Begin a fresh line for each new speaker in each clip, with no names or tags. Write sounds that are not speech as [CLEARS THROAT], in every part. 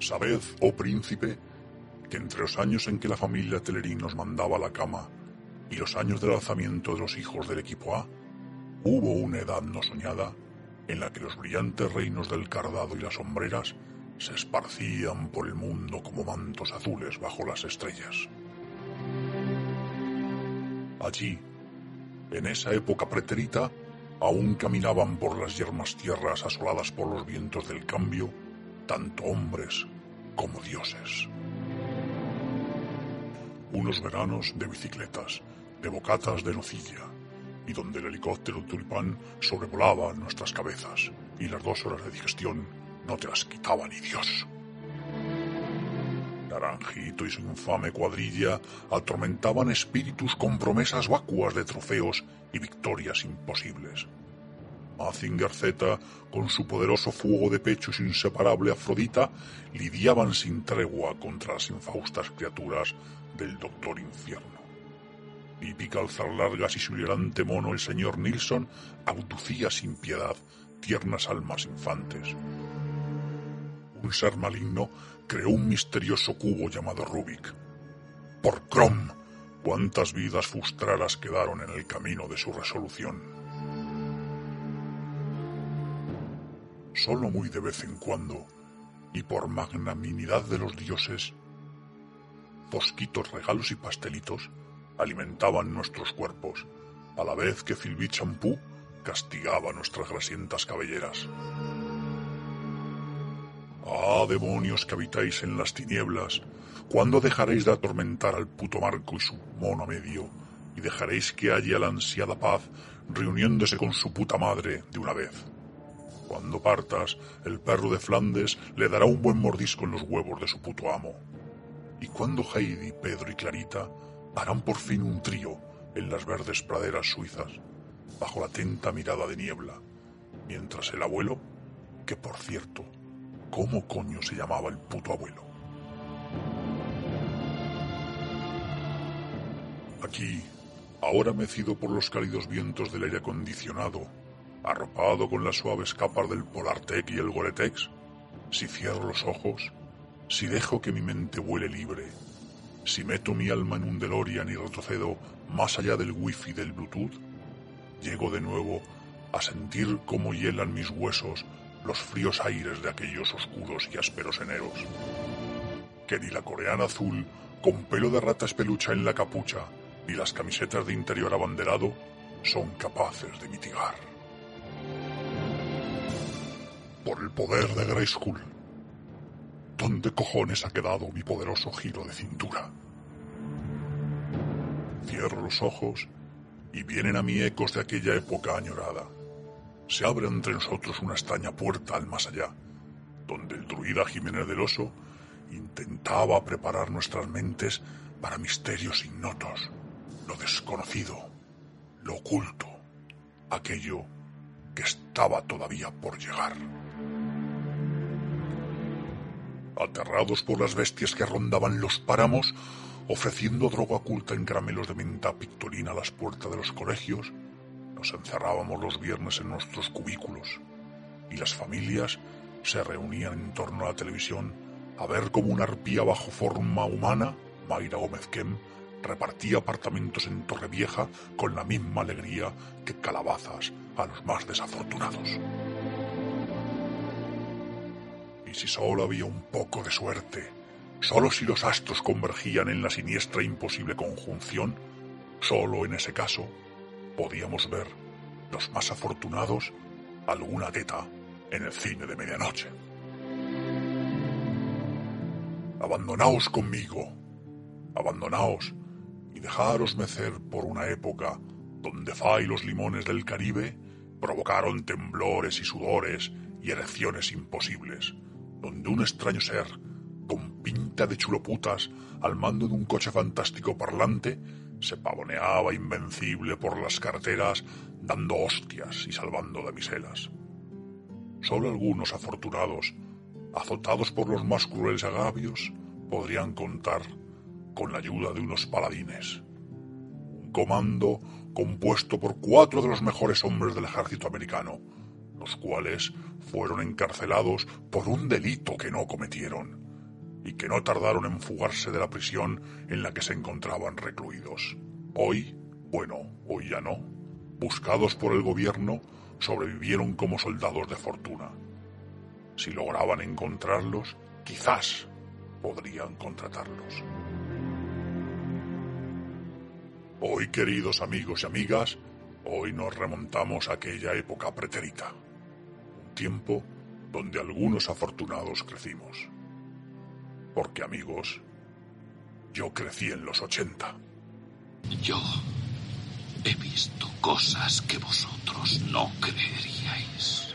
Sabed, oh príncipe, que entre los años en que la familia Telerín nos mandaba a la cama y los años del alzamiento de los hijos del equipo A, hubo una edad no soñada en la que los brillantes reinos del cardado y las sombreras se esparcían por el mundo como mantos azules bajo las estrellas. Allí, en esa época pretérita, aún caminaban por las yermas tierras asoladas por los vientos del cambio, tanto hombres como dioses. Unos veranos de bicicletas, de bocatas de nocilla, y donde el helicóptero tulipán sobrevolaba nuestras cabezas, y las dos horas de digestión no te las quitaba ni Dios. Naranjito y su infame cuadrilla atormentaban espíritus con promesas vacuas de trofeos y victorias imposibles. Mazinger Z, con su poderoso fuego de pecho y su inseparable Afrodita, lidiaban sin tregua contra las infaustas criaturas del Doctor Infierno. Pipi Calzar Largas y su hilarante mono, el señor Nilsson, abducía sin piedad tiernas almas infantes. Un ser maligno creó un misterioso cubo llamado Rubik. Por Crom, cuántas vidas frustradas quedaron en el camino de su resolución. Solo muy de vez en cuando, y por magnanimidad de los dioses, fosquitos regalos y pastelitos alimentaban nuestros cuerpos, a la vez que Filbí Champú castigaba nuestras grasientas cabelleras. Ah, demonios que habitáis en las tinieblas, ¿cuándo dejaréis de atormentar al puto Marco y su mono medio? Y dejaréis que haya la ansiada paz reuniéndose con su puta madre de una vez. Cuando partas, el perro de Flandes le dará un buen mordisco en los huevos de su puto amo. Y cuando Heidi, Pedro y Clarita harán por fin un trío en las verdes praderas suizas, bajo la atenta mirada de niebla, mientras el abuelo, que por cierto, ¿cómo coño se llamaba el puto abuelo? Aquí, ahora mecido por los cálidos vientos del aire acondicionado, arropado con las suaves capas del Polartec y el Goretex, si cierro los ojos, si dejo que mi mente vuele libre, si meto mi alma en un DeLorean y retrocedo más allá del wifi del Bluetooth, llego de nuevo a sentir cómo hielan mis huesos los fríos aires de aquellos oscuros y ásperos eneros. Que ni la coreana azul, con pelo de rata espelucha en la capucha, ni las camisetas de interior abanderado son capaces de mitigar. Por el poder de Grayskull, ¿dónde cojones ha quedado mi poderoso giro de cintura? Cierro los ojos y vienen a mí ecos de aquella época añorada. Se abre entre nosotros una extraña puerta al más allá, donde el druida Jiménez del Oso intentaba preparar nuestras mentes para misterios ignotos, lo desconocido, lo oculto, aquello que estaba todavía por llegar. Aterrados por las bestias que rondaban los páramos, ofreciendo droga oculta en caramelos de menta pictolina a las puertas de los colegios, nos encerrábamos los viernes en nuestros cubículos y las familias se reunían en torno a la televisión a ver cómo una arpía bajo forma humana, Mayra Gómez Kem, repartía apartamentos en Torrevieja con la misma alegría que calabazas a los más desafortunados. Y si solo había un poco de suerte, Solo si los astros convergían en la siniestra e imposible conjunción, solo en ese caso, podíamos ver, los más afortunados, alguna teta en el cine de medianoche. Abandonaos conmigo, abandonaos y dejaros mecer por una época donde Fa y los limones del Caribe provocaron temblores y sudores y erecciones imposibles, donde un extraño ser con pinta de chuloputas al mando de un coche fantástico parlante, se pavoneaba invencible por las carreteras dando hostias y salvando damiselas. Solo algunos afortunados, azotados por los más crueles agravios, podrían contar con la ayuda de unos paladines. Un comando compuesto por cuatro de los mejores hombres del ejército americano, los cuales fueron encarcelados por un delito que no cometieron y que no tardaron en fugarse de la prisión en la que se encontraban recluidos. Hoy, bueno, hoy ya no, buscados por el gobierno, sobrevivieron como soldados de fortuna. Si lograban encontrarlos, quizás podrían contratarlos. Hoy, queridos amigos y amigas, hoy nos remontamos a aquella época pretérita tiempo donde algunos afortunados crecimos. Porque amigos, yo crecí en los 80.
Yo he visto cosas que vosotros no creeríais.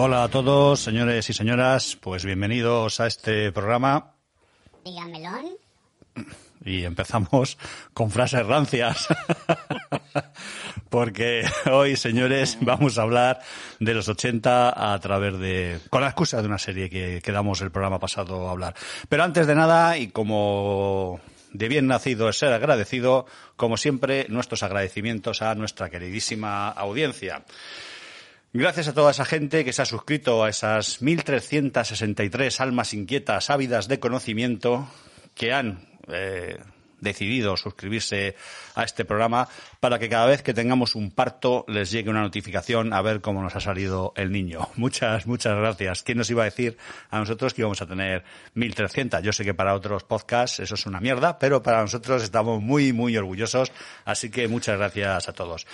Hola a todos, señores y señoras, pues bienvenidos a este programa
Dígamelo.
y empezamos con frases rancias. [LAUGHS] Porque hoy, señores, vamos a hablar de los 80 a través de... con la excusa de una serie que quedamos el programa pasado a hablar. Pero antes de nada, y como de bien nacido es ser agradecido, como siempre, nuestros agradecimientos a nuestra queridísima audiencia. Gracias a toda esa gente que se ha suscrito a esas 1.363 almas inquietas, ávidas de conocimiento, que han eh, decidido suscribirse a este programa para que cada vez que tengamos un parto les llegue una notificación a ver cómo nos ha salido el niño. [LAUGHS] Muchas, muchas gracias. ¿Quién nos iba a decir a nosotros que íbamos a tener 1.300? Yo sé que para otros podcasts eso es una mierda, pero para nosotros estamos muy, muy orgullosos. Así que muchas gracias a todos.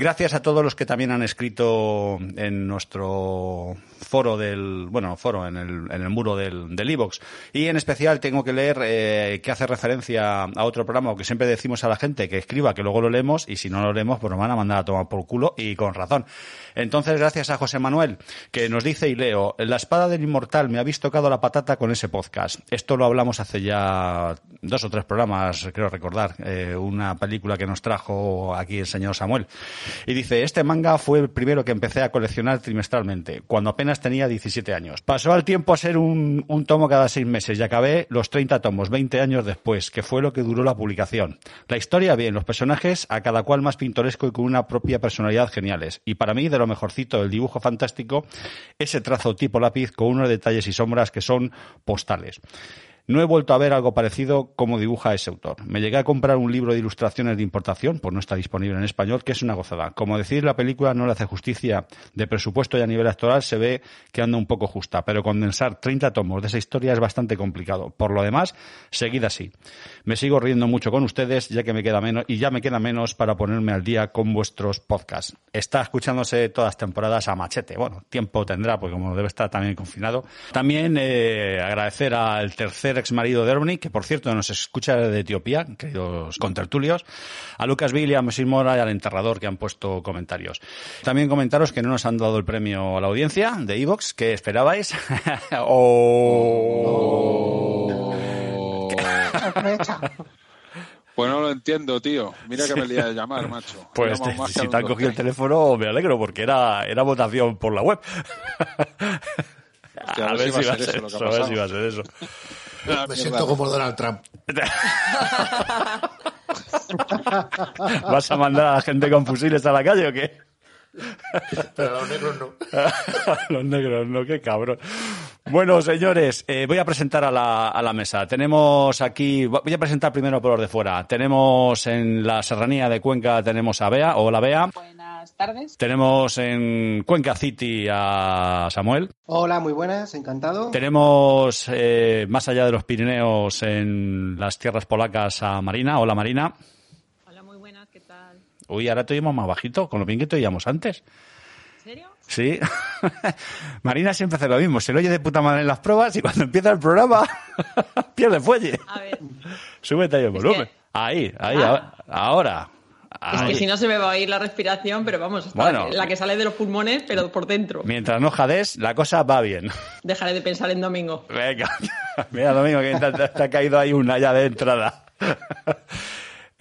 Gracias a todos los que también han escrito en nuestro foro del, bueno, foro en el, en el muro del, del iVoox. Y en especial tengo que leer eh, que hace referencia a otro programa que siempre decimos a la gente que escriba, que luego lo leemos y si no lo leemos, pues nos van a mandar a tomar por culo y con razón. Entonces, gracias a José Manuel, que nos dice y leo, la espada del inmortal me habéis tocado la patata con ese podcast. Esto lo hablamos hace ya dos o tres programas, creo recordar, eh, una película que nos trajo aquí el señor Samuel. Y dice, este manga fue el primero que empecé a coleccionar trimestralmente, cuando apenas tenía 17 años. Pasó al tiempo a ser un, un tomo cada seis meses y acabé los 30 tomos 20 años después, que fue lo que duró la publicación. La historia, bien, los personajes, a cada cual más pintoresco y con una propia personalidad geniales. Y para mí, de lo mejorcito del dibujo fantástico, ese trazo tipo lápiz con unos detalles y sombras que son postales. No he vuelto a ver algo parecido como dibuja ese autor. Me llegué a comprar un libro de ilustraciones de importación, pues no está disponible en español, que es una gozada. Como decir, la película no le hace justicia de presupuesto y a nivel actoral se ve que anda un poco justa, pero condensar 30 tomos de esa historia es bastante complicado. Por lo demás, seguid así. Me sigo riendo mucho con ustedes, ya que me queda menos, y ya me queda menos para ponerme al día con vuestros podcasts. Está escuchándose todas temporadas a machete. Bueno, tiempo tendrá, porque como debe estar también confinado. También eh, agradecer al tercer ex marido de Ormni, que por cierto nos escucha de Etiopía, queridos contertulios, a Lucas Billy, a Messi Mora y al enterrador que han puesto comentarios. También comentaros que no nos han dado el premio a la audiencia de Evox, que esperabais. [LAUGHS] Oh. [LAUGHS]
Pues no lo entiendo, tío. Mira que me lía de llamar, macho. [LAUGHS]
Pues te- si
a
te han cogido el teléfono me alegro porque era, era votación por la web.
Hostia, a ver si va a ser eso
a ver si va a ser eso.
Ah,
Me
mierda.
siento como Donald Trump. [LAUGHS]
¿Vas a mandar a la gente con fusiles a la calle o qué?
Pero a los negros no. [LAUGHS]
Los negros, no, qué cabrón. Bueno, señores, eh, voy a presentar a la, a la mesa. Tenemos aquí, voy a presentar primero por los de fuera. Tenemos en la serranía de Cuenca, tenemos a Bea, hola Bea.
Buenas tardes.
Tenemos en Cuenca City a Samuel.
Hola, muy buenas, encantado.
Tenemos eh, más allá de los Pirineos en las tierras polacas a Marina. Hola Marina.
Hola, muy buenas, ¿qué tal?
Uy, ahora te oímos más bajito, con lo bien que te oíamos antes.
¿En serio?
Sí. [LAUGHS] Marina siempre hace lo mismo. Se lo oye de puta madre en las pruebas y cuando empieza el programa [LAUGHS] pierde fuelle.
A ver,
Súbete ahí el
Es
volumen.
que-
Ahí, ahí,
Ah.
ahora.
es
Ahí.
que si no se me va a oír la respiración, pero vamos, está
Bueno.
la que sale de los pulmones, pero por dentro.
Mientras no jades, la cosa va bien.
Dejaré de pensar en domingo.
Venga, [LAUGHS] mira Domingo que te- te ha caído ahí una ya de entrada.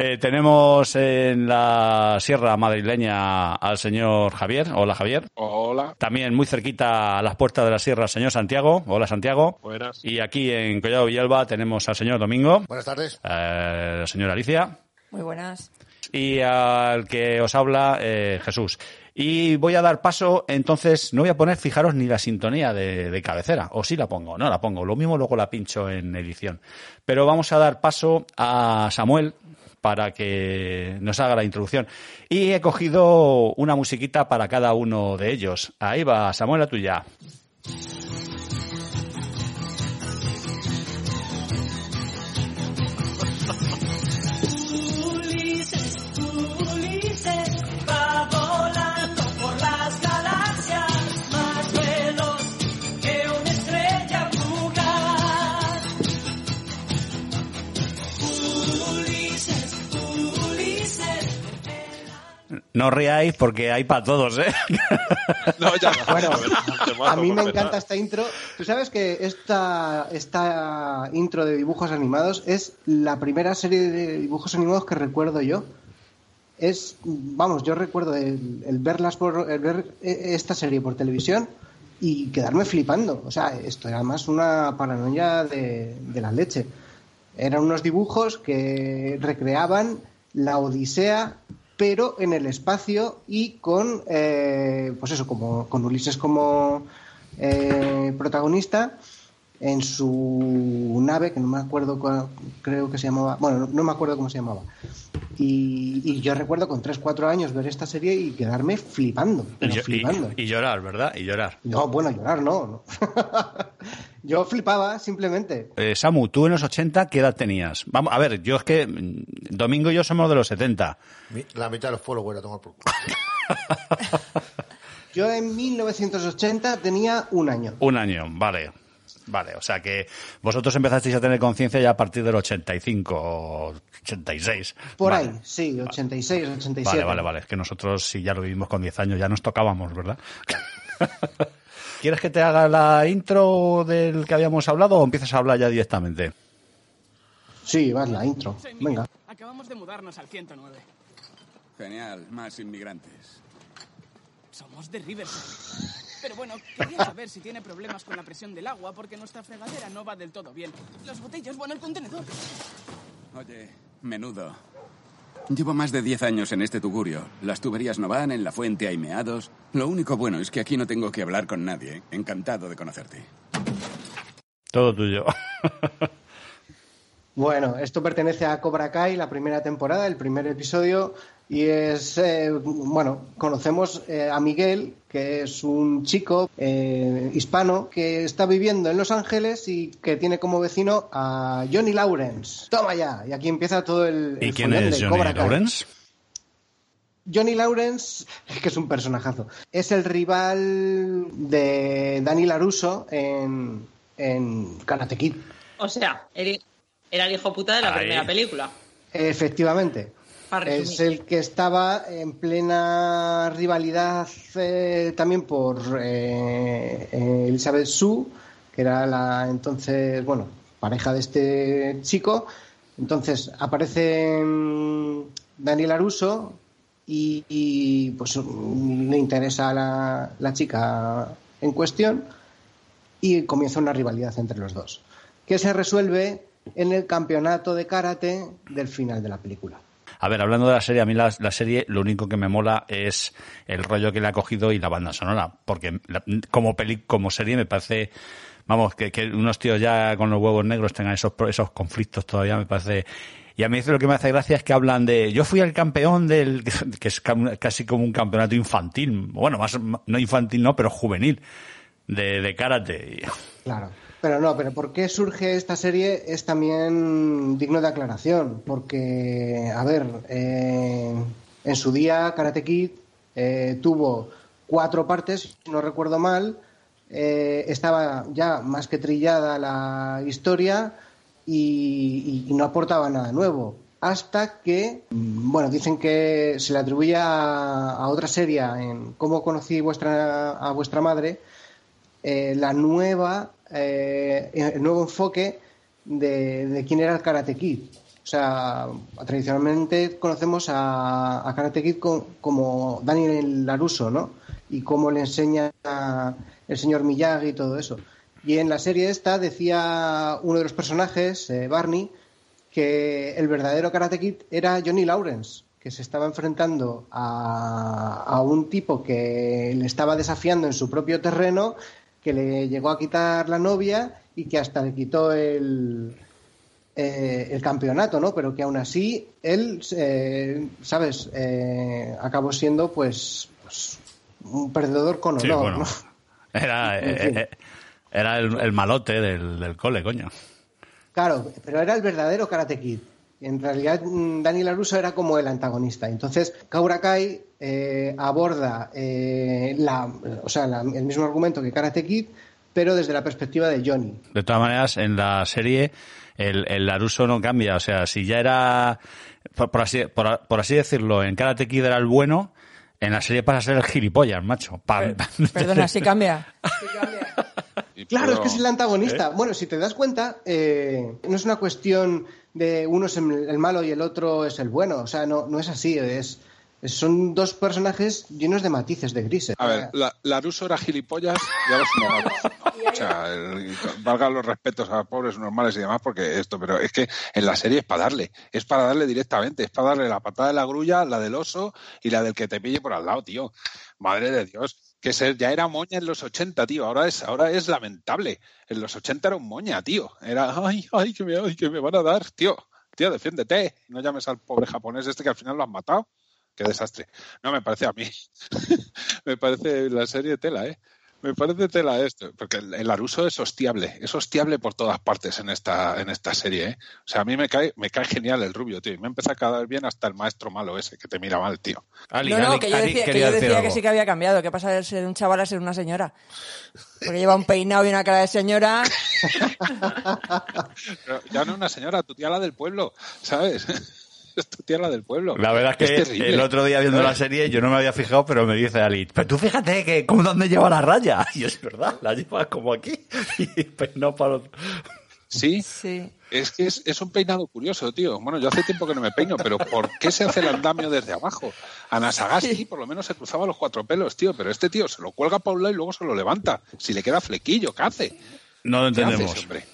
Eh, tenemos en la sierra madrileña al señor Javier. Hola, Javier.
Hola.
También muy cerquita a las puertas de la sierra el señor Santiago. Hola, Santiago.
Buenas.
Y aquí en Collado Villalba tenemos al señor Domingo,
Buenas tardes.
eh, la señora Alicia
Muy buenas.
y al que os habla eh, Jesús. Y voy a dar paso, entonces, no voy a poner, fijaros, ni la sintonía de, de cabecera. O sí la pongo, no la pongo. Lo mismo luego la pincho en edición. Pero vamos a dar paso a Samuel para que nos haga la introducción. Y he cogido una musiquita para cada uno de ellos. Ahí va, Samuel, la tuya. No os riáis porque hay para todos, ¿eh? [LAUGHS]
No, ya.
Bueno, [LAUGHS]
Te
a mí me encanta esta intro. Tú sabes que esta, esta intro de dibujos animados es la primera serie de dibujos animados que recuerdo yo. Es, vamos, yo recuerdo el, el verlas por, el ver eh, esta serie por televisión y quedarme flipando. O sea, esto era más una paranoia de, de la leche. Eran unos dibujos que recreaban la Odisea, pero en el espacio y con, eh, pues eso, como con Ulises como eh, protagonista en su nave, que no me acuerdo, cuál- creo que se llamaba, bueno, no, no me acuerdo cómo se llamaba. Y, y yo recuerdo con 3-4 años ver esta serie y quedarme flipando,
Y,
pero
y-
flipando.
y llorar, ¿verdad? Y llorar.
No, bueno, llorar no. no. [LAUGHS] yo flipaba simplemente.
Eh, Samu, tú en los 80, ¿qué edad tenías? Vamos, a ver, yo es que mm, Domingo y yo somos de los 70.
Mi- La mitad de los followers a tomar por culo. [LAUGHS]
Yo en 1980 tenía un año.
Un año, vale. Vale, o sea que vosotros empezasteis a tener conciencia ya a partir del 85 o 86.
Por
Vale.
ahí, sí, 86, 87.
Vale, vale, vale. Es que nosotros, si ya lo vivimos con 10 años, ya nos tocábamos, ¿verdad? [LAUGHS] ¿Quieres que te haga la intro del que habíamos hablado o empiezas a hablar ya directamente?
Sí, vas la intro. Venga.
Acabamos de mudarnos al 109.
Genial, más inmigrantes.
Somos de Riverside. Pero bueno, quería saber si tiene problemas con la presión del agua porque nuestra fregadera no va del todo bien. Las botellas, bueno, el contenedor.
Oye, menudo. Llevo más de 10 años en este tugurio. Las tuberías no van, en la fuente hay meados. Lo único bueno es que aquí no tengo que hablar con nadie. Encantado de conocerte.
Todo tuyo. [LAUGHS]
Bueno, esto pertenece a Cobra Kai, la primera temporada, el primer episodio, y es, eh, bueno, conocemos eh, a Miguel, que es un chico eh, hispano que está viviendo en Los Ángeles y que tiene como vecino a Johnny Lawrence. Toma ya, y aquí empieza todo el,
¿Y
el
quién es
de
Johnny
Cobra Kai.
Lawrence?
Johnny Lawrence, [LAUGHS] que es un personajazo, es el rival de Danny LaRusso en, en Karate Kid.
O sea, era el hijo puta de la
Ahí.
primera película.
Efectivamente. Es el que estaba en plena rivalidad eh, también por eh, eh, Elizabeth Sue, que era la entonces, bueno, pareja de este chico. Entonces aparece Daniel Aruso y, y, pues le interesa a la, la chica en cuestión y comienza una rivalidad entre los dos, que se resuelve en el campeonato de karate del final de la película.
A ver, hablando de la serie, a mí la, la serie lo único que me mola es el rollo que le ha cogido y la banda sonora, porque la- como peli, como serie me parece, vamos, que, que unos tíos ya con los huevos negros tengan esos, esos conflictos todavía me parece... Y a mí lo que me hace gracia es que hablan de, yo fui el campeón del, [LAUGHS] que es casi como un campeonato infantil, bueno, más, no infantil no, pero juvenil, de, de karate.
Claro. Pero no, pero ¿por qué surge esta serie? Es también digno de aclaración, porque, a ver, eh, en su día Karate Kid eh, tuvo cuatro partes, si no recuerdo mal, eh, estaba ya más que trillada la historia y, no aportaba nada nuevo. Hasta que, mm, bueno, dicen que se le atribuye a, a otra serie en Cómo conocí vuestra, a vuestra madre, la nueva, eh, el nuevo enfoque de, quién era el Karate Kid. O sea, tradicionalmente conocemos a, a Karate Kid co- como Daniel Laruso, ¿no? Y cómo le enseña el señor Miyagi y todo eso. Y en la serie esta decía uno de los personajes, eh, Barney, que el verdadero Karate Kid era Johnny Lawrence, que se estaba enfrentando a, a un tipo que le estaba desafiando en su propio terreno, que le llegó a quitar la novia y que hasta le quitó el, eh, el campeonato, ¿no? Pero que aún así él, eh, ¿sabes? Eh, acabó siendo, pues, pues, un perdedor con
Sí,
honor,
bueno.
¿no? [LAUGHS]
Era,
En fin.
eh, eh, era el, el malote del, del cole, coño.
Claro, pero era el verdadero Karate Kid. En realidad, mm, Daniel LaRusso era como el antagonista. Entonces, Kaura Kai eh, aborda eh, la, o sea, la- el mismo argumento que Karate Kid, pero desde la perspectiva de Johnny.
De todas maneras, en la serie el, el Laruso no cambia. O sea, si ya era, por, por así, por, por así decirlo, en Karate Kid era el bueno, en la serie pasa a ser el gilipollas, macho. Pam.
Perdona, sí cambia. [LAUGHS]
Claro,
pero-
es que es el antagonista. Bueno, si te das cuenta, eh, no es una cuestión de uno es el el malo y el otro es el bueno. O sea, no, no es así. Es, son dos personajes llenos de matices, de grises.
A ver, la, Laruso era gilipollas y ahora es un normal. [LAUGHS] O sea, el- valga los respetos a pobres normales y demás, porque esto, pero es que en la serie es para darle, es para darle directamente, es para darle la patada de la grulla, la del oso y la del que te pille por al lado, tío. Madre de Dios. Que ser, ya era moña en los 80, tío. Ahora es, ahora es lamentable. En los 80 era un moña, tío. Era, ay, ay, que me, ay, que me van a dar, tío. Tío, defiéndete. No llames al pobre japonés este que al final lo han matado. Qué desastre. No, me parece a mí. [LAUGHS] me parece la serie tela, ¿eh? Me parece tela esto, porque el, el Aruso es hostiable, es hostiable por todas partes en esta, en esta serie, ¿eh? O sea, a mí me cae, me cae genial el rubio, tío, y me empieza a caer bien hasta el maestro malo ese, que te mira mal, tío.
Ali,
No, no,
Ali-
que yo
Ali
decía, que,
quería
yo
decir
decía que sí que había cambiado. que pasa de ser un chaval a ser una señora? Porque lleva un peinado y una cara de señora. [LAUGHS]
Pero ya no una señora, tu tía la del pueblo, ¿sabes? Es tu la del pueblo.
La verdad es que el otro día viendo la [LAUGHS] serie yo no me había fijado, pero me dice Ali, pero tú fíjate que cómo dónde lleva la raya. [LAUGHS] Y es verdad, la lleva como aquí [LAUGHS] y peinado para otro.
Sí,
Sí.
es que es, es un peinado curioso, tío. Bueno, yo hace tiempo que no me peino, pero ¿por qué se hace el andamio desde abajo? A Sagasti por lo menos se cruzaba los cuatro pelos, tío, pero este tío se lo cuelga para un lado y luego se lo levanta. Si le queda flequillo, ¿qué hace?
No lo
¿Qué hace
entendemos.
hombre?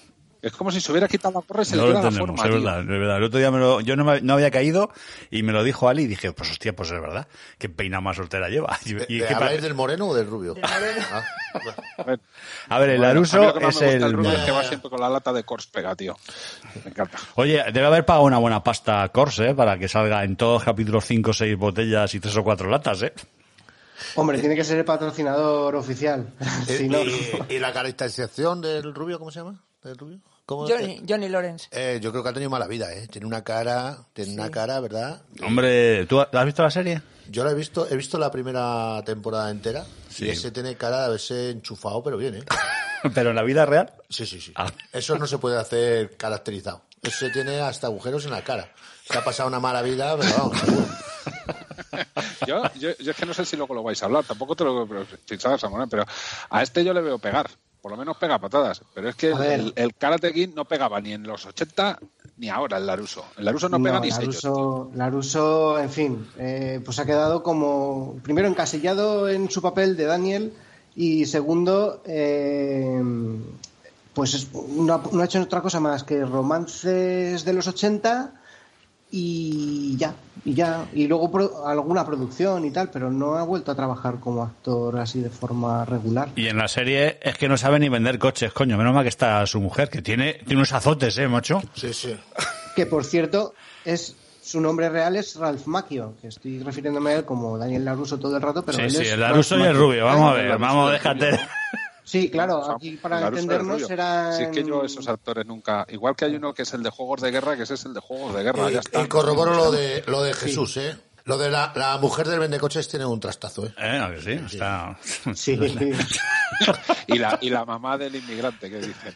Es como si se hubiera quitado la porra y se
No
le
lo
queda la forma.
es verdad, es verdad. El otro día me lo- yo no, me- no había caído y me lo dijo Ali y dije, pues hostia, pues es verdad, que peina más soltera lleva. [LAUGHS] Y, y
¿De-
que
¿Habláis
pa-
del moreno o del rubio? Ah, [LAUGHS] bueno.
A ver,
A ver, el
bueno, a mí
Laruso
lo que más
es el...
del rubio es que va siempre con la lata de Kors pega, tío. Me encanta.
Oye, debe haber pagado una buena pasta Corse, ¿eh? Para que salga en todos los capítulos 5 o 6 botellas y 3 o 4 latas, ¿eh?
Hombre, tiene que ser el patrocinador oficial.
Eh, [LAUGHS]
Si no-
y, y la caracterización del rubio cómo se llama? ¿Del rubio? ¿Cómo?
Johnny, Johnny Lawrence.
Eh, yo creo que ha tenido mala vida, ¿eh? Tiene una cara, tiene una cara, ¿verdad?
Hombre, ¿tú has visto la serie?
Yo la he visto, he visto la primera temporada entera
Sí.
y ese tiene cara de haberse enchufado, pero bien, ¿eh? [LAUGHS]
Pero en la vida real.
Sí, sí, sí.
Ah.
Eso no se puede hacer caracterizado. Ese tiene hasta agujeros en la cara. Se ha pasado una mala vida, pero vamos, seguro. [LAUGHS]
Yo, yo, yo es que no sé si luego lo vais a hablar, tampoco te lo pero, pensaba, Samuel, pero a este yo le veo pegar. Por lo menos pega patadas. Pero es que el, el Karate Kid no pegaba ni en los 80 ni ahora el Laruso. El Laruso no pega ni sellos.
Laruso, Laruso, en fin, eh, pues ha quedado como, primero encasillado en su papel de Daniel y segundo, eh, pues es- no, ha- no ha hecho otra cosa más que romances de los 80 y ya, y ya, y luego pro- alguna producción y tal, pero no ha vuelto a trabajar como actor así de forma regular.
Y en la serie es que no sabe ni vender coches, coño. Menos mal que está su mujer, que tiene, tiene unos azotes, ¿eh, macho?
Sí, sí.
Que por cierto, es su nombre real es Ralph Macchio, que estoy refiriéndome a él como Daniel Laruso todo el rato, pero
sí,
él
sí,
es
el Laruso y el
Macchio.
rubio. Vamos a ver,
Laruso
vamos, déjate. [LAUGHS]
Sí, claro,
O sea,
aquí para entendernos será.
Si es que yo esos actores nunca... Igual que hay uno que es el de Juegos de Guerra, que ese es el de Juegos de Guerra. ya está.
Y, y corroboro lo de, lo de Jesús, ¿eh? Lo de la, la mujer del vendecoches tiene un trastazo, ¿eh?
Eh, ¿a que sí, está...
Sí, [LAUGHS] [LAUGHS]
y, la, y la mamá del inmigrante, que dicen.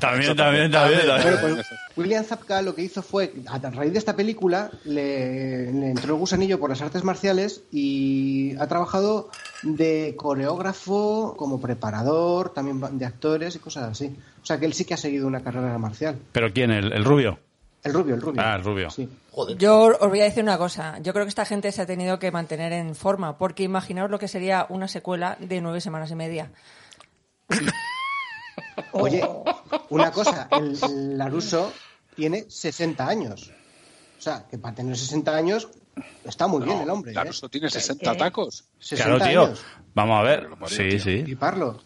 También, también, también.
pues, William Zapka lo que hizo fue, a raíz de esta película, le, le entró el gusanillo por las artes marciales y ha trabajado de coreógrafo, como preparador, también de actores y cosas así. O sea que él sí que ha seguido una carrera marcial.
¿Pero quién? ¿El, el rubio?
El rubio, el rubio.
Ah, el rubio.
Sí.
Joder.
Yo os voy a decir una cosa. Yo creo que esta gente se ha tenido que mantener en forma, porque imaginaos lo que sería una secuela de nueve semanas y media. [LAUGHS]
Oye, una cosa, el, el Laruso tiene 60 años. O sea, que para tener 60 años está muy bien el hombre. ¿eh?
Laruso tiene 60 tacos.
60
Claro, tío.
años.
Vamos a ver.
Parió,
Sí,
tío.
sí.
Fliparlo.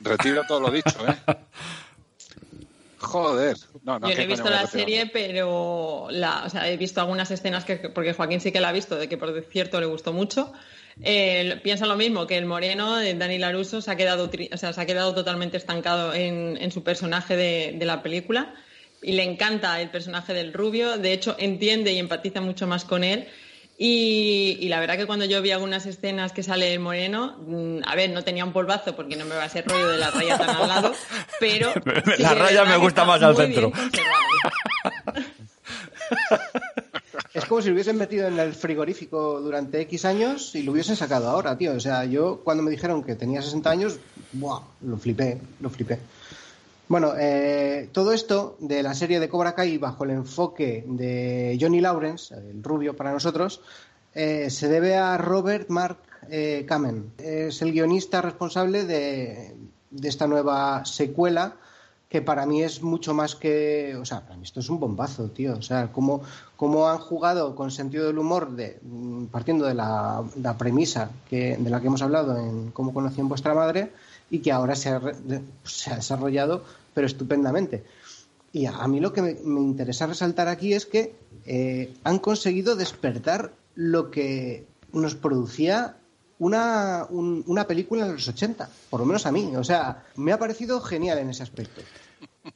Retiro todo lo dicho, ¿eh? [LAUGHS] Joder. No, no,
Yo no
¿qué
he visto la serie, pero la, o sea, he visto algunas escenas que, porque Joaquín sí que la ha visto, de que por cierto le gustó mucho. Eh, piensa lo mismo que el moreno de Dani Laruso se ha quedado, o sea, se ha quedado totalmente estancado en, en su personaje de, de la película y le encanta el personaje del rubio. De hecho, entiende y empatiza mucho más con él. Y, y la verdad que cuando yo vi algunas escenas que sale el moreno, mm, a ver, no tenía un polvazo porque no me va a ser rollo de la raya tan al lado, [LAUGHS] pero sí
La raya me gusta más al centro.
Es como si lo hubiesen metido en el frigorífico durante X años y lo hubiesen sacado ahora, tío. O sea, yo cuando me dijeron que tenía 60 años, ¡buah! Lo flipé, lo flipé. Bueno, eh, todo esto de la serie de Cobra Kai bajo el enfoque de Johnny Lawrence, el rubio para nosotros, eh, se debe a Robert Mark eh, Kamen. Es el guionista responsable de, de esta nueva secuela que para mí es mucho más que. O sea, para mí esto es un bombazo, tío. O sea, cómo, cómo han jugado con sentido del humor, de, mm, partiendo de la, premisa que, de la que hemos hablado en Cómo conocí en vuestra madre, y que ahora se ha, se ha desarrollado, pero estupendamente. Y a, mí lo que me, me interesa resaltar aquí es que eh, han conseguido despertar lo que nos producía una, un- una película en los 80, por lo menos a mí. O sea, me ha parecido genial en ese aspecto.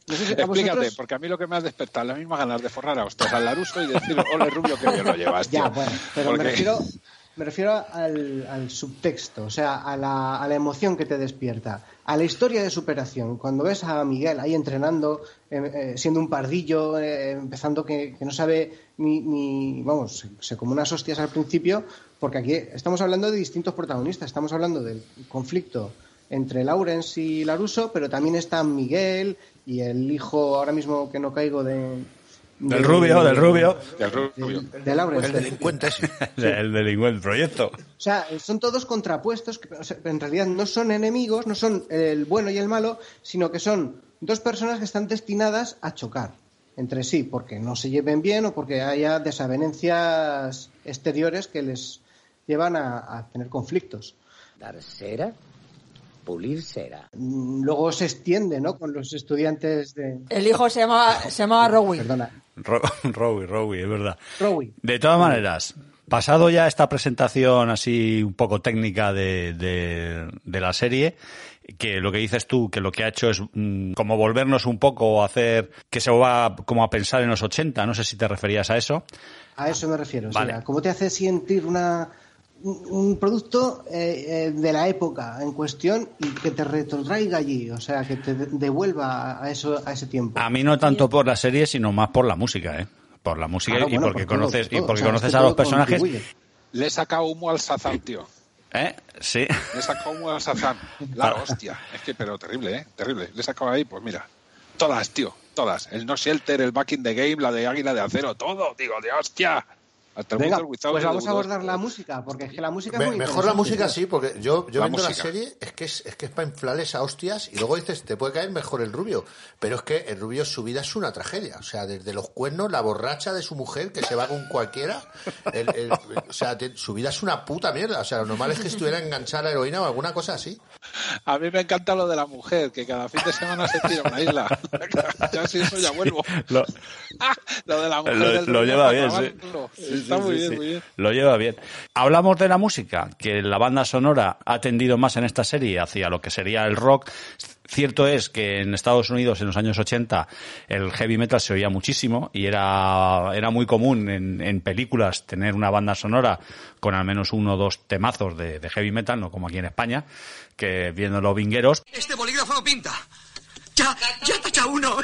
No sé si a
Explícate,
vosotros-
porque a mí lo que me has despertado las mismas ganas de forrar a hostias al Laruso y decir, ole rubio, que bien lo llevas.
Ya, bueno, pero me refiero, me refiero al, al subtexto, o sea, a la, emoción que te despierta, a la historia de superación. Cuando ves a Miguel ahí entrenando, eh, eh, siendo un pardillo, eh, empezando que, no sabe ni, ni- vamos, se, se unas hostias al principio, porque aquí estamos hablando de distintos protagonistas, estamos hablando del conflicto entre Lawrence y Laruso, pero también está Miguel y el hijo, ahora mismo que no caigo de...
Del
de-
rubio, del rubio.
Del rubio.
de Lawrence.
El delincuente ese. [LAUGHS]
El delincuente proyecto.
O sea, son todos contrapuestos, que o sea, en realidad no son enemigos, no son el bueno y el malo, sino que son dos personas que están destinadas a chocar entre sí, porque no se lleven bien o porque haya desavenencias exteriores que les llevan a, a tener conflictos.
Dar cera, pulir cera.
Mm, Luego se extiende, ¿no? Con los estudiantes de...
El hijo se llamaba, se llamaba Rowie.
Perdona,
Ro- [LAUGHS] Rowie, Rowie, es verdad.
Rowie.
De todas maneras, pasado ya esta presentación así un poco técnica de, de, de la serie, que lo que dices tú, que lo que ha hecho es mm, como volvernos un poco a hacer que se va como a pensar en los 80, no sé si te referías a eso.
A eso me refiero. o
Vale.
sea, ¿Cómo te hace sentir una, un producto eh, eh, de la época en cuestión y que te retrotraiga allí? O sea, que te de- devuelva a, eso, a ese tiempo.
A mí no tanto por la serie, sino más por la música, ¿eh? Por la música
Claro,
y
bueno,
porque
por
conoces y porque
O sea,
conoces a los personajes.
contribuye.
Le he sacado humo al Sazam, tío.
¿Eh? Sí.
Le he sacado humo al Sazam. La hostia. Es que, pero terrible, ¿eh? Terrible. Le he sacado ahí, pues mira. Todas, tío. Todas. El No Shelter, el Back in the Game, la de Águila de Acero, todo. Digo, de hostia. Hasta el
Venga,
Winter Without
pues vamos a abordar la música, porque es que la música es
Me-
muy
mejor la música sí, porque yo, yo
La
viendo la serie es que es, es que es para inflarles a hostias y luego dices, te puede caer mejor el rubio. Pero es que el rubio, su vida es una tragedia. O sea, desde los cuernos, la borracha de su mujer que se va con cualquiera. el- el- o sea, te- su vida es una puta mierda. O sea, lo normal es que estuviera enganchada a la heroína o alguna cosa así.
A mí me encanta lo de la mujer, que cada fin de semana se tira a una isla. [LAUGHS] ya si eso ya vuelvo.
Lo, [LAUGHS]
lo de la mujer
lo-
del
lo
rubio
lleva bien, sí. Sí,
Está
sí,
muy
sí,
bien,
sí.
muy bien.
Lo lleva bien. Hablamos de la música, que la banda sonora ha tendido más en esta serie hacia lo que sería el rock. Cierto es que en Estados Unidos en los años 80 el heavy metal se oía muchísimo y era, era muy común en, en películas tener una banda sonora con al menos uno o dos temazos de, de heavy metal, no como aquí en España, que viendo los vingueros.
Este bolígrafo no pinta. Ya, ya tacha uno.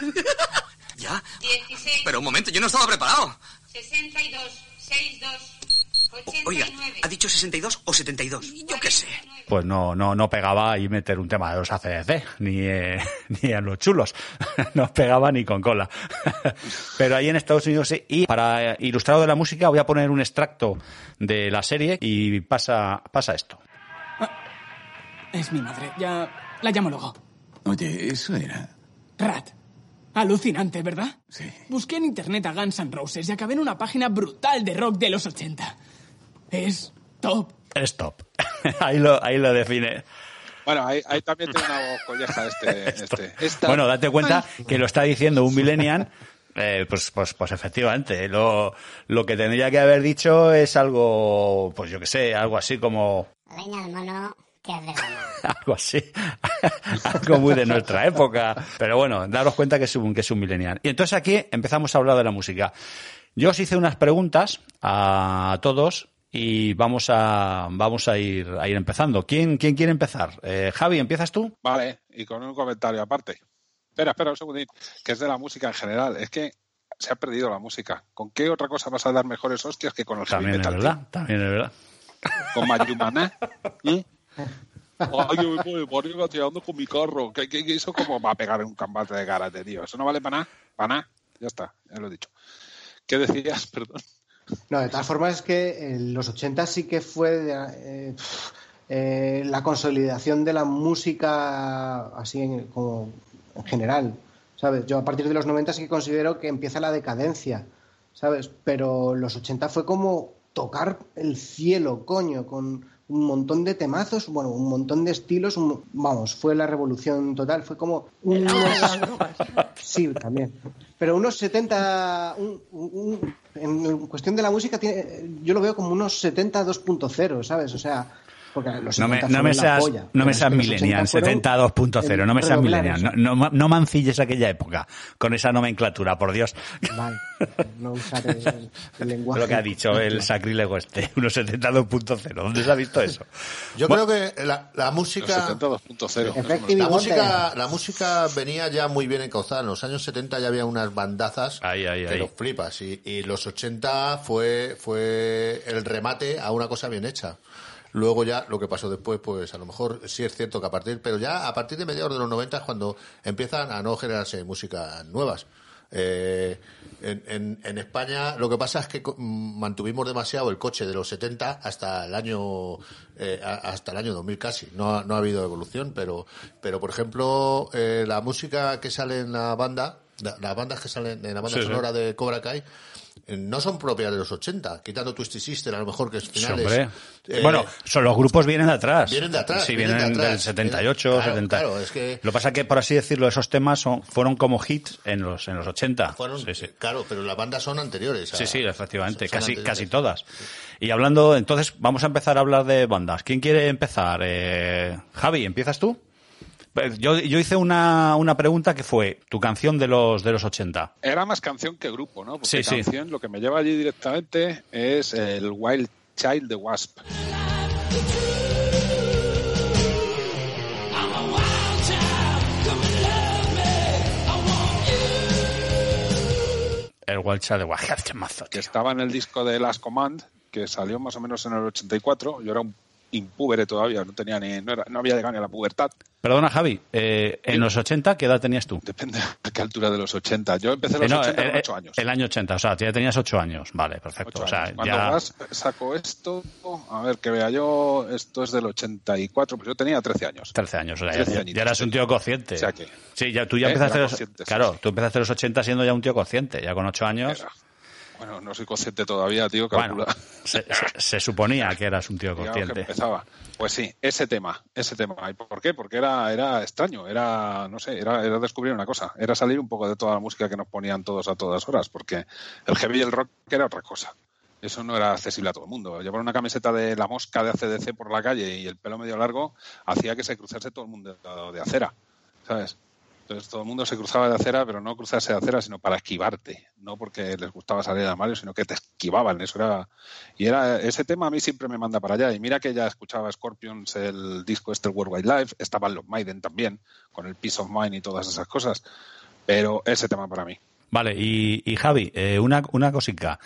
[LAUGHS] ¿Ya?
16,
Pero un momento, yo no estaba preparado.
62, 62,
Oiga, ¿ha dicho 62 o 72? Yo qué sé.
Pues no, no, no pegaba ahí meter un tema de los ACDC, ni, eh, [LAUGHS] ni a los chulos. [LAUGHS] no pegaba ni con cola. Pero ahí en Estados Unidos sí. Y para ilustrado de la música voy a poner un extracto de la serie y pasa, pasa esto.
Es mi madre. Ya la llamo luego.
Oye, eso era.
Rat. Alucinante, ¿verdad?
Sí.
Busqué en internet a Guns N' Roses y acabé en una página brutal de rock de los 80. Es top.
Es top. [LAUGHS] ahí, lo, ahí lo define.
Bueno, ahí, ahí también tiene una colleja este. [LAUGHS] este. Esta-
Bueno, date cuenta que lo está diciendo un millennial. eh, pues, pues, pues efectivamente, lo, lo que tendría que haber dicho es algo, pues yo que sé, algo así como,
al mono, de [LAUGHS]
algo así, [LAUGHS] algo muy de nuestra época. Pero bueno, daros cuenta que es un, que es un millennial. Y entonces aquí empezamos a hablar de la música. Yo os hice unas preguntas a todos y vamos a, vamos a ir, a ir empezando. ¿Quién, quién quiere empezar? Eh, Javi, ¿empiezas tú?
Vale, y con un comentario aparte. Espera, espera un segundín, que es de la música en general. Es que se ha perdido la música. ¿Con qué otra cosa vas a dar mejores hostias que con el heavy
También es
metal?
verdad, también es verdad.
Con Mayumana. ¿Eh? Ay, yo me voy arriba tirando con mi carro. Que, que- que eso como va a pegar en un combate de karate, tío. Eso no vale para nada. Para nada. Ya está, ya lo he dicho. ¿Qué decías? [LAUGHS] Perdón.
No, de todas formas es que en los 80 sí que fue eh, eh, la consolidación de la música así en, como en general, ¿sabes? Yo a partir de los 90 sí que considero que empieza la decadencia, ¿sabes? Pero los 80 fue como tocar el cielo, coño, con un montón de temazos, bueno, un montón de estilos, un- vamos, fue la revolución total, fue como unos... [LAUGHS] Sí, también. Pero unos 70, un- un- en cuestión de la música, tiene- yo lo veo como unos 70 2.0, ¿sabes? O sea, porque los
No me,
70
no me seas,
polla,
no me seas
que los 80
millennial,
fueron
72.0, no me seas millennial. No, no, no mancilles aquella época con esa nomenclatura, por Dios.
Vale, no usar el, [LAUGHS] el lenguaje.
Lo que ha dicho el sacrílego este, [LAUGHS] unos 72.0 ¿Dónde se ha visto eso?
Yo
Bueno,
creo que la, la música...
72.0.
Effective
La música, la música venía ya muy bien encauzada. En los años 70 ya había unas bandazas
Ahí, ahí,
que
ahí.
los flipas. Y, y los 80 fue, fue el remate a una cosa bien hecha. Luego ya lo que pasó después, pues a lo mejor sí es cierto que a partir, pero ya a partir de mediados de los 90 es cuando empiezan a no generarse músicas nuevas. Eh, en, en- en España lo que pasa es que mantuvimos demasiado el coche de los 70 hasta el año eh, hasta el año 2000 casi. No ha, no ha habido evolución, pero pero por ejemplo eh, la música que sale en la banda, la- las bandas que salen en la banda
Sí, sí.
sonora de Cobra Kai no son propias de los 80, quitando Twisted Sister a lo mejor que es
Sí,
finales.
hombre.
eh,
bueno, son los grupos vienen de atrás.
vienen de atrás,
Sí,
vienen
vienen,
de atrás.
del 78,
Vienen- claro,
70.
claro, es que-
Lo que pasa que, por así decirlo, esos temas son, fueron como hits en los, en los 80.
fueron,
Sí, sí.
claro, pero las bandas son anteriores. a-
Sí, sí, efectivamente, casi,
anteriores.
casi todas. Y hablando, entonces, vamos a empezar a hablar de bandas. ¿Quién quiere empezar? Eh, Javi, ¿empiezas tú? Pues Yo, yo hice una, una pregunta que fue tu canción de los, de los 80.
Era más canción que grupo, ¿no? Porque
Sí, sí.
canción, lo que me lleva allí directamente es el Wild Child de Wasp.
El Wild Child de mazo,
que estaba en el disco de Last Command, que salió más o menos en el 84. Yo era un impúbere todavía, no tenía ni, no, era- no había llegado ni a la pubertad.
Perdona, Javi, eh, en los 80, ¿qué edad tenías tú?
Depende a qué altura de los 80. Yo empecé en los
Eh, no,
80 con
eh,
8 años.
El año 80, o sea, ya tenías 8 años. Vale, perfecto. O sea,
años. Cuando
ya...
Wasp sacó esto, a ver, que vea yo, esto es del 84, pues yo tenía 13 años.
13 años, o sea,
13
ya,
añitos,
ya eras un tío consciente.
O sea que-
sí, ya, tú ya
Eh,
empezaste, los, claro,
sí.
tú empezaste los 80 siendo ya un tío consciente, ya con 8 años.
Era- Bueno, no soy consciente todavía, tío,
Bueno,
calcula.
se, se- se suponía que eras un tío [LAUGHS]
que
consciente.
empezaba. Pues sí, ese tema, ese tema. ¿Y por qué? Porque era, era extraño, era, no sé, era, era descubrir una cosa, era salir un poco de toda la música que nos ponían todos a todas horas, porque el heavy y el rock era otra cosa. Eso no era accesible a todo el mundo. Llevar una camiseta de la mosca de ACDC por la calle y el pelo medio largo hacía que se cruzase todo el mundo de acera, ¿sabes? Entonces todo el mundo se cruzaba de acera, pero no cruzarse de acera, sino para esquivarte. No porque les gustaba salir al armario, sino que te esquivaban. Eso era. Y era ese tema a mí siempre me manda para allá. Y mira que ya escuchaba Scorpions, el disco este, World Wide Life, estaban los Maiden también, con el Peace of Mind y todas esas cosas. Pero ese tema para mí.
Vale, y, y Javi, eh, una, una cosica.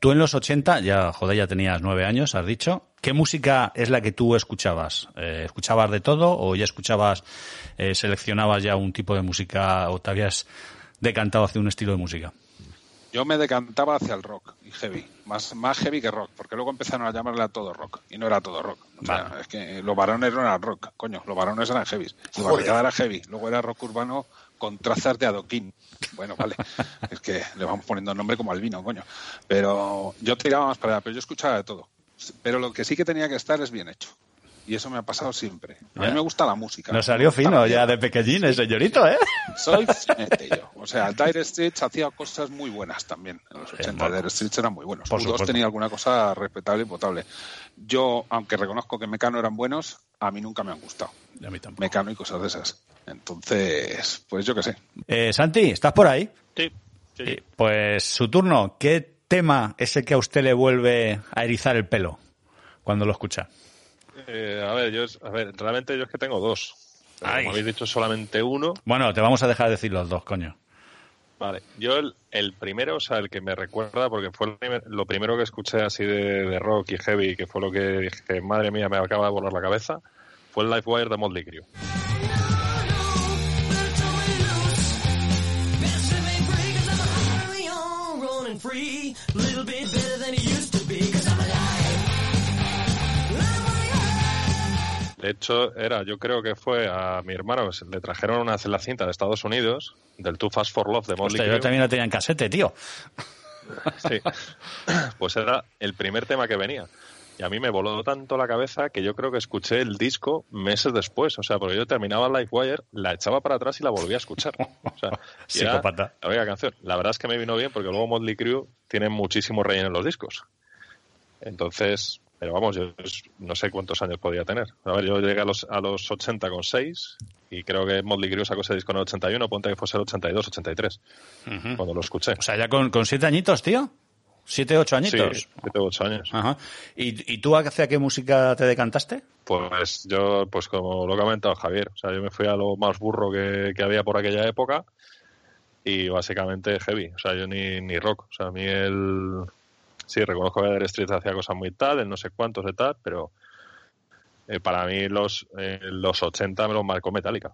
Tú en los 80, ya, joder, ya tenías nueve años, has dicho. ¿Qué música es la que tú escuchabas? Eh, ¿Escuchabas de todo o ya escuchabas, eh, seleccionabas ya un tipo de música o te habías decantado hacia un estilo de música?
Yo me decantaba hacia el rock y heavy, más, más heavy que rock, porque luego empezaron a llamarle a todo rock y no era todo rock. O sea, es que los varones no eran rock, coño, los varones eran heavy. La barricada era heavy, luego era rock urbano con trazas de adoquín. Bueno, vale, [LAUGHS] es que le vamos poniendo nombre como al vino, coño. Pero yo tiraba más para allá, pero yo escuchaba de todo. Pero lo que sí que tenía que estar es bien hecho. Y eso me ha pasado siempre. A mí
Ya.
me gusta la música.
Nos salió fino ya de pequeñín, el señorito, ¿eh? [LAUGHS]
Soy finete yo. O sea, Dire Straits hacía cosas muy buenas también. En los 80
bueno.
Dire Straits eran muy buenos.
Por
U2
supuesto.
tenía alguna cosa respetable y potable. Yo, aunque reconozco que Mecano eran buenos, a mí nunca me han gustado.
Y a mí tampoco.
Mecano y cosas de esas. Entonces, pues yo qué sé.
Eh, Santi, ¿estás por ahí?
Sí, sí, sí.
Eh, Pues su turno. ¿Qué tema es el que a usted le vuelve a erizar el pelo cuando lo escucha?
Eh, a ver, yo, es- a ver, realmente yo es que tengo dos. Como habéis dicho solamente uno,
Bueno, te vamos a dejar decir los dos, coño.
Vale. Yo el, el primero, o sea, el que me recuerda, porque fue lo primero que escuché así de, de rock y heavy, que fue lo que dije, madre mía, me acaba de volar la cabeza, fue el Lifewire de Motley Crue. De hecho, era, yo creo que fue a mi hermano, le trajeron una la cinta de Estados Unidos, del Too Fast for Love de Motley
Hostia,
Crue.
yo también lo tenía en casete, tío.
Sí. [LAUGHS] Pues era el primer tema que venía. Y a mí me voló tanto la cabeza que yo creo que escuché el disco meses después. O sea, porque yo terminaba Lifewire, la echaba para atrás y la volvía a escuchar. O sea, [LAUGHS]
Psicópata.
la única canción. La verdad es que me vino bien porque luego Motley Crue tiene muchísimo relleno en los discos. Entonces, pero vamos, yo no sé cuántos años podía tener. A ver, yo llegué a los, a los 80 con 6 y creo que Motley Crue sacó ese disco en el 81, ponte que fuese el 82, 83, cuando lo escuché.
O sea, ya con, con siete añitos, tío. Siete, ocho
Sí,
añitos.
siete u ocho años.
Ajá. ¿Y, ¿Y tú hacia qué música te decantaste?
Pues yo, pues como lo ha comentado Javier, o sea, yo me fui a lo más burro que, que había por aquella época y básicamente heavy, o sea, yo ni, ni rock, o sea, a mí el... Sí, reconozco que Dire Street hacía cosas muy tal, el no sé cuántos de tal, pero eh, para mí los, eh, los 80 me los marcó Metallica.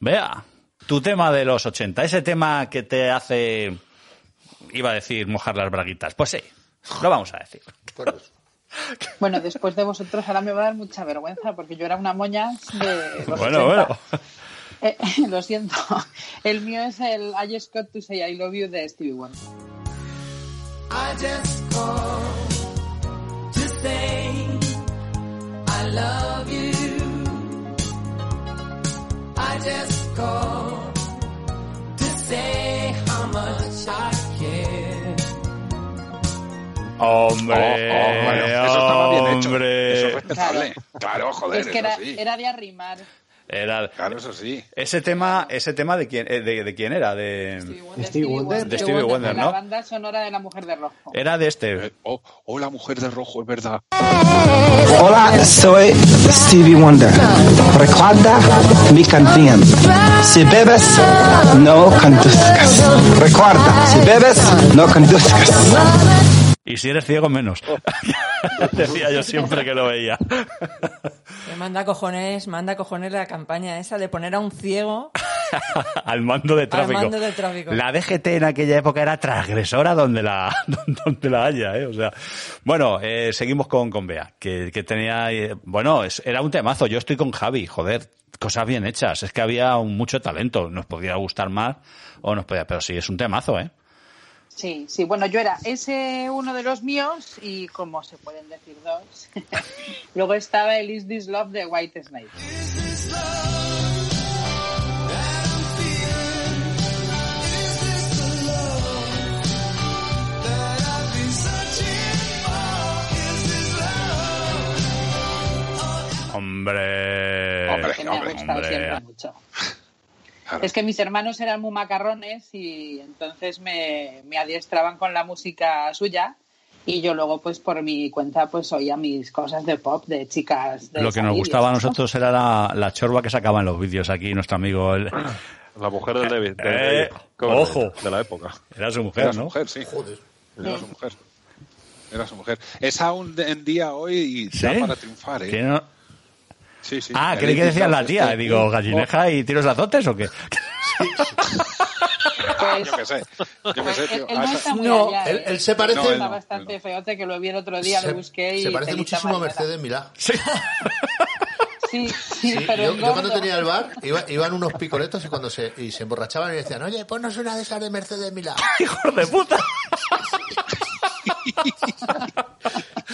Vea, tu tema de los 80, ese tema que te hace, iba a decir, mojar las braguitas. Pues sí, lo vamos a decir. [LAUGHS]
Bueno, después de vosotros ahora me va a dar mucha vergüenza porque yo era una moña de los
Bueno,
80.
bueno.
Eh, [LAUGHS] lo siento. El mío es el I Just Got to Say I Love You de Stevie Wonder.
I just called to say I love you. I just called to say how much I care.
Hombre,
Oh, oh, bueno, eso estaba bien hecho.
hombre.
Eso es respetable. Claro, joder,
es que
eso
era,
sí.
era de arrimar.
Era,
Claro, eso sí.
ese tema, ese tema de quién, eh, de, de quién era, de,
Stevie Wonder.
de Stevie Wonder,
La
¿no?
banda sonora de La Mujer de Rojo.
Era de este.
Eh, Oh, oh, la mujer de rojo, es verdad.
Hola, soy Stevie Wonder. Recuerda mi canción. Si bebes, no conduzcas. Recuerda, si bebes, no conduzcas.
Y si eres ciego, menos. [LAUGHS] [LAUGHS] Decía yo siempre que lo veía.
Me manda cojones, manda cojones la campaña esa de poner a un ciego [LAUGHS]
Al mando de tráfico.
mando de tráfico.
La DGT en aquella época era transgresora donde la, donde la haya, ¿eh? O sea, bueno, eh, seguimos con, con Bea, que, que tenía, eh, bueno, es- era un temazo. Yo estoy con Javi, joder, cosas bien hechas. Es que había un, mucho talento. Nos podía gustar más o nos podía, pero sí, es un temazo, ¿eh?
Sí, sí, bueno, yo era ese uno de los míos y como se pueden decir dos. [LAUGHS] Luego estaba el Is This Love de White Snake.
Hombre.
Hombre,
que me ha
hombre,
gustado
hombre.
siempre mucho.
Claro.
Es que mis hermanos eran muy macarrones y entonces me, me adiestraban con la música suya Y yo luego, pues por mi cuenta, pues oía mis cosas de pop, de chicas. De
Lo que nos gustaba a [LAUGHS] nosotros era la, la chorba que sacaba en los vídeos aquí, nuestro amigo. el-
La mujer del David. del
Eh, ojo.
De la época.
Era su mujer,
Era su
¿no?
mujer, sí. Era su mujer. Era su mujer. Es aún de- en día hoy y da
¿Sí?
para triunfar, ¿eh? Sí, sí.
Ah, creí que decía la tía. Digo, gallineja y tiros de azotes o qué?
Pues,
Yo qué sé. Yo qué sé,
él,
tío.
él
A
no
esa-
está muy
No,
allá.
él-
¿eh?
él se parece-
No, él
Está bastante feote, que lo vi el otro día, lo busqué y
Se parece muchísimo a. Mercedes Milá.
Sí.
Sí, sí,
Sí,
pero
yo, cuando tenía el bar, iba- iban unos picoletos y cuando se, y se emborrachaban y decían, oye, ponnos una de esas de Mercedes Milá. [LAUGHS]
¡Hijos de puta!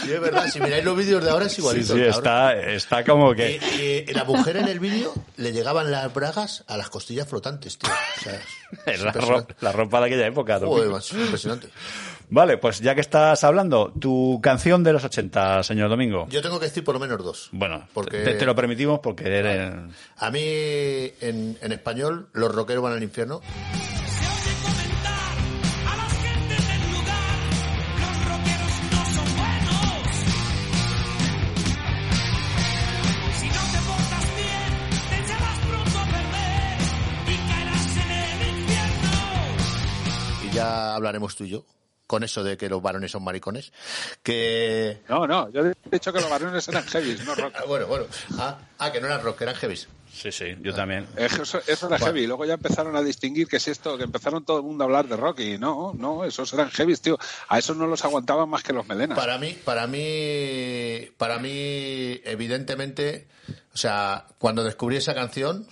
Sí, es verdad, si miráis los vídeos de ahora es igualito.
sí, está, está como que...
Y- y la mujer en el vídeo le llegaban las bragas a las costillas flotantes, tío. O sea, [LAUGHS] es
la, ro-
impresionante.
la ropa de aquella época.
Joder, macho, impresionante.
Vale, pues ya que estás hablando, tu canción de los 80, señor Domingo.
Yo tengo que decir por lo menos dos.
Bueno,
Porque-
te, te lo permitimos porque eres...
A mí, en, en español, los rockeros van al infierno. Ya hablaremos tú y yo con eso de que los varones son maricones. Que.
No, no, yo he dicho que los varones eran heavy, no rock. [LAUGHS]
Ah, bueno, bueno. Ah, ah, que no eran rock, que eran heavies.
Sí, sí, yo también.
Eso, eso era
Bueno.
heavy. Luego ya empezaron a distinguir que es esto, que empezaron todo el mundo a hablar de rock y no, no, esos eran heavy, tío. A esos no los aguantaban más que los melenas.
Para mí, para mí, para mí, evidentemente, o sea, cuando descubrí esa canción,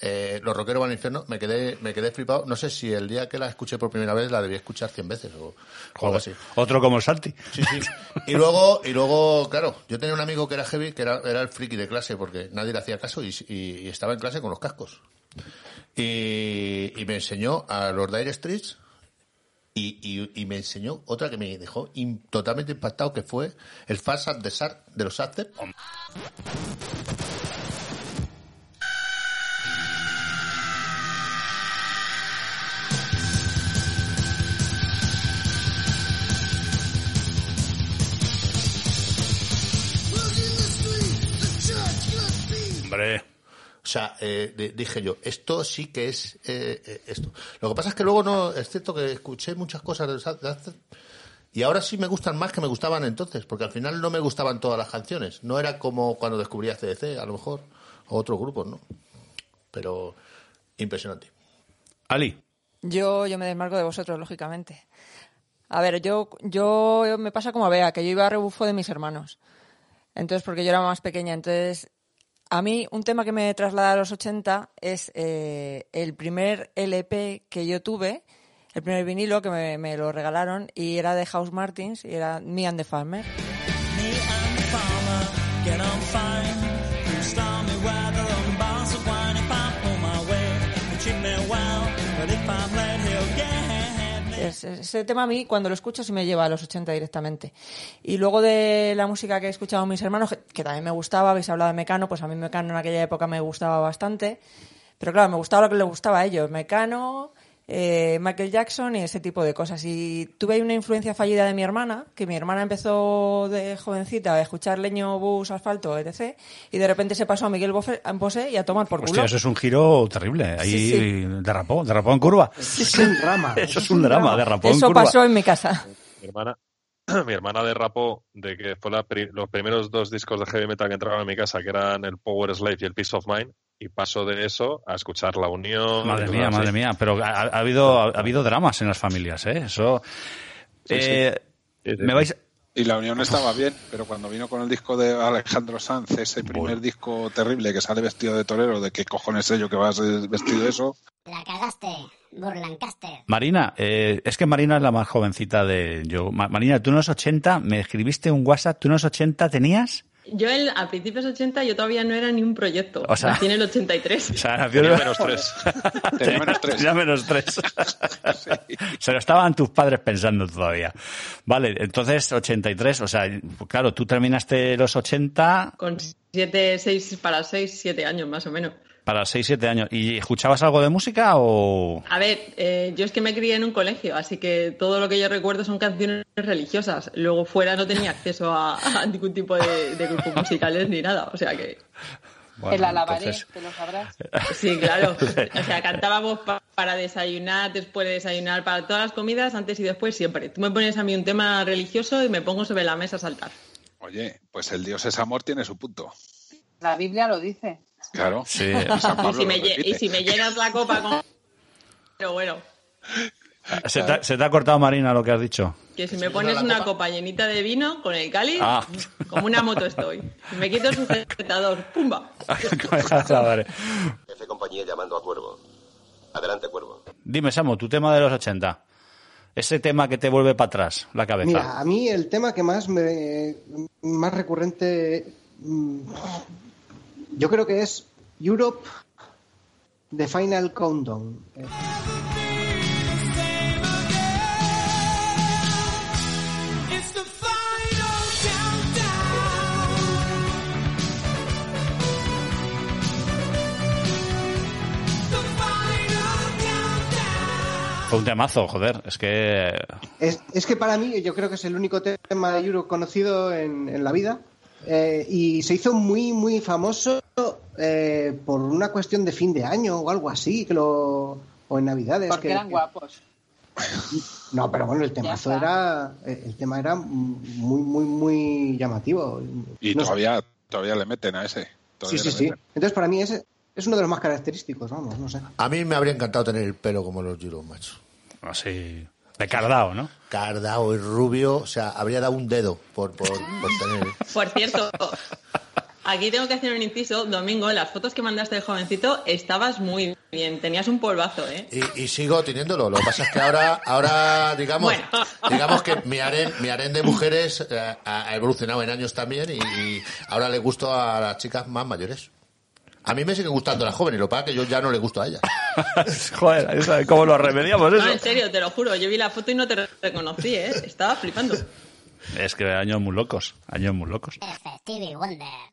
eh, Los rockeros van al infierno, me quedé, me quedé flipado. No sé si el día que la escuché por primera vez la debí escuchar 100 veces o, o algo así.
Otro como el Santi.
Sí, sí. Y luego, y luego, claro, yo tenía un amigo que era heavy, que era, era el friki de clase, porque nadie le hacía caso y, y- y estaba en clase con los cascos. Y, y me enseñó a los Dire Streets y, me enseñó otra que me dejó totalmente impactado, que fue el Fast the Shark de los Aztec.
Hombre.
O sea, eh, di- dije yo, esto sí que es eh, eh, esto. Lo que pasa es que luego no, es cierto que escuché muchas cosas de y ahora sí me gustan más que me gustaban entonces, porque al final no me gustaban todas las canciones. No era como cuando descubrí a CDC, a lo mejor, o otros grupos, ¿no? Pero impresionante.
Ali.
Yo, yo me desmarco de vosotros, lógicamente. A ver, yo, yo me pasa como a Bea, que yo iba a rebufo de mis hermanos. Entonces, porque yo era más pequeña. Entonces, a mí un tema que me traslada a los 80 es eh, el primer LP que yo tuve, el primer vinilo que me, me lo regalaron y era de House Martins y era Me and the Farmer. Ese tema a mí, cuando lo escucho, sí me lleva a los 80 directamente. Y luego de la música que he escuchado mis hermanos, que también me gustaba, habéis hablado de Mecano, pues a mí Mecano en aquella época me gustaba bastante. Pero claro, me gustaba lo que le gustaba a ellos, Mecano, eh, Michael Jackson y ese tipo de cosas. Y tuve una influencia fallida de mi hermana, que mi hermana empezó de jovencita a escuchar Leño, Bus, Asfalto, etc. Y de repente se pasó a Miguel Bosé y a tomar por culo.
Hostia, eso es un giro terrible. Ahí
Sí, sí.
derrapó, derrapó en curva.
Es un drama.
Eso es un drama, [LAUGHS] derrapó en
Eso
curva.
pasó en mi casa.
Mi hermana, [CLEARS THROAT] mi hermana derrapó de que fue la pri- los primeros dos discos de heavy metal que entraban en mi casa, que eran el Power Slave y el Peace of Mind, y paso de eso a escuchar La Unión.
Madre mía, madre
así.
mía. Pero ha, ha habido, ha habido dramas en las familias, ¿eh? Eso.
Sí.
Eh,
Sí, sí.
Me vais.
Y la Unión estaba bien, pero cuando vino con el disco de Alejandro Sanz, ese primer disco terrible que sale vestido de torero, de qué cojones sé yo que vas vestido de eso,
La cagaste, Burlancaster.
Marina, eh, es que Marina es la más jovencita de yo. Ma- Marina, tú en los 80 me escribiste un WhatsApp, tú en los 80 tenías.
Yo el- a principios 80 yo todavía no era ni un proyecto.
O sea-
Nací en el 83.
O sea, nació [LAUGHS]
Tenía menos tres.
tenía menos tres.
Tenía menos tres. Se lo estaban tus padres pensando todavía. Vale, entonces 83, o sea, claro, tú terminaste los 80.
Con 7, 6 para 6, 7 años más o menos.
Para 6-7 años. ¿Y escuchabas algo de música o...?
A ver, eh, yo es que me crié en un colegio, así que todo lo que yo recuerdo son canciones religiosas. Luego fuera no tenía acceso a, a ningún tipo de, de grupos musicales ni nada, o sea que...
Bueno,
el alabaré,
entonces-
te lo sabrás.
Sí, claro. [LAUGHS] O sea, cantábamos pa- para desayunar, después de desayunar, para todas las comidas, antes y después, siempre. Tú me pones a mí un tema religioso y me pongo sobre la mesa a saltar.
Oye, pues el Dios es amor tiene su punto.
La Biblia lo dice.
Claro.
Sí.
San [LAUGHS] Pablo
Y si, me, y si me llenas la copa con... Pero bueno,
¿Se te, ha- se te ha cortado, Marina, lo que has dicho?
que si me pones una copa llenita de vino con el cáliz,
Ah.
como una moto estoy. Si me quito el sujetador, ¡pumba!
F compañía llamando a Cuervo. Adelante, Cuervo.
Dime, Samu, tu tema de los 80. Ese tema que te vuelve para atrás, la cabeza.
Mira, a mí el tema que más me más recurrente mm, yo creo que es Europe The Final Countdown.
Fue un temazo, joder. Es que...
Es, es que para mí yo creo que es el único tema de Europe conocido en, en la vida eh, y se hizo muy muy famoso eh, por una cuestión de fin de año o algo así que lo o en navidades
Porque
que-
eran
que-
guapos. [LAUGHS]
No, pero bueno, el temazo era. eh, El tema era muy, muy, muy llamativo.
Y
No sé.
todavía, todavía le meten a ese.
Sí, sí, sí. Entonces, para mí, ese es uno de los más característicos, vamos, no sé.
A mí me habría encantado tener el pelo como los Euro, macho.
Así... De cardao, ¿no?
Cardao y rubio, o sea, habría dado un dedo por, por, por tener. [LAUGHS]
Por cierto, aquí tengo que hacer un inciso. Domingo, en las fotos que mandaste de jovencito, estabas muy bien. Tenías un polvazo, ¿eh?
Y, y sigo teniéndolo. Lo que pasa es que ahora, ahora digamos,
Bueno.
digamos que mi harén, mi harén de mujeres eh, ha ha evolucionado en años también y, y ahora le gusto a las chicas más mayores. A mí me siguen gustando las jóvenes, lo que pasa es que yo ya no le gusto a ellas. [LAUGHS]
Joder, ¿cómo lo remediamos
No,
eso?
en serio, te lo juro. Yo vi la foto y no te re- reconocí, ¿eh? Estaba flipando.
Es que años muy locos, años muy locos.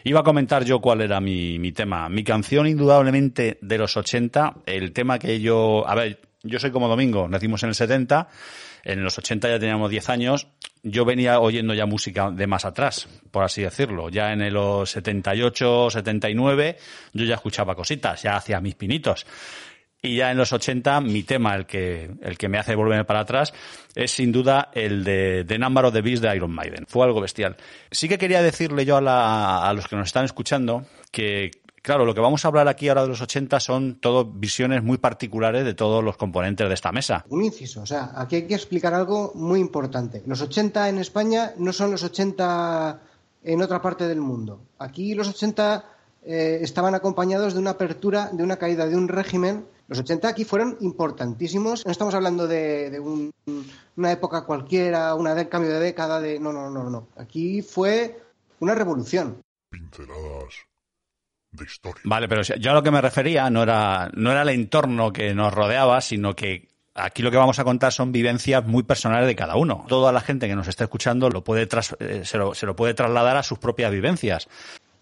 Iba a comentar yo cuál era mi, mi tema. Mi canción, indudablemente, de los 80, el tema que yo... A ver, yo soy como Domingo, nacimos en el 70, en los 80 ya teníamos 10 años, yo venía oyendo ya música de más atrás, por así decirlo. Ya en los 78, 79, yo ya escuchaba cositas, ya hacía mis pinitos. Y ya en los 80, mi tema, el que, el que me hace volverme para atrás, es sin duda el de The Number of Beast de Iron Maiden. Fue algo bestial. Sí que quería decirle yo a, la- a los que nos están escuchando que, claro, lo que vamos a hablar aquí ahora de los 80 son todo visiones muy particulares de todos los componentes de esta mesa.
Un inciso, o sea, aquí hay que explicar algo muy importante. Los 80 en España no son los 80 en otra parte del mundo. Aquí los 80 eh, estaban acompañados de una apertura, de una caída de un régimen. Los 80 aquí fueron importantísimos. No estamos hablando de, de un- una época cualquiera, una de, cambio de década, de no, no, no, no. Aquí fue una revolución.
Pinceladas de historia.
Vale, pero yo a lo que me refería no era, no era el entorno que nos rodeaba, sino que aquí lo que vamos a contar son vivencias muy personales de cada uno. Toda la gente que nos está escuchando lo puede tras- eh, se, lo, se lo puede trasladar a sus propias vivencias.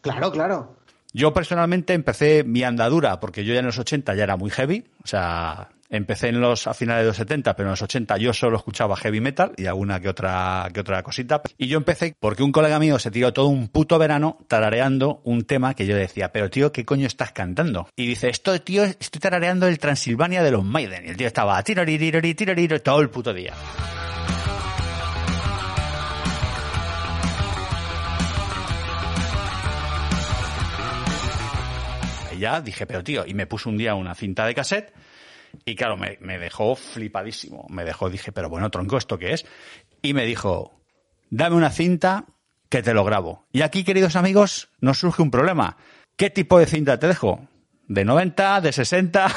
Claro, claro.
Yo personalmente empecé mi andadura, porque yo ya en los 80 ya era muy heavy, o sea, empecé en los, a finales de los 70, pero en los 80 yo solo escuchaba heavy metal y alguna que otra, que otra cosita. Y yo empecé porque un colega mío se tiró todo un puto verano tarareando un tema que yo decía, pero tío, ¿qué coño estás cantando? Y dice, esto, tío, estoy tarareando el Transilvania de los Maiden. Y el tío estaba tiroririrori, tiroriro todo el puto día. Ya dije, pero tío, y me puso un día una cinta de cassette y claro, me, me dejó flipadísimo. Me dejó, dije, pero bueno, tronco, ¿esto qué es? Y me dijo, dame una cinta que te lo grabo. Y aquí, queridos amigos, nos surge un problema. ¿Qué tipo de cinta te dejo? ¿De 90? ¿De 60?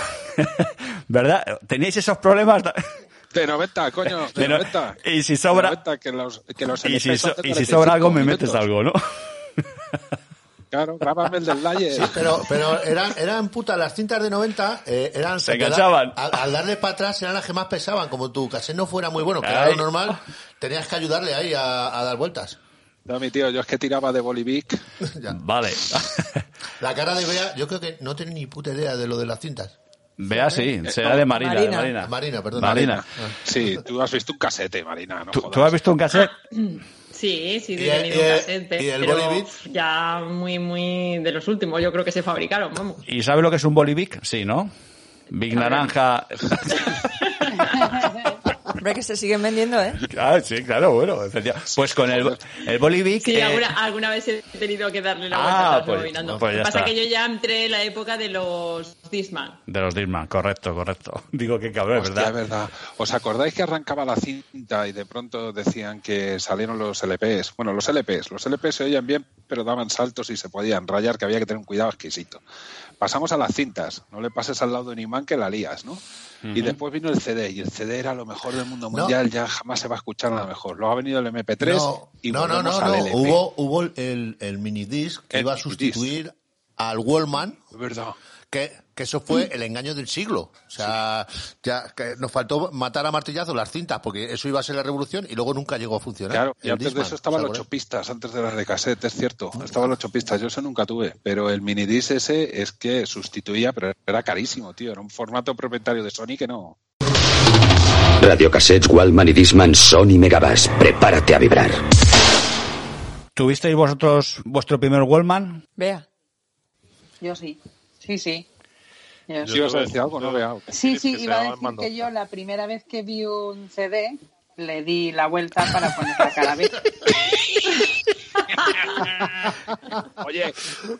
[LAUGHS] ¿Verdad? ¿Teníais esos problemas?
De 90, coño, [LAUGHS] de,
De no-
90.
y si sobra-
De 90, que los, que los
Y si,
LPs son
so-
de
y si
45
sobra algo, me
minutos.
metes algo, ¿no? [LAUGHS]
Claro, grábame el del Layer.
Sí, pero, pero eran, eran putas, las cintas de 90 eh, eran...
Se enganchaban.
Al, al darle para atrás eran las que más pesaban, como tu cassette no fuera muy bueno, que era lo normal, tenías que ayudarle ahí a, a dar vueltas.
No, mi tío, yo es que tiraba de Bolivic. [LAUGHS]
Vale. [LAUGHS]
La cara de Bea, yo creo que no tiene ni puta idea de lo de las cintas.
Vea, sí, será de Marina. de Marina,
Marina, perdón.
Marina.
Sí, tú has visto un casete, Marina. No
¿Tú, tú has visto un cassette? [COUGHS]
Sí, sí,
¿Y
he
el-
tenido
y el-
un cassette,
y el
pero
Bollywood?
ya muy, muy de los últimos, yo creo que se fabricaron, vamos.
¿Y sabe lo que es un Bolivic? Sí, ¿no? Big Naranja. [LAUGHS]
Hombre, que se siguen vendiendo, ¿eh?
Ah, sí, claro, bueno. Pues con el, el Bolivic.
Sí,
eh,
alguna, alguna vez he tenido que darle la
Ah,
vuelta a estar
pues-
rebobinando.
pues ya
pasa
está.
que yo ya entré en la época de los Disman.
De los Disman, correcto, correcto. [LAUGHS] Digo que cabrón, es
Hostia,
verdad.
verdad. ¿Os acordáis que arrancaba la cinta y de pronto decían que salieron los LPs? Bueno, los LPs. Los LPs se oían bien, pero daban saltos y se podían rayar, que había que tener un cuidado exquisito. Pasamos a las cintas. No le pases al lado de un imán que la lías, ¿no? Y después vino el CD, y el CD era lo mejor del mundo
No.
mundial, ya jamás se va a escuchar nada mejor. Luego ha venido el MP3
No,
y
no, no, no,
al
no.
LP.
Hubo, hubo el, el minidisc que
El
iba a sustituir al Wallman.
Es verdad.
Que, que eso fue el engaño del siglo. O sea, ya que nos faltó matar a martillazo las cintas, porque eso iba a ser la revolución y luego nunca llegó a funcionar.
Claro, y
El
antes de eso estaban
¿os
los
acordáis?
chopistas, antes de las de cassette, es cierto. Estaban los chopistas, yo eso nunca tuve. Pero el minidisc ese es que sustituía, pero era carísimo, tío. Era un formato propietario de Sony que no.
Radiocassettes Wallman y Disman Sony Megabass. Prepárate a vibrar.
¿Tuvisteis vosotros vuestro primer Wallman?
Vea.
Yo sí, sí, sí. Yo
Si ibas a decir algo, no vea.
Sí, sí,
que se
iba a decir
mando.
que yo la primera vez que vi un CD le di la vuelta para poner la cara B. [LAUGHS]
Oye,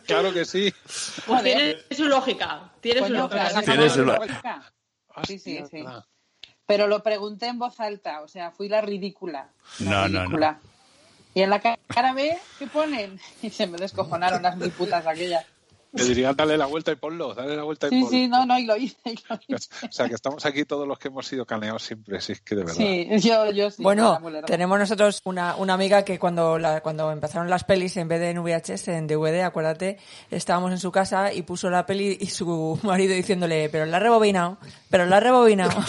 claro que sí.
Pues tiene su lógica, tiene su lógica.
Tiene su
vuelta. Sí, sí, sí. Pero lo pregunté en voz alta, o sea, fui la ridícula. La
No, no, no.
ridícula. Y en la ca- cara B, ¿qué ponen? [LAUGHS] Y se me descojonaron las mil putas aquellas.
Te diría, dale la vuelta y ponlo, dale la vuelta y
Sí,
ponlo.
sí, no, no, y lo hice, y lo hice.
O sea, que estamos aquí todos los que hemos sido caneados siempre, sí, es que de verdad.
Sí, yo, yo sí.
Bueno, tenemos nosotros una, una amiga que cuando, la- cuando empezaron las pelis, en vez de en VHS, en DVD, acuérdate, estábamos en su casa y puso la peli y su [LAUGHS] marido diciéndole, pero la ha rebobinado, pero la ha rebobinado. [LAUGHS]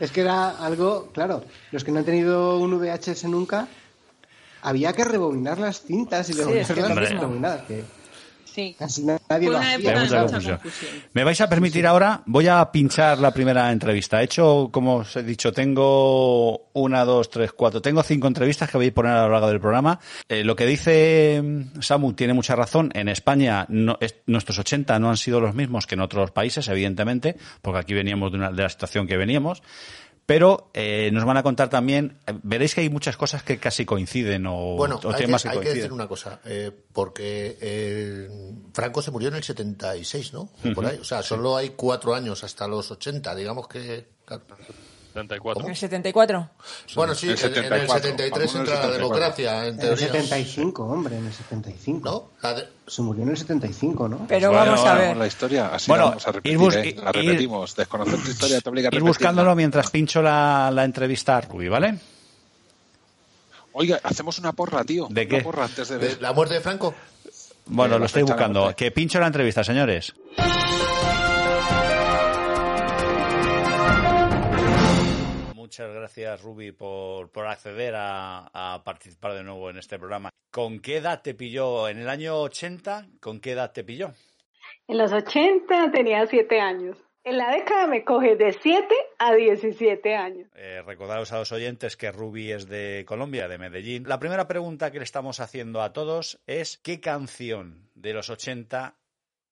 Es que era algo, claro, los que no han tenido un VHS nunca, había que rebobinar las cintas y
Sí, es que
devolverlas
Sí.
casi nadie lo hacía.
mucha confusión. ¿Me vais a permitir ahora? Voy a pinchar la primera entrevista. He hecho, como os he dicho, tengo una, dos, tres, cuatro. Tengo cinco entrevistas que voy a poner a lo largo del programa. Eh, lo que dice mm, Samu tiene mucha razón. En España no- es- nuestros 80 no han sido los mismos que en otros países, evidentemente, porque aquí veníamos de, una, de la situación que veníamos. Pero eh, nos van a contar también, eh, veréis que hay muchas cosas que casi coinciden o,
Bueno,
o
hay, que,
temas que,
hay que
coinciden.
decir una cosa, eh, porque eh, Franco se murió en el 76, ¿no? O Por
Ujú.
ahí. O sea, solo hay cuatro años hasta los 80, digamos que... claro.
74.
¿En el 74?
Bueno, sí,
El
en, en el
74,
73
algunos en el
entra la
74.
democracia, en
En el
teoría.
75, hombre, en el 75.
¿No? La de-
Se murió en el 75, ¿no?
Pero
Bueno,
vamos a ver.
La historia, así
Bueno,
la vamos a repetir,
ir bus-
¿eh? La
ir-
repetimos. Desconocer tu historia te obliga a
Ir buscándolo mientras pincho la, la entrevista a Rubí, ¿vale?
Oiga, hacemos una porra, tío.
¿De
Una
qué?
porra antes de
de la muerte de Franco.
Bueno,
Eh,
lo estoy buscando. Que pincho la entrevista, señores. Muchas gracias, Ruby, por, por acceder a, a participar de nuevo en este programa. ¿Con qué edad te pilló? ¿En el año 80? ¿Con qué edad te pilló?
En los 80 tenía 7 años. En la década me coge de 7 a 17 años.
Eh, recordaros a los oyentes que Ruby es de Colombia, de Medellín. La primera pregunta que le estamos haciendo a todos es ¿qué canción de los 80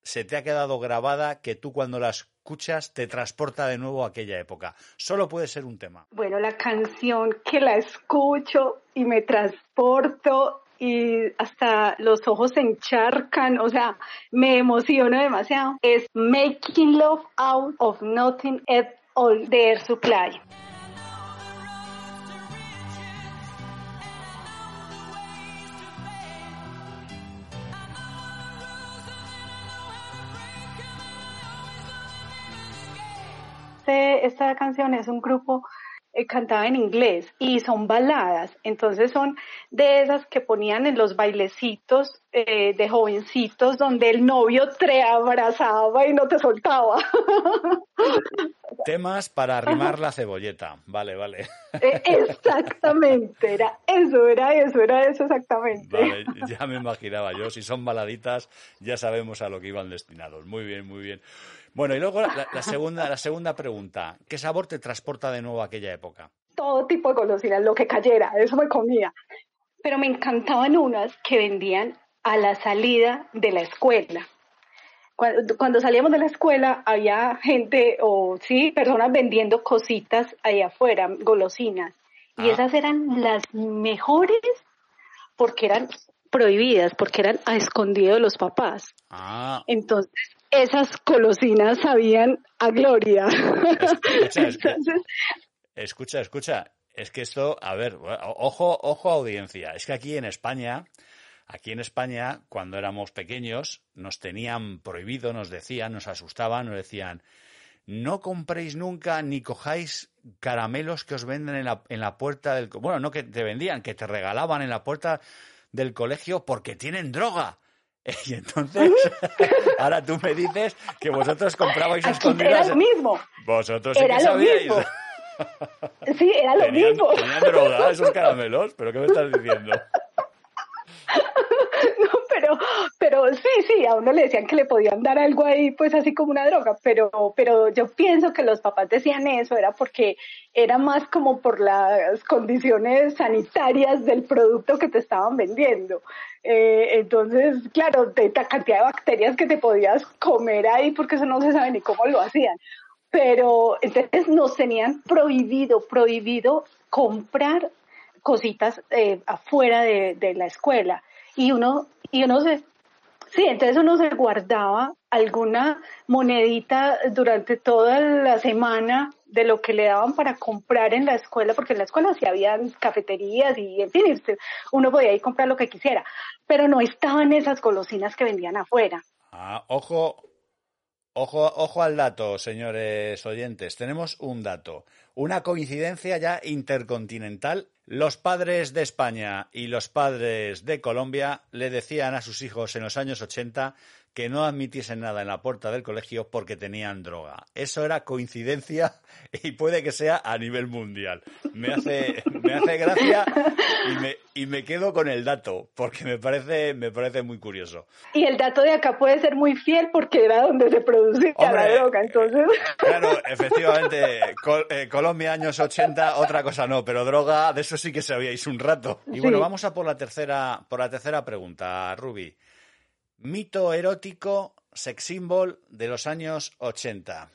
se te ha quedado grabada que tú cuando la escuchas te transporta de nuevo a aquella época? Solo puede ser un tema.
Bueno, la canción que la escucho y me transporto y hasta los ojos se encharcan, o sea, me emociono demasiado, es Making Love Out of Nothing at All de Air Supply. Este- esta canción es un grupo eh, cantada en inglés y son baladas, entonces son de esas que ponían en los bailecitos eh, de jovencitos donde el novio te abrazaba y no te soltaba. [LAUGHS]
Temas para arrimar la cebolleta. Vale, vale.
Eh, Exactamente, era eso, era eso, era eso exactamente.
Vale, ya me imaginaba yo. Si son baladitas, ya sabemos a lo que iban destinados. Muy bien, muy bien. Bueno, y luego la, la segunda, la segunda pregunta. ¿Qué sabor te transporta de nuevo a aquella época?
Todo tipo de golosinas, lo que cayera, eso me comía. Pero me encantaban unas que vendían a la salida de la escuela. Cuando, cuando salíamos de la escuela había gente o sí, personas vendiendo cositas ahí afuera, golosinas. Y
Ah.
esas eran las mejores porque eran prohibidas, porque eran a escondido de los papás.
Ah,
Entonces, esas golosinas sabían a gloria.
escucha,
Entonces,
escucha, escucha. Es que esto, a ver, ojo, ojo audiencia. Es que aquí en España, aquí en España, cuando éramos pequeños, nos tenían prohibido, nos decían, nos asustaban, nos decían, no compréis nunca ni cojáis caramelos que os venden en la, en la puerta del... co-". Bueno, no que te vendían, que te regalaban en la puerta del colegio porque tienen droga. [LAUGHS] Y entonces, [LAUGHS] ahora tú me dices que vosotros comprabais
aquí era
escondidas.
lo mismo.
Vosotros sí
Era
que
lo
sabíais.
mismo. [LAUGHS] Sí, era lo
Tenían,
mismo.
tenían droga esos caramelos, pero ¿qué me estás diciendo?
No, pero, pero sí, sí, a uno le decían que le podían dar algo ahí, pues así como una droga, pero, pero yo pienso que los papás decían eso, era porque era más como por las condiciones sanitarias del producto que te estaban vendiendo. Eh, entonces, claro, de la cantidad de bacterias que te podías comer ahí, porque eso no se sabe ni cómo lo hacían. Pero entonces nos tenían prohibido, prohibido comprar cositas eh, afuera de, de la escuela y uno y uno se sí entonces uno se guardaba alguna monedita durante toda la semana de lo que le daban para comprar en la escuela porque en la escuela sí habían cafeterías y en fin uno podía ir a comprar lo que quisiera pero no estaban esas golosinas que vendían afuera
Ah, ojo, ojo, ojo al dato, señores oyentes. Tenemos un dato, una coincidencia ya intercontinental. Los padres de España y los padres de Colombia le decían a sus hijos en los años 80 que no admitiesen nada en la puerta del colegio porque tenían droga. Eso era coincidencia [LAUGHS] y puede que sea a nivel mundial. Me hace, me hace gracia y me, y me quedo con el dato porque me parece, me parece muy curioso.
y el dato de acá puede ser muy fiel porque era donde se producía la droga entonces
Claro, [LAUGHS] efectivamente, Col- eh, Colombia años 80, otra cosa no, pero droga, de eso sí que sabíais un rato. Y
Sí.
bueno, vamos a por la tercera, por la tercera pregunta, Ruby. Mito erótico, sex symbol de los años 80.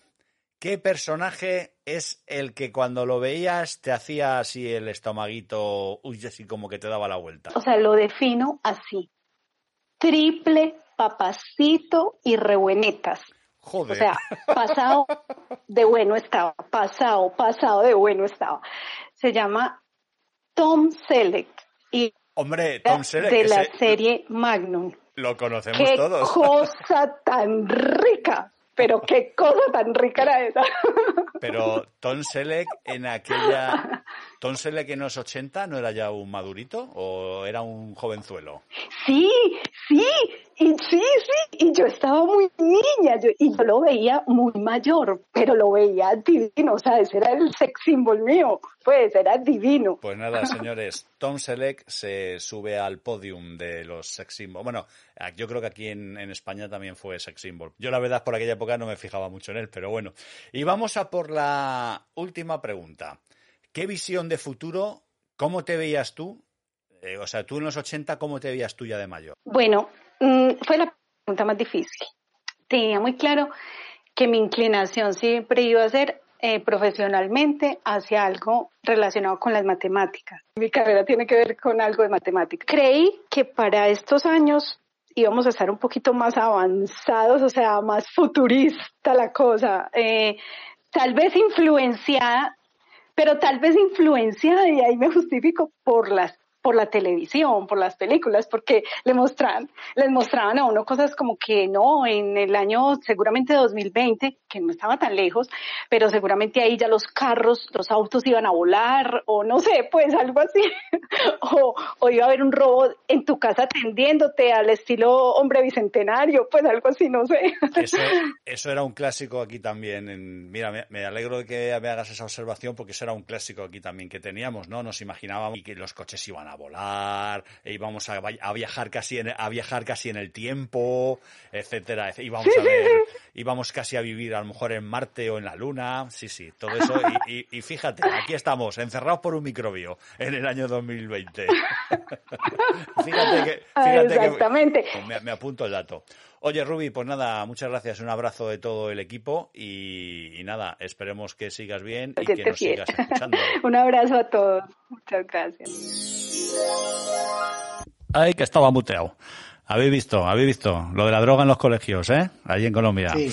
¿Qué personaje es el que cuando lo veías te hacía así el estomaguito, uy, así como que te daba la vuelta?
o sea lo defino así triple papacito y rebuenetas
Joder.
O sea, pasado de bueno estaba, pasado, pasado de bueno estaba. Se llama Tom Selleck y
Hombre, Tom Selleck,
de la
ese
serie Magnum.
Lo conocemos
¡Qué
todos.
cosa tan rica! Pero qué cosa tan rica era esa.
Pero Tom Selleck en aquella... ¿Tom Selleck en los 80 no era ya un madurito o era un jovenzuelo?
Sí, sí, y sí, sí, y yo estaba muy niña, yo, y yo lo veía muy mayor, pero lo veía divino, o sea, ese era el sex symbol mío, pues era divino.
Pues nada, [LAUGHS] señores, Tom Selleck se sube al podium de los sex symbols. Bueno, yo creo que aquí en, en España también fue sex symbol. Yo la verdad por aquella época no me fijaba mucho en él, pero bueno. Y vamos a por la última pregunta. ¿Qué visión de futuro, cómo te veías tú? Eh, o sea, tú en los 80, ¿cómo te veías tú ya de mayor?
Bueno, fue la pregunta más difícil. Tenía muy claro que mi inclinación siempre iba a ser eh, profesionalmente hacia algo relacionado con las matemáticas. Mi carrera tiene que ver con algo de matemáticas. Creí que para estos años íbamos a estar un poquito más avanzados, o sea, más futurista la cosa, eh, tal vez influenciada, pero tal vez influenciada, y ahí me justifico, por las por la televisión, por las películas, porque le mostran, les mostraban a uno cosas como que no, en el año seguramente 2020, que no estaba tan lejos, pero seguramente ahí ya los carros, los autos iban a volar, o no sé, pues algo así, [LAUGHS] o, o iba a haber un robot en tu casa atendiéndote al estilo hombre bicentenario, pues algo así, no sé.
Eso, [LAUGHS] eso era un clásico aquí también. En- mira, me, me alegro de que me hagas esa observación porque eso era un clásico aquí también que teníamos, ¿no? Nos imaginábamos que los coches iban a volar, e íbamos a, a viajar casi en, a viajar casi en el tiempo, etcétera. Íbamos a ver, [LAUGHS] íbamos casi a vivir a lo mejor en Marte o en la Luna. Sí, sí, todo eso. Y, y- y fíjate, aquí estamos, encerrados por un microbio en el año 2020. [LAUGHS] fíjate que, fíjate que-
Exactamente.
pues me, me apunto el dato. Oye, Ruby, pues nada, muchas gracias. Un abrazo de todo el equipo y, y nada, esperemos que sigas bien y que nos sigas escuchando. [LAUGHS]
Un abrazo a todos. Muchas gracias.
Ay, que estaba muteado. Habéis visto, habéis visto lo de la droga en los colegios, ¿eh? Allí en Colombia.
Sí.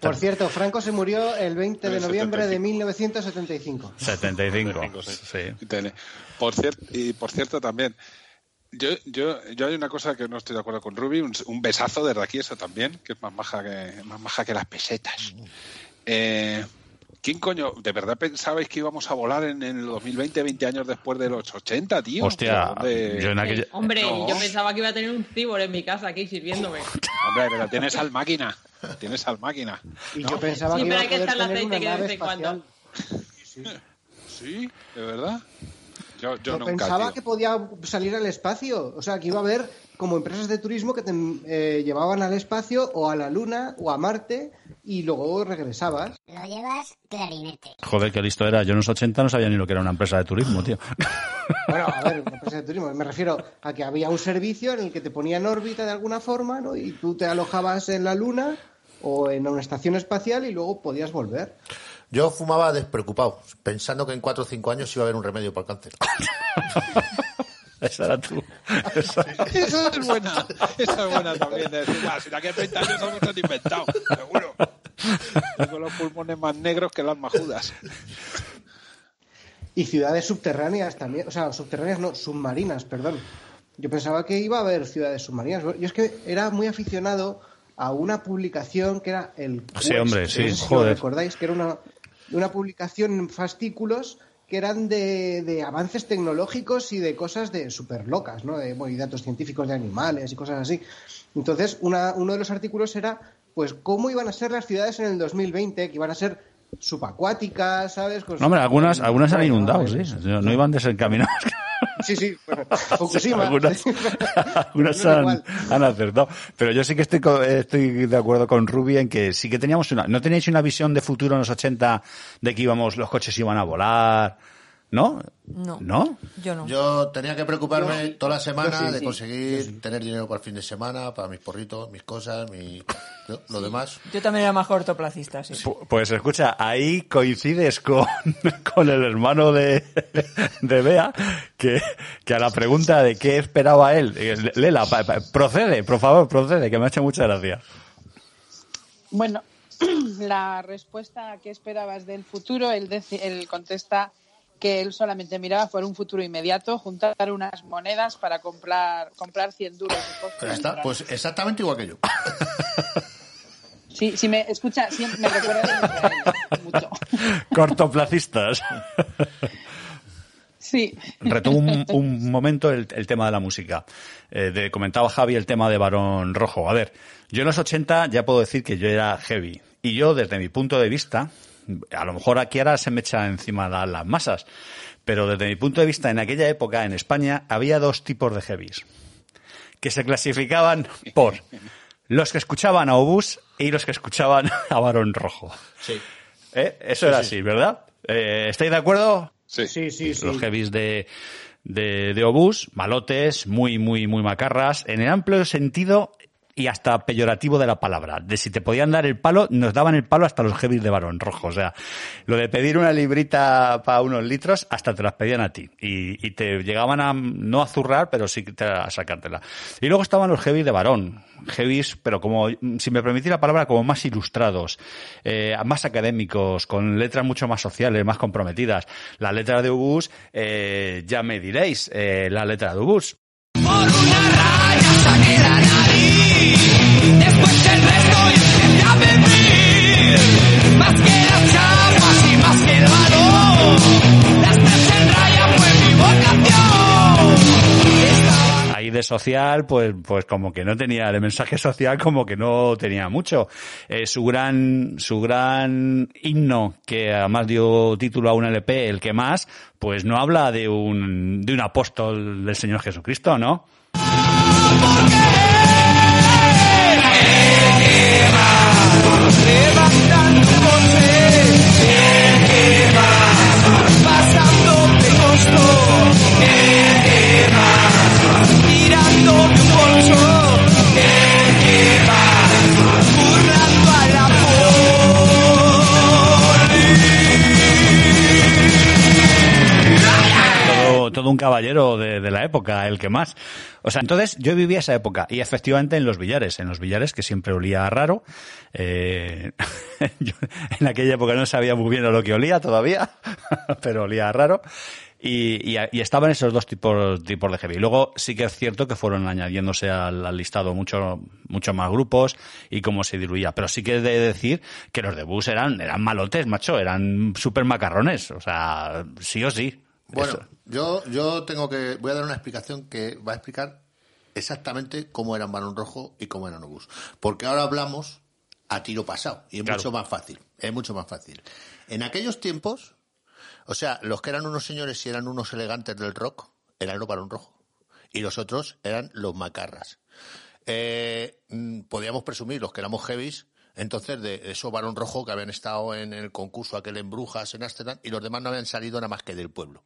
Por cierto, Franco se murió el 20 de noviembre de
75.
1975.
75.
sí.
Sí.
Por cierto, y por cierto también, yo, yo, yo hay una cosa que no estoy de acuerdo con Ruby, un, un besazo desde aquí eso también, que es más maja que, más maja que las pesetas. Eh, ¿Quién coño, de verdad pensabais que íbamos a volar en, en el 2020, 20 años después de los 80, tío?
Hostia,
¿Dónde-
yo en aquella...
Hombre,
No.
yo pensaba que iba a tener un cibor en mi casa aquí sirviéndome. [LAUGHS]
Hombre, pero tienes al máquina, tienes al máquina.
Y
¿no?
yo pensaba
Sí,
que iba a
hay que
tener una
aceite que de vez en cuando.
espacial.
Sí, de verdad. Yo, yo
Yo
nunca,
pensaba
tío.
que podía salir al espacio. O sea, que iba a haber como empresas de turismo que te eh, llevaban al espacio o a la Luna o a Marte y luego regresabas.
Lo llevas clarinete.
Joder, qué listo era. Yo en los 80 no sabía ni lo que era una empresa de turismo, tío. [LAUGHS]
Bueno, a ver, una empresa de turismo. Me refiero a que había un servicio en el que te ponía en órbita de alguna forma, ¿no? Y tú te alojabas en la Luna o en una estación espacial y luego podías volver.
Yo fumaba despreocupado, pensando que en 4 o 5 años iba a haber un remedio para el cáncer. [LAUGHS]
Esa era tú. Esa-
Esa es buena, esa es buena también. De decir, "Ah, si de aquí a 30 años hemos han inventado, seguro. Tengo los pulmones más negros que las majudas.
Y ciudades subterráneas también, o sea, subterráneas no, submarinas, perdón. Yo pensaba que iba a haber ciudades submarinas. Yo es que era muy aficionado a una publicación que era el
Sí,
Quest,
hombre,
no
sí,
sé si
joder.
recordáis, que era una, una publicación en fascículos que eran de, de avances tecnológicos y de cosas de súper locas, ¿no? De, bueno, y datos científicos de animales y cosas así. Entonces, una, uno de los artículos era, pues, cómo iban a ser las ciudades en el 2020, que iban a ser subacuáticas, ¿sabes? Con
No, hombre, algunas, algunas han inundado, sí. No, no iban desencaminados. [LAUGHS]
Sí, sí, bueno, Fukushima.
algunas algunas han, han acertado. Pero yo sí que estoy, estoy de acuerdo con Ruby en que sí que teníamos una... ¿No teníais una visión de futuro en los 80 de que íbamos, los coches iban a volar? ¿No?
No.
¿No?
Yo no.
Yo tenía que preocuparme
Yo-
toda la semana
sí,
de
sí,
conseguir tener dinero para el fin de semana, para mis porritos, mis cosas, mi... yo- lo demás.
Yo también era más cortoplacista, sí.
Pu- Pues escucha, ahí coincides con, [LAUGHS] con el hermano de, de Bea, que, que a la pregunta de qué esperaba él, Lela, pa- pa- procede, por favor, procede, que me ha hecho mucha gracia.
Bueno, [CLEARS THROAT] la respuesta que esperabas del futuro, él, él contesta que él solamente miraba por un futuro inmediato, juntar unas monedas para comprar comprar 100 duros.
está, pues exactamente igual que yo. [LAUGHS]
Sí, si me escucha, sí, me recuerda mucho. [LAUGHS]
Cortoplacistas.
Sí.
Retomo un, un momento el, el tema de la música. Eh, de, comentaba Javi el tema de Barón Rojo. A ver, yo en los 80 ya puedo decir que yo era heavy. Y yo, desde mi punto de vista, a lo mejor aquí ahora se me echa encima la- las masas, pero desde mi punto de vista, en aquella época, en España, había dos tipos de heavies. Que se clasificaban por los que escuchaban a Obús y los que escuchaban a Barón Rojo.
Sí.
¿Eh? Eso era así, ¿verdad? Eh, ¿Estáis de acuerdo?
Sí.
Sí, sí, sí.
los heavies de, de, de obús, malotes, muy, muy, muy macarras, en el amplio sentido y hasta peyorativo de la palabra. De si te podían dar el palo, nos daban el palo hasta los heavies de varón rojo. O sea, lo de pedir una librita para unos litros, hasta te las pedían a ti. Y, y te llegaban a, no a zurrar, pero sí te- a sacártela. Y luego estaban los heavies de varón. Heavies, pero como, si me permitís la palabra, como más ilustrados, eh, más académicos, con letras mucho más sociales, más comprometidas. La letra de Ubus, eh, ya me diréis, eh, la letra de Ubus. Social, pues, pues como que no tenía, de mensaje social como que no tenía mucho. Eh, su gran, su gran himno, que además dio título a un LP, el que más, pues no habla de un, de un apóstol del Señor Jesucristo, ¿no?
Pasando de costo El que va Tirando un bolso
un caballero de, la época, el que más. O sea, entonces yo vivía esa época y efectivamente en los billares, en los billares que siempre olía raro. Eh, [LAUGHS] en aquella época no sabía muy bien a lo que olía todavía, [LAUGHS] pero olía raro. Y, y, estaban esos dos tipos, tipos de heavy. Luego sí que es cierto que fueron añadiéndose al, al listado mucho, mucho más grupos y cómo se diluía. Pero sí que he de decir que los de Bus eran, eran malotes, macho, eran súper macarrones. O sea, sí o sí.
Bueno,
Eso.
yo, yo tengo que. Voy a dar una explicación que va a explicar exactamente cómo eran Barón Rojo y cómo eran Obús. Porque ahora hablamos a tiro pasado y es
Claro.
mucho más fácil. Es mucho más fácil. En aquellos tiempos, o sea, los que eran unos señores y eran unos elegantes del rock, eran los Barón Rojo. Y los otros eran los macarras. Eh, mm, podíamos presumir, los que éramos heavies, entonces de esos varón rojo que habían estado en el concurso aquel en Brujas, en Ámsterdam, y los demás no habían salido nada más que del pueblo.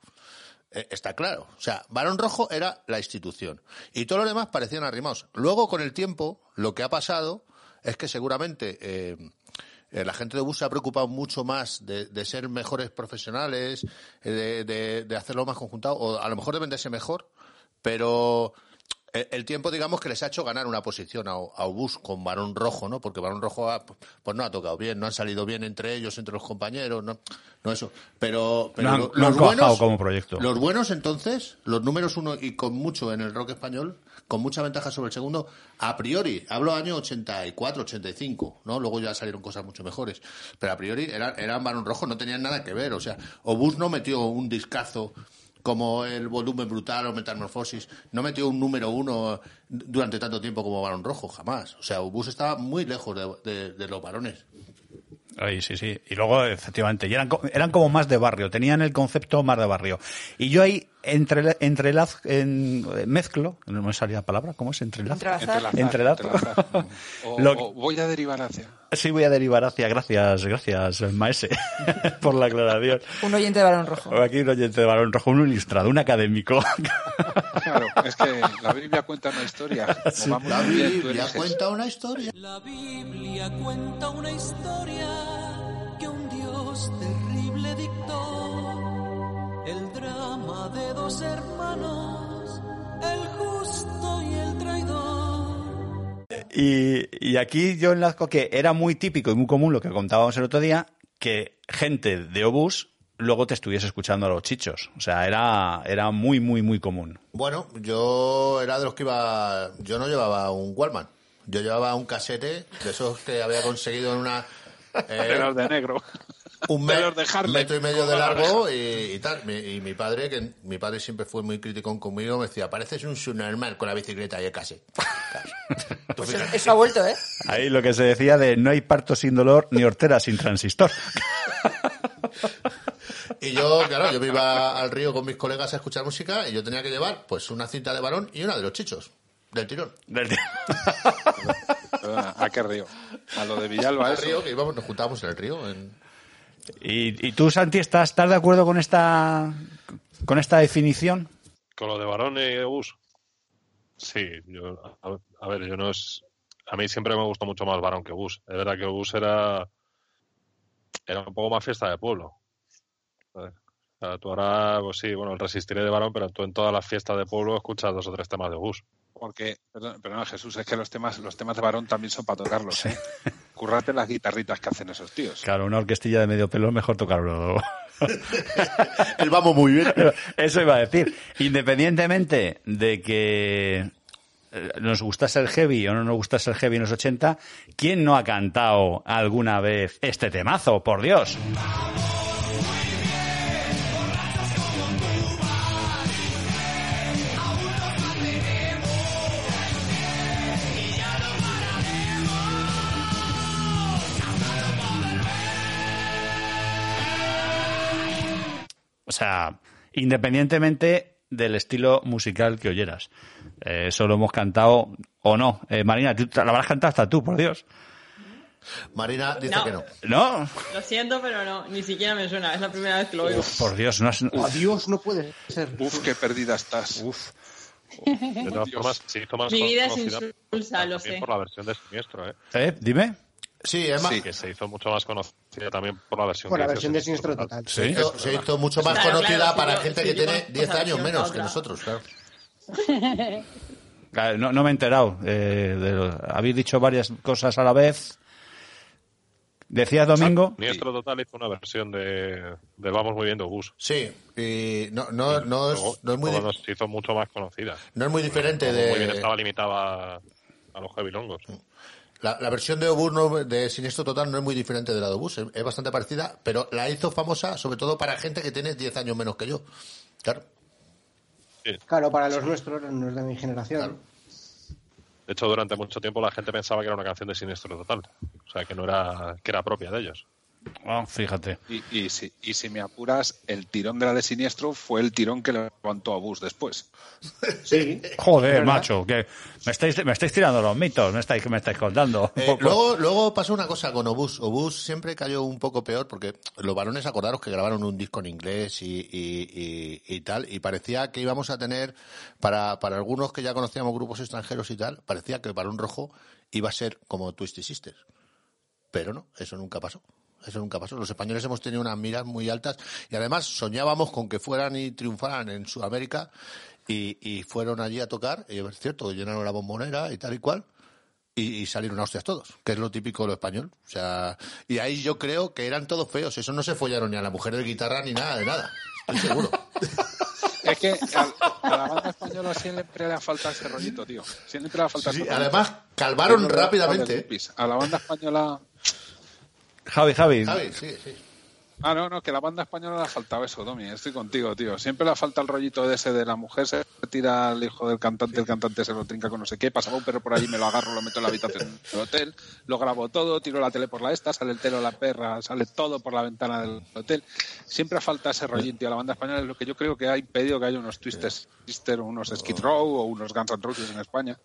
Eh, está claro. O sea, varón rojo era la institución. Y todos los demás parecían arrimados. Luego, con el tiempo, lo que ha pasado es que seguramente eh, eh, la gente de bus se ha preocupado mucho más de, ser mejores profesionales, de, de- de hacerlo más conjuntado, o a lo mejor de venderse mejor, pero el, tiempo, digamos, que les ha hecho ganar una posición a, a Obús con Barón Rojo, ¿no? Porque Barón Rojo ha- pues no ha tocado bien, no han salido bien entre ellos, entre los compañeros, no, no eso. Pero, pero
No han-
lo-
no han
los buenos,
como proyecto.
los buenos entonces, los números uno y con mucho en el rock español, con mucha ventaja sobre el segundo, a priori, hablo año 84, 85, ¿no? Luego ya salieron cosas mucho mejores, pero a priori eran, eran Barón Rojo, no tenían nada que ver, o sea, Obús no metió un discazo como el volumen brutal o metamorfosis, no metió un número uno durante tanto tiempo como Barón Rojo, jamás. O sea, Obús estaba muy lejos de, los varones.
Ay, sí, sí. Y luego, efectivamente, y eran, eran como más de barrio, tenían el concepto más de barrio. Y yo ahí entre, entre en, mezclo, no me salía la palabra, ¿cómo es? Entrelazo.
Entrelazar.
Entrelazo.
Entrelazar. [LAUGHS] O,
Lo-
o voy a derivar hacia.
Sí, voy a derivar hacia, gracias, gracias, maese, [LAUGHS] por la aclaración.
Un oyente de Barón Rojo.
Aquí un oyente de Barón Rojo, un ilustrado, un académico. [LAUGHS]
Claro, es que la Biblia cuenta una historia.
Sí.
va muy
La
bien,
Biblia cuenta una historia.
La Biblia cuenta una historia que un Dios terrible dictó. El drama de dos hermanos, el justo y el traidor.
Y, y aquí yo enlazco que era muy típico y muy común lo que contábamos el otro día, que gente de Obús luego te estuviese escuchando a los chichos. O sea, era, era muy, muy, muy común.
Bueno, yo era de los que iba. Yo no llevaba un Wallman. Yo llevaba un casete de esos que había conseguido en una. [LAUGHS] eh,
De los de negro.
Un
de
me-
los de
metro y medio de
la
largo y, y tal. Mi- y mi padre, que mi padre siempre fue muy crítico conmigo, me decía, pareces un subnormal con la bicicleta y el casete.
Pues eso ha vuelto, ¿eh?
Ahí lo que se decía de no hay parto sin dolor ni hortera sin transistor.
Y yo, claro, yo me iba al río con mis colegas a escuchar música y yo tenía que llevar pues una cinta de varón y una de los chichos, del tirón. [LAUGHS]
Perdona, ¿A qué río? A lo de Villalba,
Al río, que íbamos, nos juntábamos en el río. en-
¿Y, y tú, Santi, estás, estás de acuerdo con esta, con esta definición?
Con lo de varón y bus. Sí, yo, a, ver, yo no es. a mí siempre me gustó mucho más Barón que Bus. Es verdad que Bus era, era un poco más fiesta de pueblo. O sea, tú ahora, pues sí, bueno, resistiré de Barón, pero tú en todas las fiestas de pueblo escuchas dos o tres temas de Bus.
Porque, perdón, perdón, Jesús, es que los temas, los temas de varón también son para tocarlos, ¿eh? Currate las guitarritas que hacen esos tíos.
Claro, una orquestilla de medio pelo es mejor tocarlo. [LAUGHS]
El vamos muy bien.
Eso iba a decir. Independientemente de que eh, nos gustase el heavy o no nos gustase el heavy en los 80, ¿quién no ha cantado alguna vez este temazo? Por Dios. O sea, independientemente del estilo musical que oyeras. Eh, eso lo hemos cantado o no. Eh, Marina, tú la habrás cantado hasta tú, por Dios.
Marina dice
No.
que no.
¿No?
Lo siento, pero no, ni siquiera me suena. Es la primera vez que lo oigo.
Por Dios, no has...
Adiós, no puede ser.
Uf, qué perdida estás.
Uf. De todas formas, se hizo más
Mi vida es insulsa, lo
también
sé.
por la versión de Siniestro, ¿eh?
¿Eh? Dime.
Sí, además,
Sí, que se hizo mucho más conocida también por la versión
Por la versión de
hizo
Sinistro Total.
se, hizo, se hizo mucho más
Claro,
conocida
claro,
para
sí,
gente
sí,
que tiene
conozco
10
esa
años menos que nosotros, [LAUGHS] claro.
No, no me he enterado. eh, de lo- habéis dicho varias cosas a la vez. Decías Domingo.
Siniestro Total hizo una versión de, de Vamos muy bien de Bus.
Sí, y no, no, no, es, no, es muy, di-
se hizo mucho más conocida.
no es muy diferente
Como Muy bien
de...
estaba limitada a, a los heavy longos.
La, la versión de Obús no- de Siniestro Total no es muy diferente de la de Obús, es, es bastante parecida, pero la hizo famosa sobre todo para gente que tiene 10 años menos que yo. Claro.
Claro, para los nuestros, los de mi generación.
De hecho, durante mucho tiempo la gente pensaba que era una canción de Siniestro Total. O sea, que no era, que era propia de ellos.
Ah, fíjate.
Y, y, si, y si me apuras, el tirón de la de Siniestro fue el tirón que levantó a Bus después. [LAUGHS]
Sí.
Joder,
¿Verdad?
macho, que me estáis, me estáis tirando los mitos, me estáis, que me estáis contando.
Eh, luego, luego pasó una cosa con Obús. Obús siempre cayó un poco peor porque los varones, acordaros que grabaron un disco en inglés y, y- y- y tal, y parecía que íbamos a tener, para, para algunos que ya conocíamos grupos extranjeros y tal, parecía que el Barón Rojo iba a ser como Twisted Sisters. Pero no, eso nunca pasó. Eso nunca pasó. Los españoles hemos tenido unas miras muy altas y además soñábamos con que fueran y triunfaran en Sudamérica y, y fueron allí a tocar, y es cierto, llenaron la bombonera y tal y cual, y, y salieron a hostias todos, que es lo típico de lo español. O sea, y ahí yo creo que eran todos feos, eso no se follaron ni a la mujer de guitarra ni nada de nada, estoy seguro. [LAUGHS]
Es que a, a la banda española siempre le ha faltado ese rollito, tío. Siempre le ha faltado
Sí,
ese
además,
rollito.
calvaron rápidamente.
A la banda española...
Javi, Javi.
Javi, sí, sí.
Ah, no, no, que a la banda española le ha faltado eso, Domi. Estoy contigo, tío. Siempre le ha faltado el rollito de ese de la mujer se tira al hijo del cantante, el cantante se lo trinca con no sé qué, pasaba un perro por allí, me lo agarro, lo meto en la habitación del hotel, lo grabo todo, tiro la tele por la esta, sale el telo, la perra, sale todo por la ventana del hotel. Siempre ha faltado ese rollito y a la banda española es lo que yo creo que ha impedido que haya unos Twisted Sister, unos Skid Row o unos Guns N' Roses en España.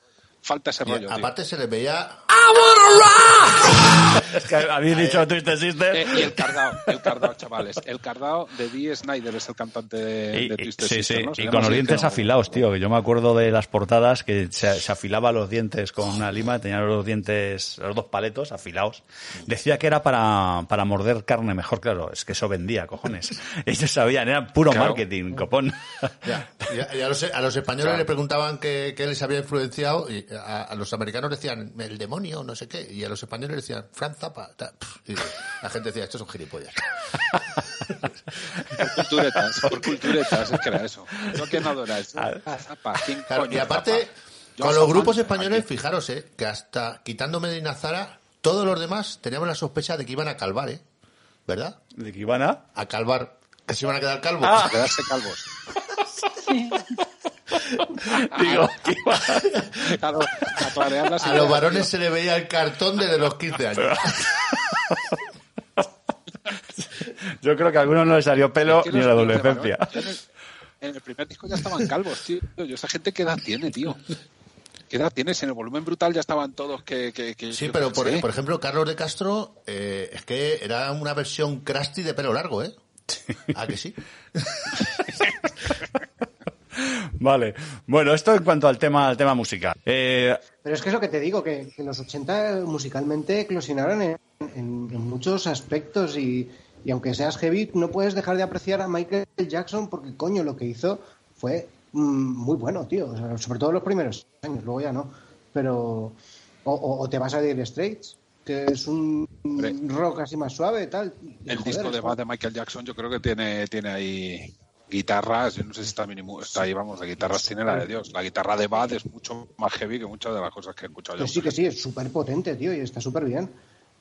Falta ese
Y
rollo, tío.
aparte se les veía
Es que habéis dicho Twisted Sister.
Eh, y el cardao, el cardao, chavales. El cardao de Dee Snyder es el cantante de,
Y,
de Twisted
sí,
Sister,
sí, y con los dientes
no-
afilados, tío. Que yo me acuerdo de las portadas que se, se afilaba los dientes con una lima, tenían los dientes, los dos paletos afilados. Decía que era para, para morder carne mejor, claro. Es que eso vendía, cojones. [LAUGHS] Ellos sabían, era puro
Claro.
marketing, copón.
Ya, y a, y a los, a los españoles le preguntaban qué, qué les había influenciado y a, a los americanos decían el demonio, no sé qué, y a los españoles decían Franz Zappa. ta, pf, y la gente decía, estos son gilipollas.
Por culturetas, por culturetas, es que era eso. Yo que no adora eso. Zapa, ¿quién
Claro,
coño
y aparte?
Yo
con los grupos españoles, fijaros, eh, que hasta quitando Medina Zara, todos los demás teníamos la sospecha de que iban a calvar, ¿eh? ¿Verdad?
¿De que iban a?
A calvar, que se iban a quedar calvos.
A quedarse calvos. [LAUGHS] [LAUGHS]
Digo,
Claro, a las
A los varones se le veía el cartón desde los 15 años. [LAUGHS]
Yo creo que a algunos no les salió pelo
Es que
ni
los
la adolescencia.
En el, en primer disco ya estaban calvos, tío. Yo, esa gente, ¿qué edad tiene, tío? ¿Qué edad tiene? Si en el volumen brutal ya estaban todos que... que, que
Sí, pero
qué
por, por ejemplo, Carlos de Castro, eh, es que era una versión crusty de pelo largo, ¿eh? ¿A que sí? [LAUGHS]
Vale. Bueno, esto en cuanto al tema, al tema música. Eh,
Pero es que es lo que te digo, que, que los 80 musicalmente eclosionaron en, en- en muchos aspectos y, y aunque seas heavy, no puedes dejar de apreciar a Michael Jackson porque, coño, lo que hizo fue mm, muy bueno, tío. O sea, sobre todo los primeros años, luego ya no. Pero... O, o- o te vas a Dire Straits, que es un rock así más suave, tal.
El
joder,
disco de de Michael Jackson yo creo que tiene, tiene ahí guitarras, yo no sé si está mínimo, está ahí, vamos, de guitarras tiene la de Dios. La guitarra de Bad es mucho más heavy que muchas de las cosas que he escuchado yo.
Sí, que sí, es súper potente, tío, y está súper bien.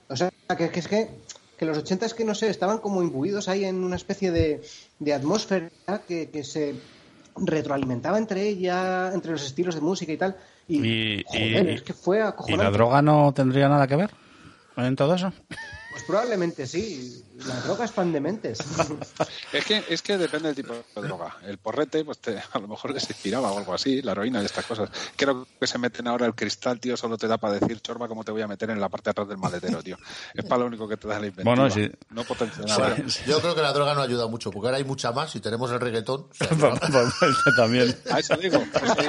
O sea, que, que es que, que los 80 es que, no sé, estaban como imbuidos ahí en una especie de, de atmósfera que, que se retroalimentaba entre ella, entre los estilos de música y tal. Y,
y,
joder,
y-
es que fue
¿y
acojonante.
la droga no tendría nada que ver en todo eso?
Pues probablemente sí. Las drogas pan de mentes. [LAUGHS]
Es que, es que depende del tipo de droga. El porrete, pues te- a lo mejor les inspiraba o algo así, la heroína y estas cosas. Creo que se meten ahora el cristal, tío, solo te da para decir, chorba, cómo te voy a meter en la parte de atrás del maletero, tío. Es para lo único que te da la inventiva.
Bueno, sí.
No potencia nada.
Yo creo que la droga no ayuda mucho, porque ahora hay mucha más y tenemos el reggaetón. o sea, [LAUGHS]
También.
A eso digo. Pues, sí,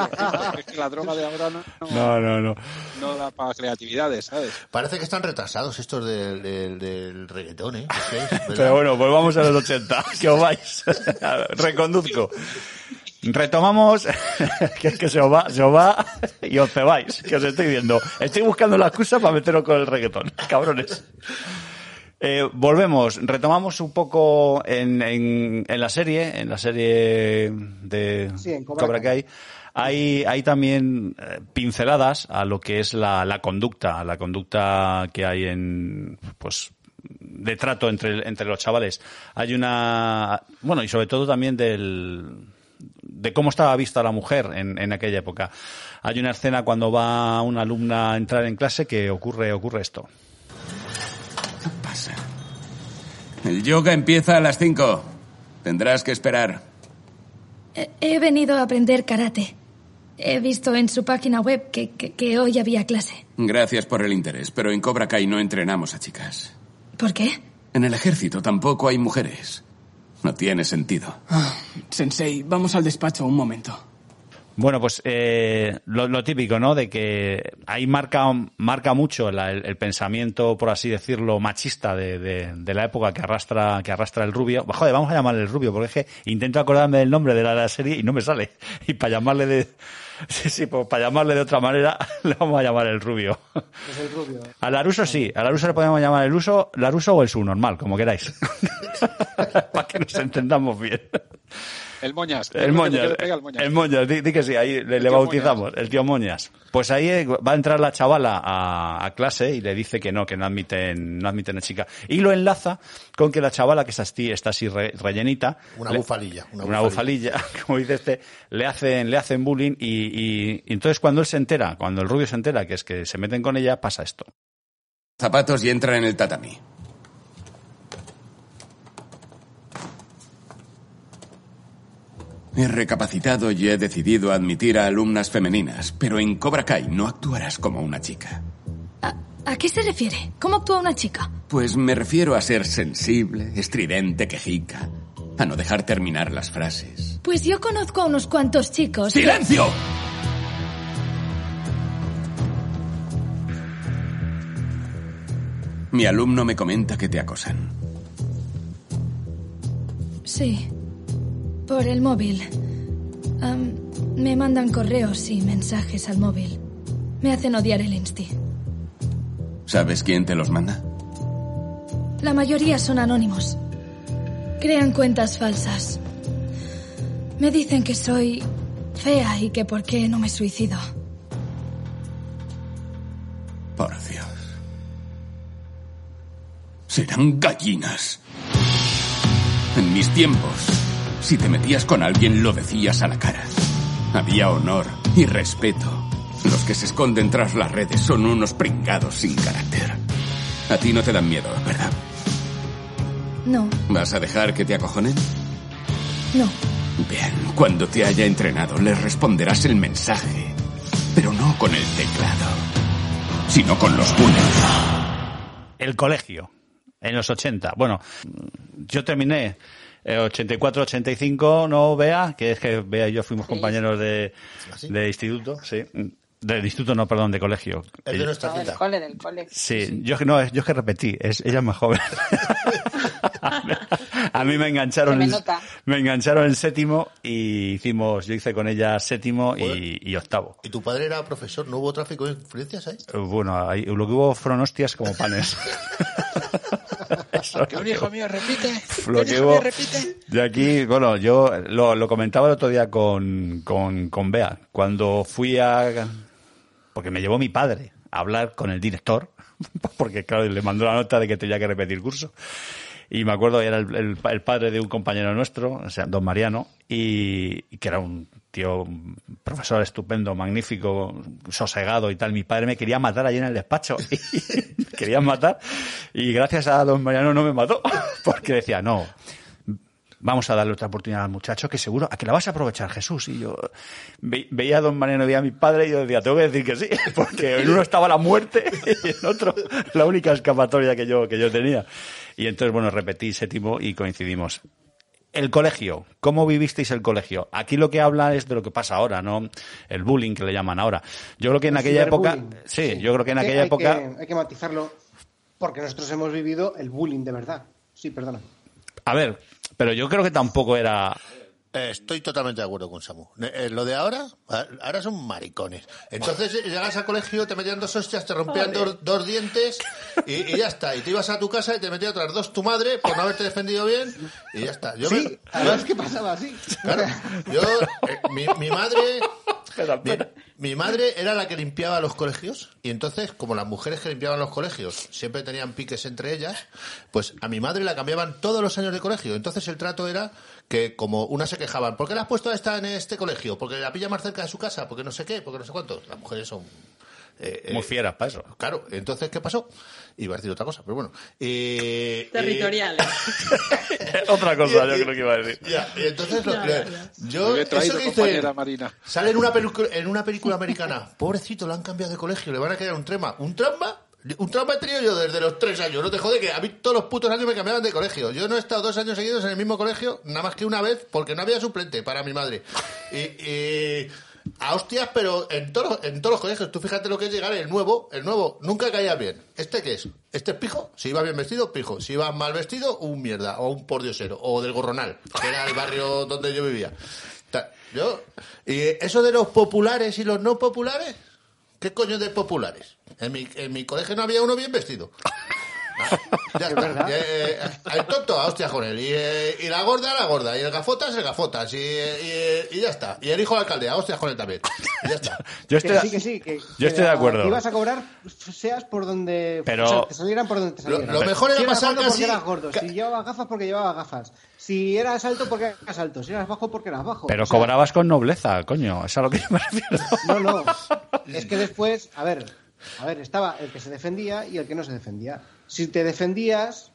es que la droga de ahora no, no,
No, no, no.
da para creatividades, ¿sabes?
Parece que están retrasados estos del, del, del reggaetón, ¿eh? ¿Verdad?
Pero bueno, pues vamos a los 80, [LAUGHS] que os vais. [LAUGHS] Reconduzco. Retomamos, [LAUGHS] que es que se os va, se os va y os cebáis, que os estoy viendo. Estoy buscando la excusa para meteros con el reggaetón, cabrones. Eh, volvemos, retomamos un poco en, en, en la serie, en la serie de
Sí, en Cobra
Cobra Kai. Hay, hay también eh, pinceladas a lo que es la, la conducta, la conducta que hay en, pues, de trato entre, entre los chavales. Hay una, bueno, y sobre todo también del, de cómo estaba vista la mujer en, en aquella época. Hay una escena cuando va una alumna a entrar en clase que ocurre, ocurre esto.
pasa? El yoga empieza a las 5. Tendrás que esperar.
He, he venido a aprender karate. He visto en su página web que, que- que hoy había clase.
Gracias por el interés, pero en Cobra Kai no entrenamos a chicas.
¿Por qué?
En el ejército tampoco hay mujeres. No tiene sentido.
Ah, Sensei, vamos al despacho un momento.
Bueno, pues eh, lo, lo típico, ¿no? De que ahí marca, marca mucho la- el, el pensamiento, por así decirlo, machista de, de- de la época que arrastra, que arrastra el rubio. Bah, Joder, vamos a llamarle el rubio, porque es que intento acordarme del nombre de la, la serie y no me sale. [LAUGHS] Y para llamarle de, [LAUGHS] sí, sí, pues para llamarle de otra manera, [LAUGHS] le vamos a llamar el rubio.
Es el rubio.
A Laruso sí, a Laruso le podemos llamar el uso, Laruso o el subnormal, como queráis. [LAUGHS] para que nos entendamos bien.
El Moñas.
El Moñas,
el Moñas.
el Moñas, di, di que sí, ahí le, le bautizamos, el tío Moñas. Pues ahí eh, va a entrar la chavala a, a clase y le dice que no, que no admiten, no admiten a chica. Y lo enlaza con que la chavala, que está así, está así re- rellenita.
Una
le-
bufalilla, una
Una, bufalilla, [LAUGHS] como dice este, le hacen, le hacen bullying y, y- y entonces cuando él se entera, cuando el rubio se entera que es que se meten con ella, pasa esto.
Zapatos y entra en el tatami. He recapacitado y he decidido admitir a alumnas femeninas, pero en Cobra Kai no actuarás como una chica.
¿A qué se refiere? ¿Cómo actúa una chica?
Pues me refiero a ser sensible, estridente, quejica, a no dejar terminar las frases.
Pues yo conozco a unos cuantos chicos. que-
¡Silencio! Mi alumno me comenta que te acosan.
Sí. Por el móvil. Me mandan correos y mensajes al móvil. Me hacen odiar el Insti.
¿Sabes quién te los manda?
La mayoría son anónimos. Crean cuentas falsas. Me dicen que soy fea y que por qué no me suicido.
Por Dios. Serán gallinas. En mis tiempos, si te metías con alguien lo decías a la cara. Había honor y respeto. Los que se esconden tras las redes son unos pringados sin carácter. A ti no te dan miedo, ¿verdad?
No,
¿Vas a dejar que te acojonen?
no.
Bien, cuando te haya entrenado les responderás el mensaje, pero no con el teclado, sino con los puños.
El colegio, en los 80. Bueno, yo terminé Eh, 84-85, ¿no, Bea? Que es que Bea y yo fuimos compañeros de, de instituto, sí. De instituto, no, perdón, de colegio.
Es de nuestra
No, del cole, del cole.
Sí, yo que no, yo es que repetí, es, ella es más joven. [LAUGHS] A mí me engancharon, me engancharon en séptimo y hicimos, yo hice con ella séptimo y, y octavo.
¿Y tu padre era profesor? ¿No hubo tráfico de influencias ahí?
Bueno, ahí, lo que hubo fueron hostias como panes. [LAUGHS]
Que un hijo mío repite.
lo
que un
que
hijo
hubo-
mío repite.
De aquí, bueno, yo lo, lo comentaba el otro día con, con, con Bea. Cuando fui a. Porque me llevó mi padre a hablar con el director, [LAUGHS] porque claro, le mandó la nota de que tenía que repetir curso. Y me acuerdo, era el, el- el padre de un compañero nuestro, o sea, don Mariano, y, y que era un tío, profesor estupendo, magnífico, sosegado y tal. Mi padre me quería matar allí en el despacho. [LAUGHS] Y me querían matar. Y gracias a don Mariano no me mató. [LAUGHS] Porque decía, no, vamos a darle otra oportunidad al muchacho que seguro, a que la vas a aprovechar, Jesús. Y yo ve- veía a don Mariano, veía a mi padre y yo decía, tengo que decir que sí, [LAUGHS] porque en uno estaba la muerte y en otro la única escapatoria que yo, que yo tenía. Y entonces, bueno, repetí séptimo y coincidimos. El colegio, ¿cómo vivisteis el colegio? Aquí lo que habla es de lo que pasa ahora, ¿no? El bullying que le llaman ahora. Yo creo que en
El
aquella época, sí, yo creo que en
Que
aquella
hay
época,
que- hay que matizarlo porque nosotros hemos vivido el bullying de verdad. Sí, perdona.
a ver, pero yo creo que tampoco era,
Estoy totalmente de acuerdo con Samu. Eh, lo de ahora, ahora son maricones. Entonces eh, llegas al colegio, te metían dos hostias, te rompían dos, dos dientes y, y ya está. Y te ibas a tu casa y te metía otras dos tu madre por no haberte defendido bien y ya está. Yo
sí,
me-
además que pasaba así.
Claro, yo, eh, mi, mi madre, mi, mi madre era la que limpiaba los colegios y entonces, como las mujeres que limpiaban los colegios siempre tenían piques entre ellas, pues a mi madre la cambiaban todos los años de colegio. Entonces el trato era que como una se quejaban, ¿por qué la has puesto a esta en este colegio? Porque la pilla más cerca de su casa, porque no sé qué, porque no sé cuánto. Las mujeres son eh, eh,
muy fieras para eso.
Claro, entonces, ¿qué pasó? Iba a decir otra cosa, pero bueno. Eh,
Territoriales. [LAUGHS]
Otra cosa, yo creo que iba a decir.
Ya, y entonces lo-
Ya,
yo
traído,
eso que dice-
Marina.
sale en una película en una película americana, [LAUGHS] pobrecito, lo han cambiado de colegio, le van a crear un trauma, un trauma, un trauma he tenido yo desde los tres años, no te jode que a mí todos los putos años me cambiaban de colegio, yo no he estado dos años seguidos en el mismo colegio, nada más que una vez, porque no había suplente para mi madre, y, y a hostias, pero en todos, en todos los colegios, tú fíjate lo que es llegar el nuevo, el nuevo, nunca caía bien, ¿este qué es? ¿Este es pijo? Si iba bien vestido, pijo, si iba mal vestido, un mierda, o un pordiosero, o del gorronal, que era el barrio donde yo vivía. Yo, y eso de los populares y los no populares, ¿qué coño de populares? En mi, en mi colegio no había uno bien vestido. Ya está. Y, eh, el tonto a hostia con él. Y, eh, y la gorda a la gorda. Y el gafotas el gafotas. Y, eh, y, y ya está. Y el hijo del alcalde a hostias con él también. Y ya está. [LAUGHS]
Yo estoy,
que sí, que sí. Que,
yo
que
estoy de acuerdo.
ibas a cobrar, seas por donde.
Pero-
o sea, te salieran por donde te
Lo-
salieran.
lo mejor era
si
pasar
gordo
casi-
porque eras gordo. Si llevabas gafas, porque llevabas gafas. Si eras alto, porque eras alto. Si eras bajo, porque eras bajo.
Pero
O sea,
cobrabas con nobleza, coño, es a lo que yo me refiero.
No, no. Es que después, a ver, a ver, estaba el que se defendía y el que no se defendía. Si te defendías,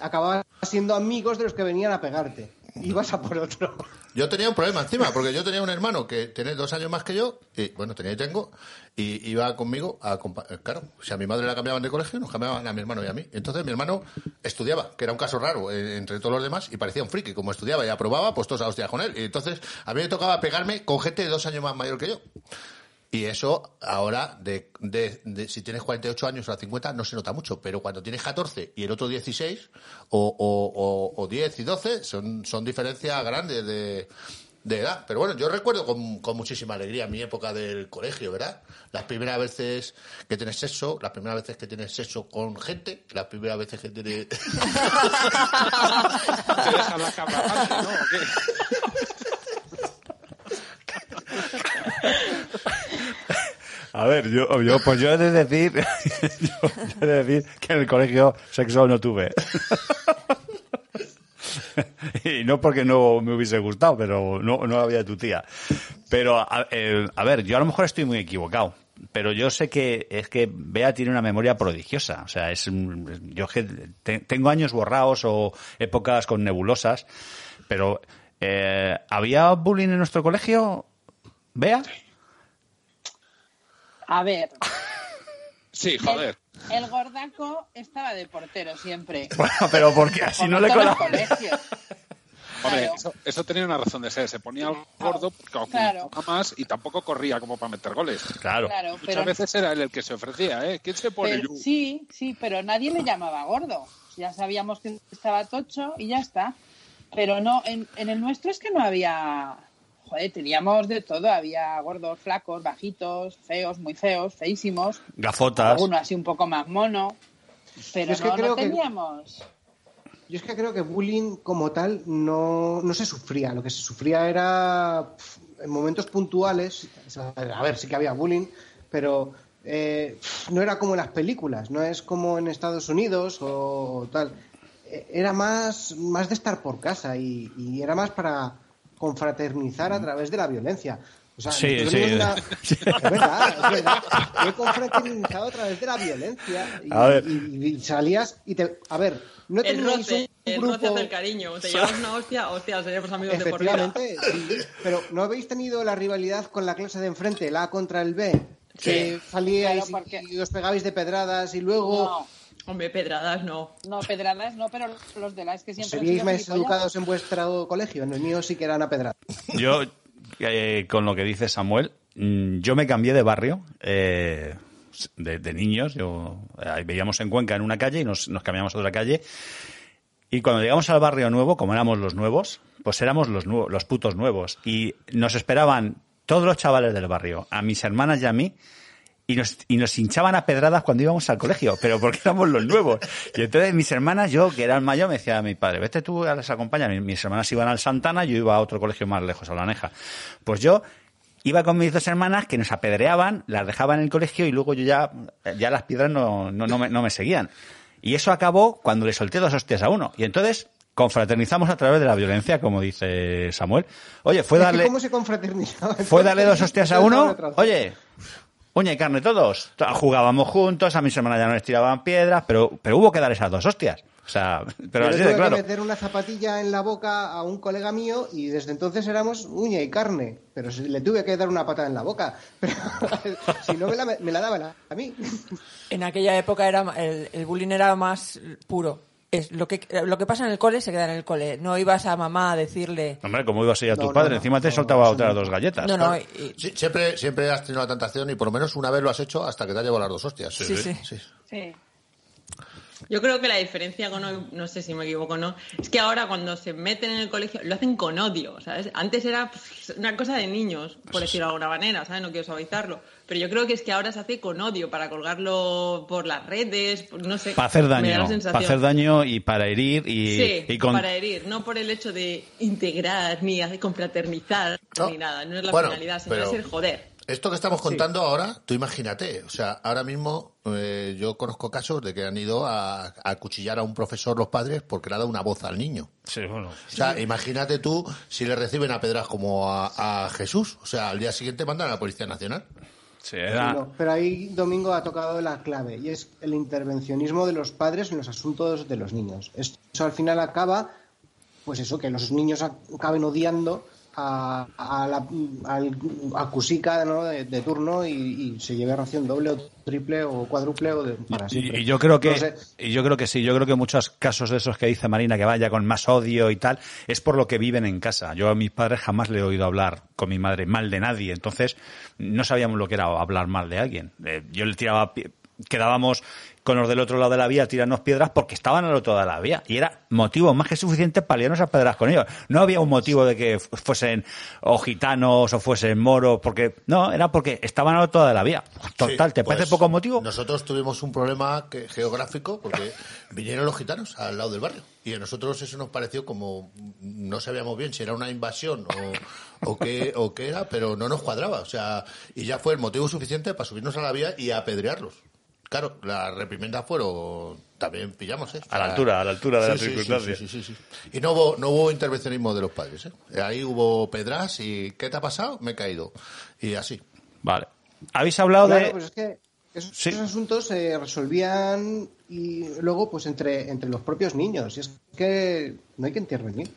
acababas siendo amigos de los que venían a pegarte. Y vas a por otro.
Yo tenía un problema encima, porque yo tenía un hermano que tiene dos años más que yo, y bueno, tenía y tengo, y iba conmigo a eh, Claro, si a mi madre la cambiaban de colegio, nos cambiaban a mi hermano y a mí. Entonces mi hermano estudiaba, que era un caso raro eh, entre todos los demás, y parecía un friki. Como estudiaba y aprobaba, pues todos a hostias con él. Y entonces a mí me tocaba pegarme con gente de dos años más mayor que yo. Y eso ahora, de, de- de- si tienes 48 años o 50, no se nota mucho, pero cuando tienes 14 y el otro 16, o, o, o, o 10 y 12, son, son diferencias grandes de, de edad. Pero bueno, yo recuerdo con, con muchísima alegría mi época del colegio, ¿verdad? Las primeras veces que tienes sexo, las primeras veces que tienes sexo con gente, las primeras veces que tienes... [LAUGHS]
Te dejan la aparte, ¿no? ¿O qué? [LAUGHS]
A ver, yo, yo pues yo he de decir, [LAUGHS] yo, he de decir que en el colegio sexo no tuve. [LAUGHS] y no porque no me hubiese gustado, pero no, no había tu tía. Pero, a, eh, a ver, yo a lo mejor estoy muy equivocado. Pero yo sé que es que Bea tiene una memoria prodigiosa. O sea, es yo que te- tengo años borrados o épocas con nebulosas. Pero, eh, ¿había bullying en nuestro colegio? ¿Bea?
A ver, [LAUGHS]
Sí, joder.
el gordaco estaba de portero siempre. [LAUGHS]
Bueno, pero porque así
Como
no le colaba.
Hombre,
Claro.
eso, eso tenía una razón de ser. Se ponía al gordo porque
Claro.
más y tampoco corría como para meter goles.
Claro.
Claro,
Muchas
pero-
veces era él el que se ofrecía, ¿eh? ¿Quién se pone
Pero- sí, sí, pero nadie le llamaba gordo. Ya sabíamos que estaba tocho y ya está. Pero no, en, en el nuestro es que no había. Joder, teníamos de todo. Había gordos, flacos, bajitos, feos, muy feos, feísimos.
Gafotas.
Alguno así un poco más mono. Pero
Yo es que
no,
creo
no
que-
teníamos.
Yo es que creo que bullying como tal no, no se sufría. Lo que se sufría era en momentos puntuales. A ver, sí que había bullying, pero eh, no era como en las películas. No es como en Estados Unidos o tal. Eh, Era más, más de estar por casa y, y era más para confraternizar a través de la violencia. O sea,
Sí, sí.
una- [LAUGHS] Es verdad, es verdad. Yo he confraternizado a través de la violencia. Y,
A ver.
y- y salías y te. A ver, no
el
teníais
roce,
un
el
grupo.
roce el cariño. Te llevas una hostia, hostia, seríamos amigos de por vida.
Sí, pero ¿no habéis tenido la rivalidad con la clase de enfrente, el A contra el B? Que salíais
Claro, porque-
y os pegabais de pedradas y luego
No,
Hombre, pedradas no.
no, pedradas no, pero los de la es que siempre han
seríais
sido
más educados en vuestro colegio. En el mío sí que eran a pedradas.
Yo, eh, con lo que dice Samuel, mm, yo me cambié de barrio eh, de, de niños. Yo eh, veíamos en Cuenca en una calle y nos, nos cambiamos a otra calle. Y cuando llegamos al barrio nuevo, como éramos los nuevos, pues éramos los, nuevos, los putos nuevos. Y nos esperaban todos los chavales del barrio, a mis hermanas y a mí, y nos, y nos hinchaban a pedradas cuando íbamos al colegio, pero porque [LAUGHS] éramos los nuevos. Y entonces mis hermanas, yo, que era el mayor, me decía mi padre, vete tú a las acompañar. Mis, hermanas iban al Santana, yo iba a otro colegio más lejos, a la Neja. Pues yo iba con mis dos hermanas que nos apedreaban, las dejaba en el colegio y luego yo ya, ya las piedras no, no, no me, no me seguían. Y eso acabó cuando le solté dos hostias a uno. Y entonces confraternizamos a través de la violencia, como dice Samuel. Oye, fue darle...
¿Cómo se confraternizaba?
Fue darle dos hostias a [LAUGHS] uno. Oye, uña y carne todos. To- Jugábamos juntos, a mis hermanas ya no les tiraban piedras, pero, pero hubo que dar esas dos hostias. O sea, pero así de
tuve
claro.
que meter una zapatilla en la boca a un colega mío y desde entonces éramos uña y carne. Pero si- le tuve que dar una patada en la boca. [LAUGHS] Pero si no, me la, me la daban a, a mí.
En aquella época era ma- el, el bullying era más puro. Es lo que lo que pasa en el cole se queda en el cole. No ibas a mamá a decirle
Hombre, ¿cómo ibas a ir a tu
No,
padre?
no,
Encima te
no,
soltaba
eso
otras
no.
dos galletas.
No, no, y-
Sí, siempre, siempre has tenido la tentación y por lo menos una vez lo has hecho hasta que te ha llevado las dos hostias.
Sí, sí.
Sí.
Yo creo que la diferencia con hoy, no sé si me equivoco o no, es que ahora cuando se meten en el colegio lo hacen con odio, ¿sabes? Antes era pues, una cosa de niños, por decirlo de alguna manera, ¿sabes? No quiero suavizarlo. Pero yo creo que es que ahora se hace con odio para colgarlo por las redes, no sé.
Para hacer daño. Para hacer daño y para herir y,
Sí,
y con...
para herir, no por el hecho de integrar, ni hacer confraternizar, ni nada. No es la
Bueno,
finalidad, sino
pero-
es el joder.
Esto que estamos contando ahora, tú imagínate, o sea, ahora mismo eh, yo conozco casos de que han ido a, a acuchillar a un profesor los padres porque le ha dado una voz al niño.
Sí, bueno.
O sea, imagínate tú si le reciben a pedras como a, a Jesús. O sea, al día siguiente mandan a la Policía Nacional.
Sí,
No, pero ahí Domingo ha tocado la clave y es el intervencionismo de los padres en los asuntos de los niños. Eso al final acaba, pues eso, que los niños ac- acaben odiando a, a la, al a Cusica ¿no? de, de turno y, y se lleve ración doble o triple o cuádruple o de, para siempre.
Y, y yo creo que
No sé.
y yo creo que sí, yo creo que muchos casos de esos que dice Marina que vaya con más odio y tal, es por lo que viven en casa. Yo a mis padres jamás le he oído hablar con mi madre mal de nadie, entonces no sabíamos lo que era hablar mal de alguien. Eh, yo le tiraba quedábamos con los del otro lado de la vía tirarnos piedras porque estaban al otro lado de la vía y era motivo más que suficiente para liarnos a piedras con ellos. No había un motivo de que fu- fuesen o gitanos o fuesen moros, porque no, era porque estaban al otro lado de la vía. Total,
Sí,
¿te parece
pues,
poco motivo?
Nosotros tuvimos un problema que- geográfico porque vinieron los gitanos al lado del barrio. Y a nosotros eso nos pareció como, no sabíamos bien si era una invasión o, o, qué, o qué era, pero no nos cuadraba. O sea, y ya fue el motivo suficiente para subirnos a la vía y apedrearlos. Claro, las reprimendas fueron, también pillamos, ¿eh? O
A la altura, a la altura de
sí,
las
sí, sí,
circunstancias.
Sí, sí, sí, sí. Y no hubo, no hubo intervencionismo de los padres, ¿eh? Ahí hubo pedras y ¿qué te ha pasado? Me he caído. Y así.
Vale. Habéis hablado
Claro,
de...
pues es que esos,
Sí.
esos asuntos se resolvían y luego pues entre, entre los propios niños. Y es que no hay que intervenir.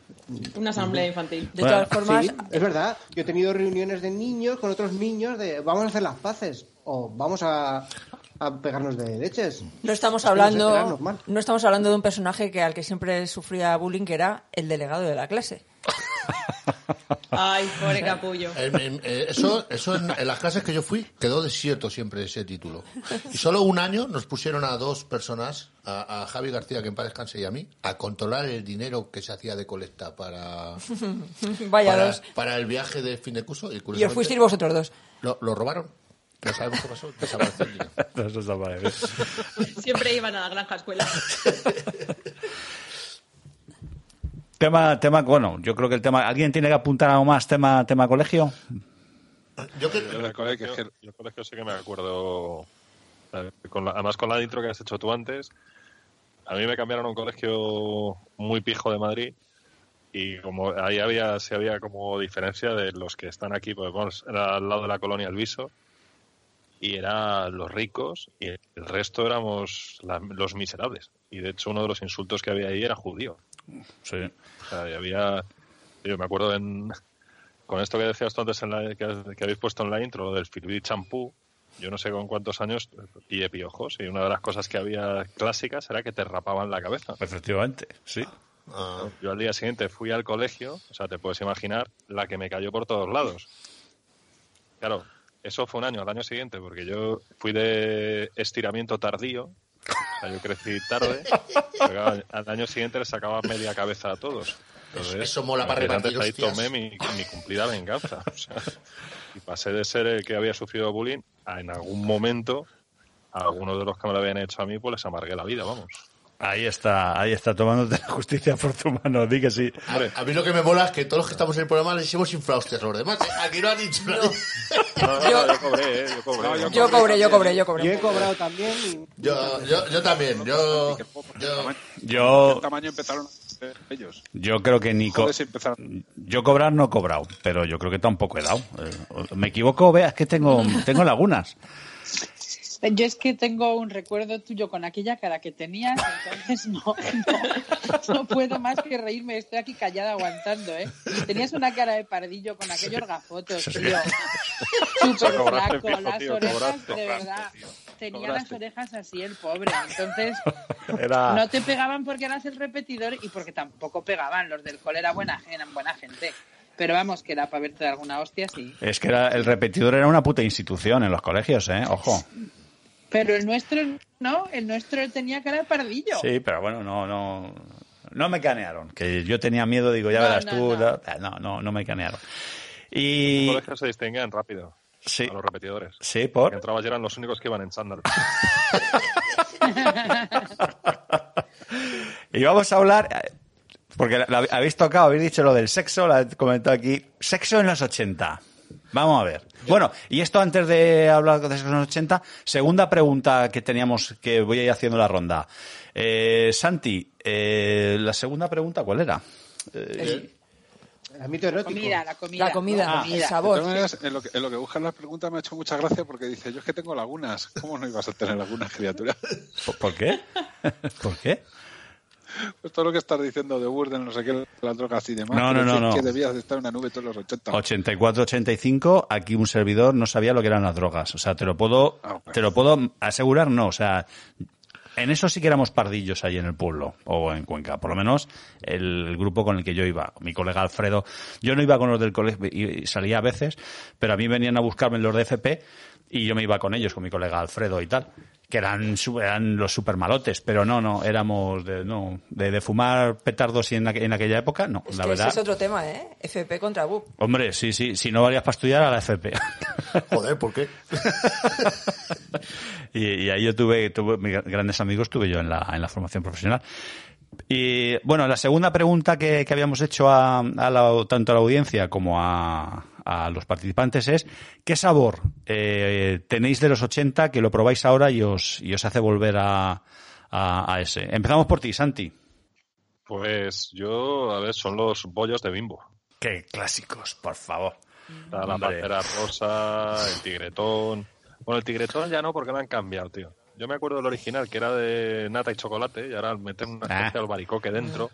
Una asamblea infantil.
de todas formas,
Sí, es verdad. Yo he tenido reuniones de niños con otros niños de vamos a hacer las paces o vamos a, a pegarnos de leches.
no estamos hablando no estamos hablando de un personaje que al que siempre sufría bullying que era el delegado de la clase. [LAUGHS]
Ay, pobre capullo.
En- en- eh, eso eso en, en las clases que yo fui quedó desierto siempre ese título. Y solo un año nos pusieron a dos personas, a, a Javi García, que en paz descanse, y a mí, a controlar el dinero que se hacía de colecta para, [LAUGHS]
Vaya
para,
dos.
para el viaje de fin de curso. Y,
Y os fuisteis vosotros dos.
Lo, lo robaron. No sabemos qué pasó. El [LAUGHS]
¿eh?
Siempre iban a la granja escuela. [LAUGHS]
Tema, tema, bueno, yo creo que el tema. ¿Alguien tiene que apuntar algo más? Tema, tema colegio.
Yo,
del colegio, yo del colegio sí que me acuerdo. eh, con la- además, con la intro que has hecho tú antes, a mí me cambiaron a un colegio muy pijo de Madrid y como ahí había, sí había como diferencia de los que están aquí, pues bueno, era al lado de la colonia Elviso y eran los ricos y el resto éramos la- los miserables. Y de hecho uno de los insultos que había ahí era judío.
Sí.
O sea, y había, yo me acuerdo en, con esto que decías tú antes en la, que, has- que habéis puesto en la intro, lo del Filbit champú, yo no sé con cuántos años pillé piojos y una de las cosas que había clásicas era que te rapaban la cabeza.
Efectivamente, sí.
Yo al día siguiente fui al colegio, o sea, te puedes imaginar la que me cayó por todos lados. Claro, eso fue un año, al año siguiente, porque yo fui de estiramiento tardío, o sea, yo crecí tarde, al año siguiente le sacaba media cabeza a todos. Entonces,
Eso mola para repartir
ahí tomé mi, mi cumplida venganza. o sea, y pasé de ser el que había sufrido bullying a en algún momento a algunos de los que me lo habían hecho a mí, pues les amargué la vida, vamos.
Ahí está, ahí está, tomándote la justicia por tu mano. Di que sí.
A, a mí lo que me mola es que todos los que estamos en el programa les hemos inflado hostias a los demás. Aquí no han dicho.
No, no, yo cobré, ¿eh? Yo cobré.
Yo cobré, yo cobré, yo cobré.
Yo he cobrado también y
Yo, yo, yo también. Yo, yo,
Yo,
¿Qué tamaño empezaron ellos?
yo creo que ni co-
Joder, si empezaron.
yo cobrar no he cobrado, pero yo creo que tampoco he dado. Eh, Me equivoco, veas que tengo, tengo lagunas.
Yo es que tengo un recuerdo tuyo con aquella cara que tenías, entonces no, no, no puedo más que reírme. Estoy aquí callada aguantando, ¿eh? Tenías una cara de pardillo con aquellos gafotos,
Sí.
tío. [LAUGHS] Súper flaco, las
tío,
orejas,
cobraste,
de verdad.
tío.
Tenía
Cobraste.
las orejas así el pobre. Entonces, [LAUGHS]
Era-
no te pegaban porque eras el repetidor y porque tampoco pegaban. Los del cole era buena, eran buena gente. Pero vamos, que era para verte de alguna hostia, sí.
Es que era, el repetidor era una puta institución en los colegios, ¿eh? Ojo.
Pero el nuestro no, el nuestro tenía cara de pardillo.
Sí, pero bueno, no, no, no me canearon. Que yo tenía miedo, digo, ya
No,
verás
no,
tú.
no.
No, no, me canearon. Y
Los colegios se distinguían rápido
sí,
a los repetidores.
sí,
Que
por.
entrabas y eran los únicos que iban en chándal. [LAUGHS]
Y vamos a hablar, porque la- la- habéis tocado, habéis dicho lo del sexo, lo he comentado aquí. Sexo en los 80. Vamos a ver. Bueno, y esto antes de hablar de los 80, segunda pregunta que teníamos, que voy a ir haciendo la ronda. Eh, Santi, eh, la segunda pregunta, ¿cuál era? Eh,
el ámbito erótico.
Comida, la comida.
La comida,
la
el
De
sabor.
todas maneras, en lo, que, en lo que buscan las preguntas me ha hecho mucha gracia porque dice, yo es que tengo lagunas. ¿Cómo no ibas a tener lagunas, criatura?
¿Por, por qué? [LAUGHS] ¿Por qué?
Pues todo lo que estás diciendo de Burden, no sé qué, las drogas y demás.
No, no, no, no.
Que debías de estar en una nube todos los 80.
84-85, aquí un servidor no sabía lo que eran las drogas. O sea, te lo puedo,
Ah,
te lo puedo asegurar, no. O sea, en eso sí que éramos pardillos ahí en el pueblo o en Cuenca. Por lo menos el, el grupo con el que yo iba, mi colega Alfredo. Yo no iba con los del colegio y salía a veces, pero a mí venían a buscarme los de FP y yo me iba con ellos, con mi colega Alfredo y tal. Que eran, su- eran los super malotes, pero no, no, éramos de, no, de, de fumar petardos y en, aqu- en aquella época, no,
Es
la
que
verdad.
ese es otro tema, ¿eh? FP contra BUP.
Hombre, sí, sí, si no valías para estudiar a la FP. [LAUGHS]
joder, ¿por qué? [LAUGHS]
y, y ahí yo tuve, tuve mis grandes amigos, tuve yo en la, en la formación profesional. Y bueno, la segunda pregunta que, que habíamos hecho a, a la- tanto a la audiencia como a, a los participantes es ¿qué sabor eh, tenéis de los 80 que lo probáis ahora y os, y os hace volver a, a, a ese? Empezamos por ti, Santi.
Pues yo, a ver, son los bollos de bimbo.
Qué clásicos, por favor.
Está la pantera rosa, el tigretón. Bueno, el tigretón ya no, porque lo han cambiado, tío. Yo me acuerdo del original, que era de nata y chocolate, y ahora meten una especie de albaricoque dentro.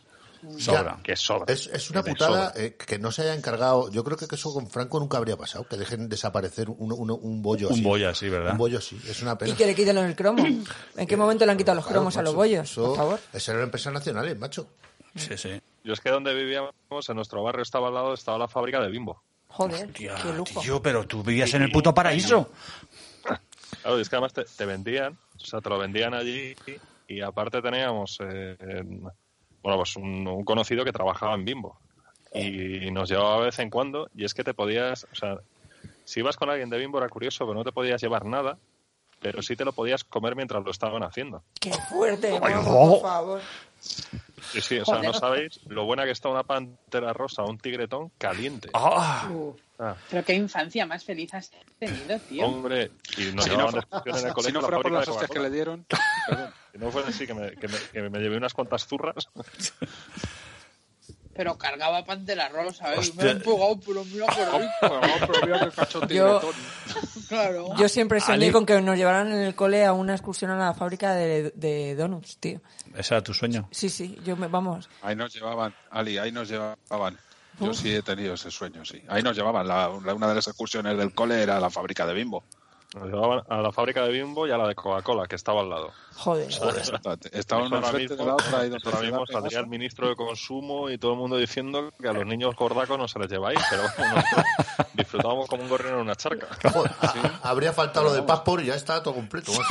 Sobra.
Que sobra.
Es, es una
Que
putada eh, que no se haya encargado. Yo creo que eso con Franco nunca habría pasado, que dejen desaparecer un, un, un bollo
Un
así.
bollo así, ¿verdad?
Un bollo así, es una pena.
Y que le quiten el cromo. [CLEARS THROAT] ¿En qué momento le han quitado los
Claro,
cromos a los bollos?
eso-
Por favor.
Esas eran empresas nacionales, macho.
Sí, sí.
Yo es que donde vivíamos, en nuestro barrio estaba al lado, estaba la fábrica de Bimbo.
Joder, qué lujo.
Tío, pero tú vivías en el puto paraíso. [LAUGHS]
Claro, y es que además te, te vendían, o sea, te lo vendían allí y, aparte teníamos, eh, en- bueno, pues un, un conocido que trabajaba en Bimbo y nos llevaba de vez en cuando y es que te podías, o sea, si ibas con alguien de Bimbo era curioso, pero no te podías llevar nada, pero sí te lo podías comer mientras lo estaban haciendo.
Qué fuerte, vamos,
oh.
por favor.
Sí, sí, o sea,
Joder.
no sabéis lo buena que está una pantera rosa o un tigretón caliente.
Ah,
Ah,
pero qué infancia más feliz has tenido, tío.
hombre, y nos
Si
llevaban
no,
excursión en el
si
colegio
no
a la
fuera por las hostias que le dieron, perdón. [LAUGHS]
Si no fuera así, que me, que, me, que me llevé unas cuantas zurras.
Pero cargaba Pantera Rosa, ¿eh?
Hostia.
Me he empujado, mira qué
cacho
Yo-.
Claro.
Yo siempre soñé
Ale.
con que nos llevaran en el cole a una excursión a la fábrica de, de donuts, tío.
ese era tu sueño.
Sí, sí, yo me, vamos.
Ahí nos llevaban, Ali, ahí nos llevaban. Yo
Uf.
sí he tenido ese sueño, sí. Ahí nos llevaban. La, la- una de las excursiones del cole era la fábrica de Bimbo.
Nos llevaban a la fábrica de Bimbo y a la de Coca-Cola, que estaba al lado.
Joder.
Estaba una de
mismo,
la otra y
ahora mismo saldría el ministro de Consumo y todo el mundo diciendo que a los niños gordacos no se les lleva ahí, pero nosotros disfrutábamos como un gorrión en una charca.
Joder, a- habría faltado lo de Passport y ya está todo completo. [LAUGHS]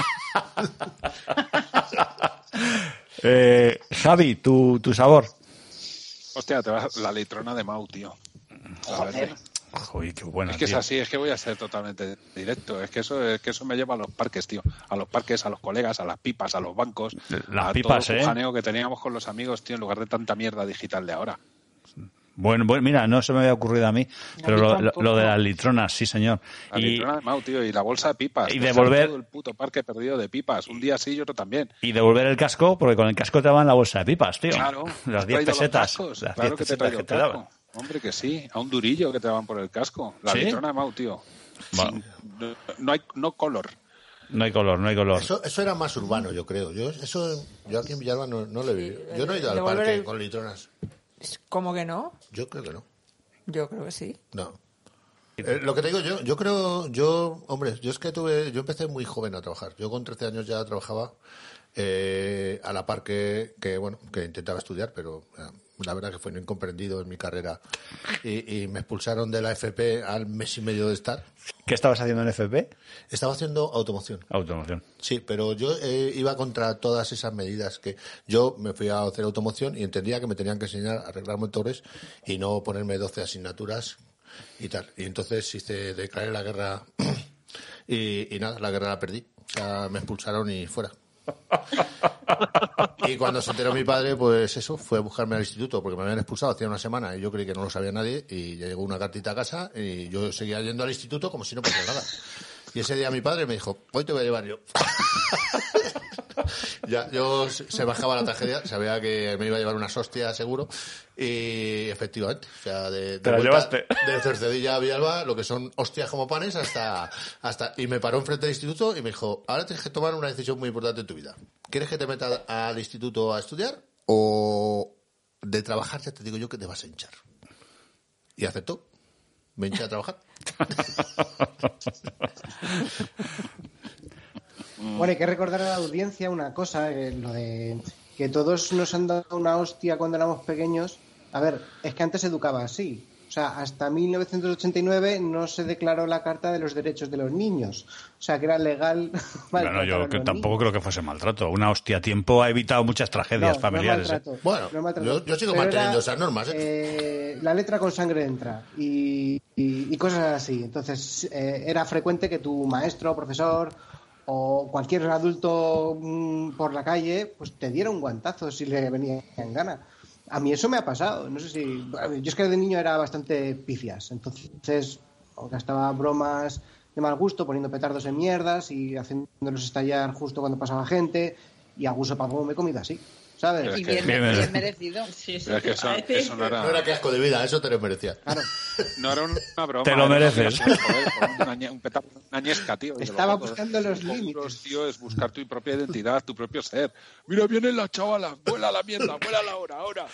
Eh, Javi, tu, tu sabor.
Hostia, te vas la litrona de Mau, tío. Verdad.
Joder, qué buena.
Es que es así, es que voy a ser totalmente directo. Es que eso, es que eso me lleva a los parques, tío. A los parques, a los colegas, a las pipas, a los bancos.
Las
a
pipas,
todo
¿eh?
el pujaneo que teníamos con los amigos, tío, en lugar de tanta mierda digital de ahora.
Bueno, bueno, mira, no se me había ocurrido a mí, pero lo, lo-
tampoco.
lo de las litronas, sí, señor.
La
Y,
litrona de Mau, tío, y la bolsa de pipas.
y devolver-
todo el puto parque perdido de pipas. Un día sí y otro también.
y devolver el casco, porque con el casco te daban la bolsa de pipas, tío.
Claro. [LAUGHS]
Las
¿te
10
he traído los
pesetas. Las
Claro
10
que te he
pesetas que te daban.
Hombre, que sí. A un durillo que te daban por el casco. La
¿Sí?
litrona de Mau, tío.
Bueno,
no, no hay no color.
no hay color, no hay color.
Eso, eso era más urbano, yo creo. Yo eso yo aquí en Villalba no, no lo he vivido. Yo no he ido al parque
el-
con litronas.
¿Cómo que no?
Yo creo que no.
Yo creo que sí.
No. Eh, lo que te digo yo, yo creo, yo, hombre, yo es que tuve, yo empecé muy joven a trabajar. Yo con 13 años ya trabajaba eh, a la par que, que, bueno, que intentaba estudiar, pero eh, la verdad que fue un incomprendido en mi carrera y, y me expulsaron de la FP al mes y medio de estar.
¿Qué estabas haciendo en FP?
Estaba haciendo automoción.
Automoción.
Sí, pero yo eh, iba contra todas esas medidas que yo me fui a hacer automoción y entendía que me tenían que enseñar a arreglar motores y no ponerme 12 asignaturas y tal. Y entonces hice, declaré la guerra [CLEARS THROAT] y, y nada, la guerra la perdí. O sea, me expulsaron y fuera. [LAUGHS] Y cuando se enteró mi padre, pues eso, fue a buscarme al instituto porque me habían expulsado hacía una semana y yo creí que no lo sabía nadie y ya llegó una cartita a casa y yo seguía yendo al instituto como si no pasara nada. Y ese día mi padre me dijo, hoy te voy a llevar yo. [LAUGHS] ya, yo se bajaba la tragedia, sabía que me iba a llevar unas hostias seguro y efectivamente, o sea, de, de
Te la
vuelta-
llevaste.
de Cercedilla a Villalba, lo que son hostias como panes hasta, hasta, y me paró enfrente del instituto y me dijo, ahora tienes que tomar una decisión muy importante en tu vida. ¿Quieres que te meta al instituto a estudiar o de trabajar ya te digo yo que te vas a hinchar? Y aceptó. Me hinché a trabajar. [LAUGHS]
Bueno, hay que recordar a la audiencia una cosa, eh, lo de que todos nos han dado una hostia cuando éramos pequeños. A ver, es que antes se educaba así. O sea, hasta 1989 no se declaró la Carta de los Derechos de los Niños. O sea, que era legal. [LAUGHS]
Bueno, yo
a
que tampoco creo que fuese maltrato. Una hostia a tiempo ha evitado muchas tragedias
No, no
familiares. ¿eh?
Bueno,
no maltrato.
yo- yo sigo
Pero
manteniendo
era,
esas normas, ¿eh?
eh, la letra con sangre entra y, y- y cosas así. Entonces, eh, era frecuente que tu maestro, profesor o cualquier adulto mm, por la calle pues te diera un guantazo si le venía en gana. A mí eso me ha pasado. No sé si. Yo es que de niño era bastante pifias. Entonces, gastaba bromas de mal gusto, poniendo petardos en mierdas y haciéndolos estallar justo cuando pasaba gente. Y a gusto para me he comido así. ¿Sabes?
Y bien,
Bien,
merecido. [LAUGHS]
Sí,
Pero es que eso, eso no era...
No era que asco de vida, eso te lo merecía. [LAUGHS]
No era una broma.
Te lo mereces.
joder, una ñe- un petardo, una ñesca, tío.
Estaba buscando los
Los
límites.
tío, es buscar tu propia identidad, tu propio ser. Mira, viene la chavala, vuela la mierda, vuela la hora, ahora.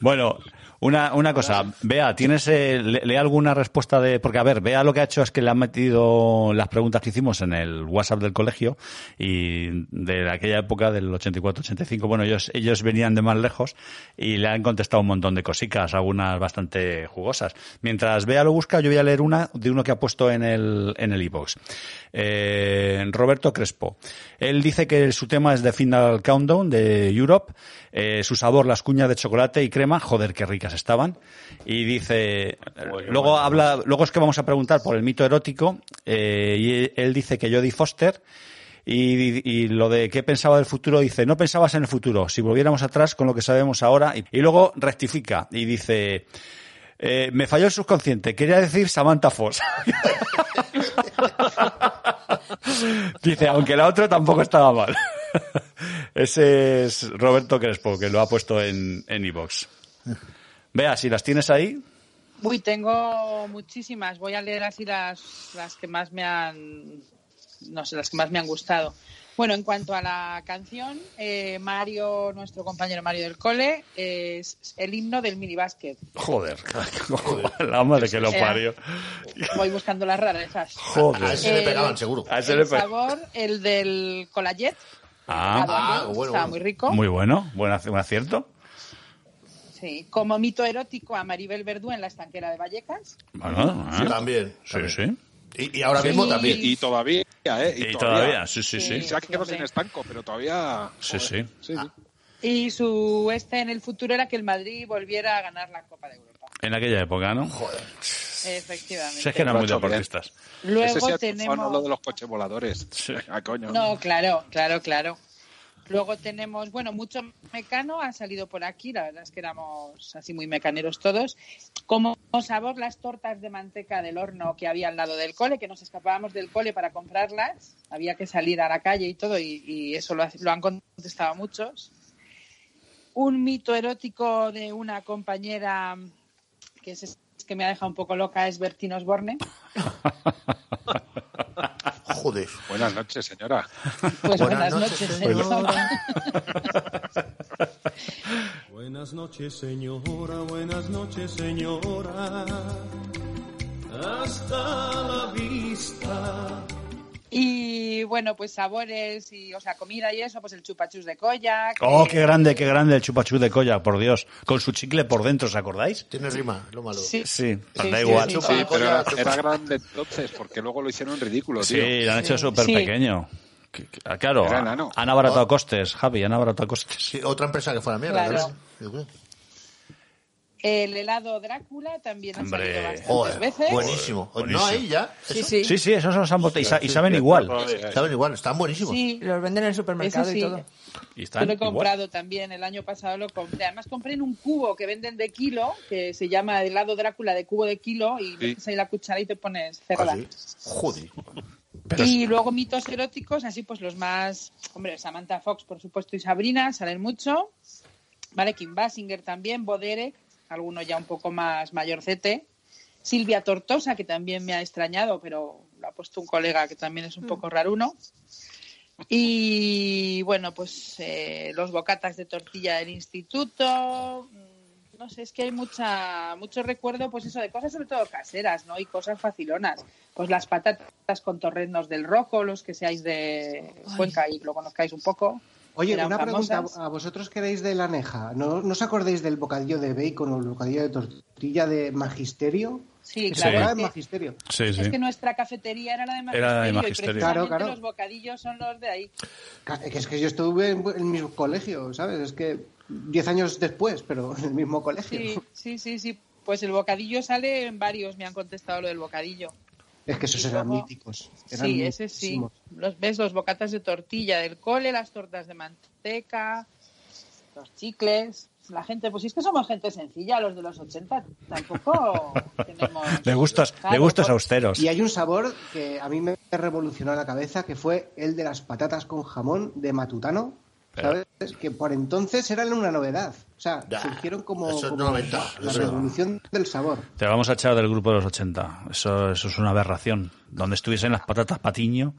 Bueno, una, una cosa, Bea, ¿tienes eh, le, lee alguna respuesta de...? Porque, a ver, Bea lo que ha hecho es que le han metido las preguntas que hicimos en el WhatsApp del colegio y de aquella época, del 84-85, bueno, ellos, ellos venían de más lejos y le han contestado un montón de cositas, algunas bastante jugosas. Mientras Bea lo busca, yo voy a leer una de uno que ha puesto en el en el iVoox. Eh, Roberto Crespo. Él dice que su tema es The Final Countdown de Europe, eh, su sabor, las cuñas de chocolate y crema, joder, qué estaban. Y dice, luego habla, luego es que vamos a preguntar por el mito erótico, eh, y él dice que Jodie Foster, y, y lo de qué pensaba del futuro, dice, no pensabas en el futuro, si volviéramos atrás con lo que sabemos ahora, y, y luego rectifica y dice, eh, me falló el subconsciente, quería decir Samantha Foss. [LAUGHS] Dice, aunque la otra tampoco estaba mal. [LAUGHS] Ese es Roberto Crespo, que lo ha puesto en en iVoox. Vea, si las tienes ahí.
Uy, tengo muchísimas. Voy a leer así las, las que más me han, no sé, las que más me han gustado. Bueno, en cuanto a la canción, eh, Mario, nuestro compañero Mario del cole, es el himno del minibásquet.
Joder, [LAUGHS] la madre que lo
Eh,
parió.
Voy buscando las rarezas.
Joder.
A ese le pegaban, seguro.
A ese
el
le pe-
sabor, el del colayet.
Ah,
Adobo, estaba muy rico.
Muy bueno, buen acierto.
Sí. Como mito erótico a Maribel Verdú en la estanquera de Vallecas.
Bueno,
Sí,
¿eh?
también.
Sí, sí.
Y, y ahora
Sí.
mismo también.
Y, y todavía, ¿eh?
Y todavía, sí, sí, sí.
Se ha quedado sin estanco, pero todavía...
Sí, sí.
Sí, sí.
Y su este en el futuro era que el Madrid volviera a ganar la Copa de Europa.
En aquella época, ¿no? Joder.
Efectivamente.
Si es que eran muy deportistas.
Luego
Ese sí
tenemos-
no lo de los coches voladores. Ah, coño.
No, claro, claro, claro. Luego tenemos, bueno, mucho mecano ha salido por aquí, la verdad es que éramos así muy mecaneros todos. Como sabor, las tortas de manteca del horno que había al lado del cole, que nos escapábamos del cole para comprarlas, había que salir a la calle y todo, y, eso lo, ha- lo han contestado muchos. Un mito erótico de una compañera que es que me ha dejado un poco loca es Bertín Osborne. [LAUGHS]
Joder.
Buenas noches, señora.
Pues buenas, noches, señora.
Buenas noches, señora, buenas noches, señora. Hasta la vista.
Y bueno, pues sabores y, o sea, comida y eso, pues el chupachus de Koyak.
Oh,
eh,
qué grande, qué grande el chupachú de colla, por Dios. Con su chicle por dentro, ¿os acordáis?
Tiene rima, lo malo.
Sí.
Sí,
Sí,
da
sí,
igual.
sí,
Sí, pero era, era grande entonces, porque luego lo hicieron ridículo,
Sí,
tío.
lo han hecho súper
Sí.
pequeño. Que- que- ah, Claro, han abaratado costes, Javi, han abaratado costes.
Sí, otra empresa que fuera mierda.
Claro. El helado Drácula también ha salido bastantes
Joder,
veces.
buenísimo.
Buenísimo.
No, ahí ya.
Sí,
¿Eso?
sí.
Sí, sí, esos son los han y, sa- y saben igual.
Saben igual, están buenísimos.
Sí,
Los venden en el supermercado
sí.
y todo.
Y
yo lo he
igual.
comprado también, el año pasado lo compré. Además compré en un cubo que venden de kilo, que se llama helado Drácula de cubo de kilo, y metes ahí la cuchara y te pones cerda.
¿Ah, sí? Joder.
Pero
y luego mitos eróticos, así pues los más, hombre, Samantha Fox, por supuesto, y Sabrina, salen mucho. Vale, Kim Basinger también, Boderek, alguno ya un poco más mayorcete. Silvia Tortosa, que también me ha extrañado, pero lo ha puesto un colega que también es un poco raruno. Y bueno, pues eh, los bocatas de tortilla del instituto. mm, No sé, es que hay mucha, mucho recuerdo, pues eso, de cosas sobre todo caseras, ¿no? Y cosas facilonas. Pues las patatas con torreznos del roco, los que seáis de Cuenca y lo conozcáis un poco.
Oye,
eran
una pregunta. A vosotros que erais de la Neja, ¿no, ¿no os acordáis del bocadillo de bacon o el bocadillo de tortilla de Magisterio?
Sí,
¿Se
claro. es
de
que-
Magisterio?
Sí, sí.
Es que nuestra cafetería era la de Magisterio,
Era de
y
Magisterio.
precisamente
Claro, claro.
los bocadillos son los de ahí.
Es que yo estuve en el mismo colegio, ¿sabes? Es que diez años después, pero en el mismo colegio.
Sí, sí, sí, sí. Pues el bocadillo sale en varios, me han contestado lo del bocadillo.
Es que esos eran míticos. Eran
Sí, ese sí. Los ves los bocatas de tortilla del cole, las tortas de manteca, los chicles. La gente, pues es que somos gente sencilla, los de los 80 tampoco [LAUGHS] tenemos...
De gustos, de gustos austeros.
Y hay un sabor que a mí me revolucionó la cabeza, que fue el de las patatas con jamón de Matutano.
Pero-
¿Sabes? Que por entonces eran una novedad. O sea, surgieron como,
eso
la
eso.
revolución del sabor.
Te vamos a echar del grupo de los 80. Eso, eso es una aberración. Donde estuviesen las patatas patiño.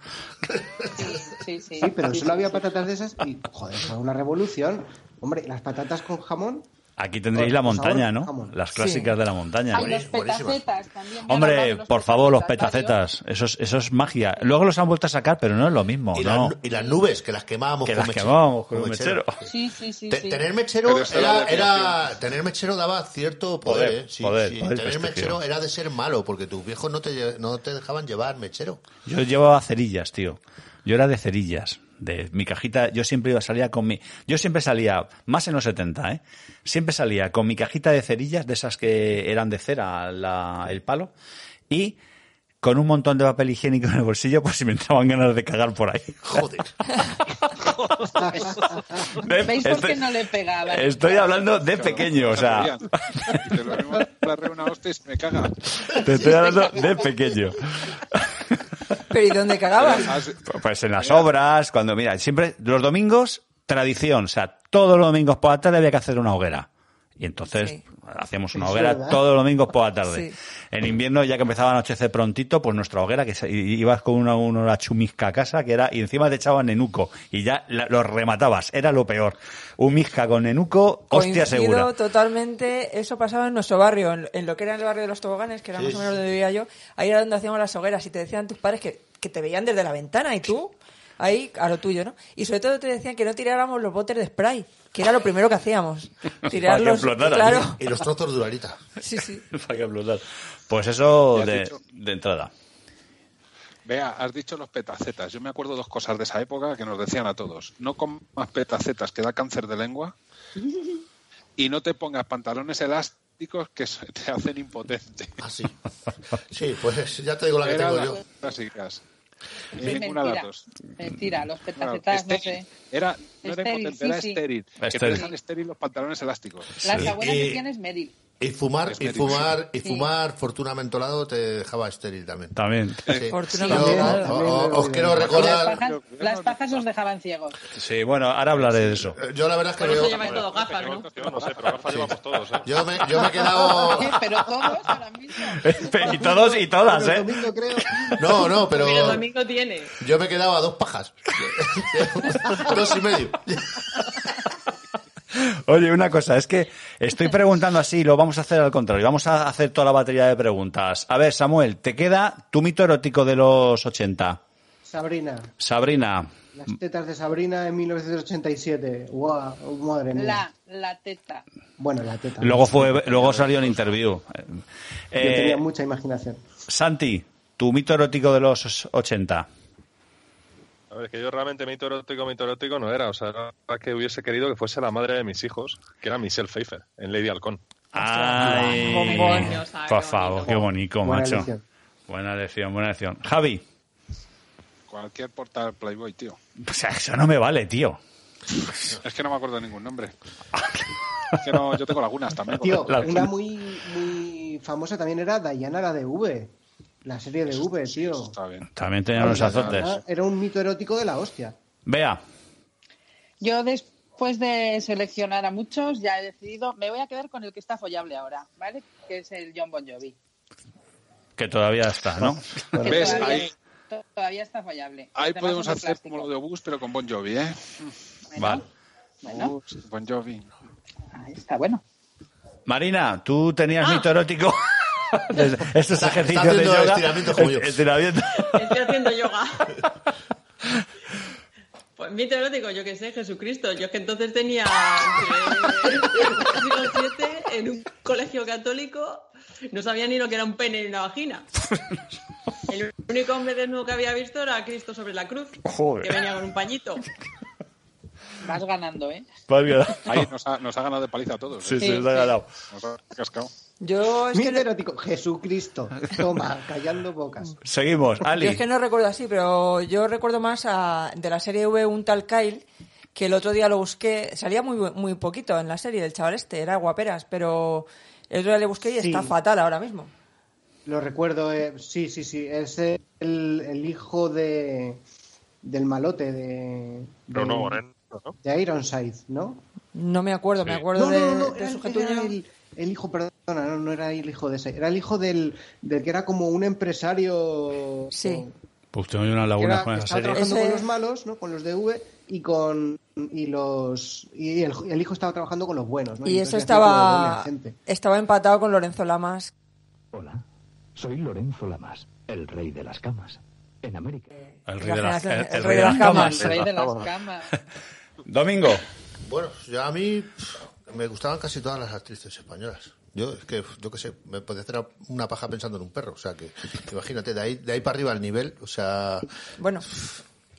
Sí, sí.
Sí, pero
Sí,
solo
sí,
había patatas de esas y, joder, fue una revolución. Hombre, las patatas con jamón,
Aquí tendréis la montaña, ¿no? Las clásicas de la montaña.
Ay, los petacetas también.
Hombre,
los
por favor, los
petacetas.
Eso es, eso es magia. Luego los han vuelto a sacar, pero no es lo mismo.
Y,
no.
las, y las nubes, que las quemábamos
Que
con
las
mechero.
quemábamos con mechero.
Sí, sí, sí.
Te-
sí.
Tener mechero era,
era
tener mechero daba cierto poder,
Poder,
¿eh? Sí,
poder,
sí.
poder
tener
prestigio.
mechero era de ser malo, porque tus viejos no te, no te dejaban llevar mechero.
Yo llevaba cerillas, tío. Yo era de cerillas. De mi cajita, yo siempre iba salía con mi. Yo siempre salía, más en los 70, ¿eh? Siempre salía con mi cajita de cerillas, de esas que eran de cera, la- el palo, y con un montón de papel higiénico en el bolsillo, por si me entraban ganas de cagar por ahí.
Joder. [LAUGHS]
¿Veis por
Estoy-
qué no le pegaba?
Estoy hablando de pequeño, o sea,
te lo mismo la re una hostia y se me caga.
te estoy hablando de pequeño.
Pero ¿y dónde cagabas?
Pues en las obras, cuando, mira, siempre, los domingos, tradición, o sea, todos los domingos por la tarde había que hacer una hoguera. Y entonces
Sí.
hacíamos una hoguera
¿verdad?
todos los domingos por la tarde.
Sí.
En invierno, ya que empezaba a anochecer prontito, pues nuestra hoguera, que se- ibas con una, una chumisca a casa, que era, y encima te echaban nenuco, y ya la- los rematabas, era lo peor. Un misca con nenuco, hostia
Coincido
segura.
totalmente. Eso pasaba en nuestro barrio, en, en lo que era el barrio de los toboganes, que era
Sí,
más o menos donde vivía yo. Ahí era donde hacíamos las hogueras y te decían tus padres que, que te veían desde la ventana y tú ahí a lo tuyo, ¿no? Y sobre todo te decían que no tiráramos los botes de spray, que era lo primero que hacíamos. [LAUGHS] Tirar
que
los,
explotaran.
claro.
Y los trozos de. [LAUGHS]
Sí, sí. [LAUGHS]
Para que explotar. Pues eso de, entrada.
Vea, has dicho los petacetas. Yo me acuerdo dos cosas de esa época que nos decían a todos. No comas petacetas que da cáncer de lengua y no te pongas pantalones elásticos que te hacen impotente.
Ah, sí. Sí, pues ya te digo la que tengo
las
yo.
clásicas. Ninguna
mentira.
datos.
Mentira, los petacetas, no
estéril.
sé.
Era, no era
Estéril,
impotente,
sí,
era
sí.
estéril. Que te
Estéril.
dejan estéril los pantalones elásticos.
Las
Sí.
abuelas
Y-
decían es Meryl.
Y fumar, y fumar, y
Sí.
fumar fortuna mentolado te dejaba estéril también.
También.
Sí.
Fortuna mentolado.
o- o- os quiero
Y las
recordar,
pajas, las pajas os dejaban ciegos.
Sí, bueno, ahora hablaré de eso.
yo la verdad es que
Por eso
veo,
lleváis todo gafas, ¿no?
Yo no sé, pero gafas llevamos todos, ¿eh?
yo me, yo me he quedado, [LAUGHS]
pero todos ahora mismo. [LAUGHS]
y todos y todas, ¿eh?
el domingo creo.
no, no, pero
el domingo tiene.
yo me he quedado a dos pajas, [LAUGHS] dos y medio.
Oye, una cosa, es que estoy preguntando así, lo vamos a hacer al contrario. Vamos a hacer toda la batería de preguntas. A ver, Samuel, ¿te queda tu mito erótico de los 80?
Sabrina.
Sabrina,
Las tetas de Sabrina en 1987. ¡Guau! Madre mía.
La, la teta.
Bueno, la teta.
luego fue, luego salió en interview.
Yo
Eh,
tenía mucha imaginación.
Santi, tu mito erótico de los 80.
A ver, que yo realmente mito erótico, mito erótico no era. O sea, era que hubiese querido que fuese la madre de mis hijos, que era Michelle Pfeiffer, en Lady Halcón.
Ay, por
qué
favor,
bonito.
qué bonito,
Buena
macho.
elección.
Buena elección, buena elección. Javi,
Cualquier portal Playboy, tío.
o sea, eso no me vale, tío.
Es que no me acuerdo de ningún nombre. [LAUGHS] Es que no, yo tengo lagunas también.
Tío,
La-
una muy, muy famosa también era Diana la de V. La serie de V, tío.
Está bien.
También tenía los azotes.
Era, un mito erótico de la hostia.
Vea,
Yo después de seleccionar a muchos ya he decidido, me voy a quedar con el que está follable ahora, ¿vale? Que es el John Bon Jovi.
que todavía está, ¿no? [LAUGHS]
¿Ves?
Todavía,
Ahí,
to- todavía está follable.
ahí podemos hacer
plástico.
como lo de Obús, pero con Bon Jovi, ¿eh?
Bueno,
Vale.
Bueno,
Bon Jovi.
ahí está bueno.
Marina, ¿tú tenías
Ah.
mito erótico? [LAUGHS] Estos
Está-
ejercicios
está
de yoga.
estiramientos como yo.
Estiramiento.
Estoy haciendo yoga. [LAUGHS] Pues mito erótico, yo qué sé, Jesucristo. Yo es que entonces tenía siglo VII en un colegio católico, no sabía ni lo que era un pene ni una vagina. El único hombre desnudo que había visto era Cristo sobre la cruz,
Joder.
que venía con un pañito.
Vas ganando, ¿eh?
Ahí nos ha, nos ha ganado de paliza a todos.
Sí,
¿eh?
sí, se ha ganado.
Nos ha cascado.
Yo es que
erótico. Jesucristo. Toma, callando bocas.
Seguimos, Ali.
Yo es que no recuerdo así, pero yo recuerdo más a- de la serie V un tal Kyle, que el otro día lo busqué, salía muy muy poquito en la serie del chaval este, era guaperas, pero el otro día le busqué y
Sí.
está fatal ahora mismo.
Lo recuerdo, eh, sí, sí, sí. Es el, el hijo de del malote de, de,
no, Moreno, ¿no?
de Ironside, ¿no?
No me acuerdo, me acuerdo
No,
de,
no, no, no,
de
el, hijo, perdona, no, no era el hijo de ese, era el hijo del, del que era como un empresario
Sí.
Pues tengo lagunas
era,
con esa
estaba
serie.
trabajando
Ese-
con los malos, ¿no? Con los de V, y con y los y el, el hijo estaba trabajando con los buenos, ¿no?
Y eso estaba, estaba empatado con Lorenzo Lamas.
Hola, soy Lorenzo Lamas, el rey de las camas. En América.
El rey de las, el,
El rey de las camas.
El rey de las camas. [LAUGHS]
Domingo.
Bueno, yo a mí me gustaban casi todas las actrices españolas. Yo, es que, yo qué sé, me podía hacer una paja pensando en un perro. O sea, que imagínate, de ahí, de ahí para arriba el nivel, o sea...
Bueno,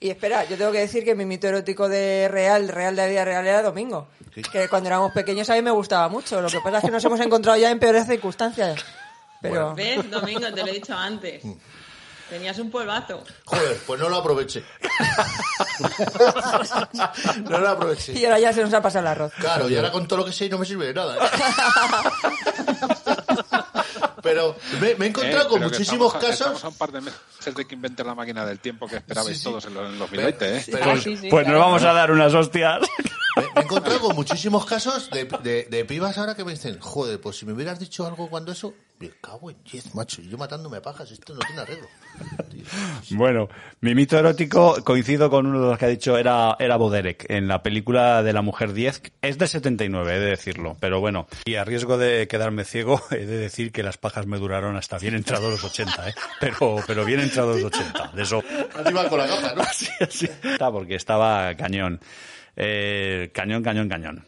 y espera, yo tengo que decir que mi mito erótico de real, real de la vida real era Domingo. Que cuando éramos pequeños a mí me gustaba mucho. Lo que pasa es que nos hemos encontrado ya en peores circunstancias. Pero
¿Ves, Domingo? Te lo he dicho antes. Tenías un polvazo.
Joder, pues no lo aproveché. [LAUGHS] no lo aproveché.
y ahora ya se nos ha pasado el arroz.
Claro, y ahora con todo lo que sé no me sirve de nada. [LAUGHS] Pero me, me he encontrado
Eh,
con muchísimos
estamos
casos.
Estamos a un par de meses de que inventen la máquina del tiempo que esperabais todos en los, en 2020, ¿eh?
Pero-
Pues, pues nos vamos a dar unas hostias. [LAUGHS]
Me, me he encontrado con muchísimos casos de, de, de pibas ahora que me dicen, joder, pues si me hubieras dicho algo cuando eso, me cago en 10, macho, y yo matándome a pajas, esto no tiene arreglo. [LAUGHS]
Bueno, mi mito erótico coincido con uno de los que ha dicho, era, era Boderek, en la película de la mujer 10. Es de 79, he de decirlo, pero bueno. Y a riesgo de quedarme ciego, [LAUGHS] he de decir que las pajas me duraron hasta bien entrados los 80, ¿eh? Pero, pero bien entrados los 80, de eso.
Así va con la gafa, ¿no? [LAUGHS]
Así, así. Está, porque estaba cañón. Eh, cañón, cañón, cañón.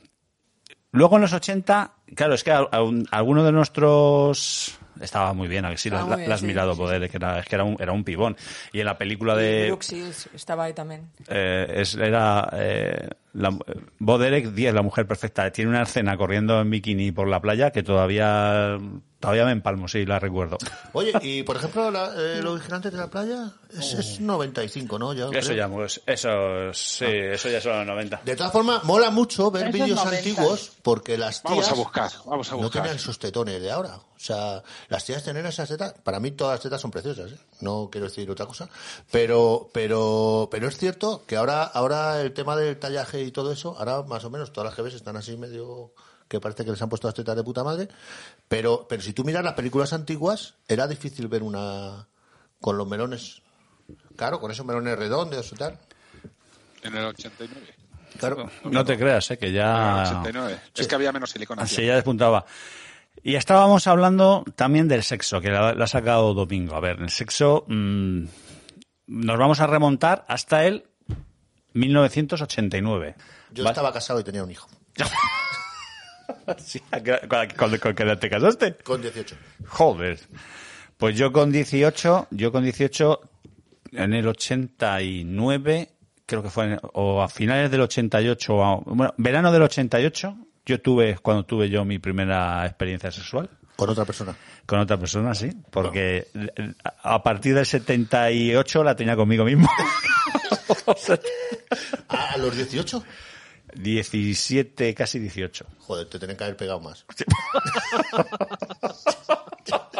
Luego en los 80, claro, es que a- a un- alguno de nuestros estaba muy bien, a ver si
Estaba
la, has
sí,
mirado,
sí,
poder, que era, es que era un, era un pibón. Y en la película de
Shields estaba ahí también.
eh, es, era eh, la, Bo Derek 10, la mujer perfecta. Tiene una escena corriendo en bikini por la playa que todavía todavía me empalmo, sí, la recuerdo.
Oye, y por ejemplo, la, eh, los vigilantes de la playa es, es 95, ¿no? Ya,
Eso
creo.
ya, pues, eso, sí, eso ya son los 90.
De todas formas, mola mucho ver vídeos
90.
antiguos porque las tías
Vamos a buscar, vamos a
no
buscar.
tenían sus tetones de ahora. O sea, las tías tener esas tetas, para mí todas las tetas son preciosas, ¿eh? no quiero decir otra cosa, pero pero pero es cierto que ahora ahora el tema del tallaje y todo eso, ahora más o menos todas las que ves están así medio que parece que les han puesto las tetas de puta madre, pero pero si tú miras las películas antiguas, era difícil ver una con los melones, claro, con esos melones redondos y tal.
En el 89.
Claro.
No te creas, eh, que
En el
ya...
89. Es que había menos silicona.
Así ya despuntaba. Y estábamos hablando también del sexo, que la, la ha sacado Domingo. A ver, el sexo mm, nos vamos a remontar hasta el 1989.
Yo estaba casado y tenía un hijo [LAUGHS]
Sí, ¿con, qué edad te casaste?
con 18.
Joder. Pues yo con 18, yo con 18, en el 89, creo que fue, en- o a finales del 88, o a- bueno, verano del 88, yo tuve, cuando tuve yo mi primera experiencia sexual.
Con otra persona.
Con otra persona, sí, porque a partir del 78 la tenía conmigo mismo. [LAUGHS]
¿A [LAUGHS] los 18?
17, casi 18.
Joder, te tienen que haber pegado más. [LAUGHS]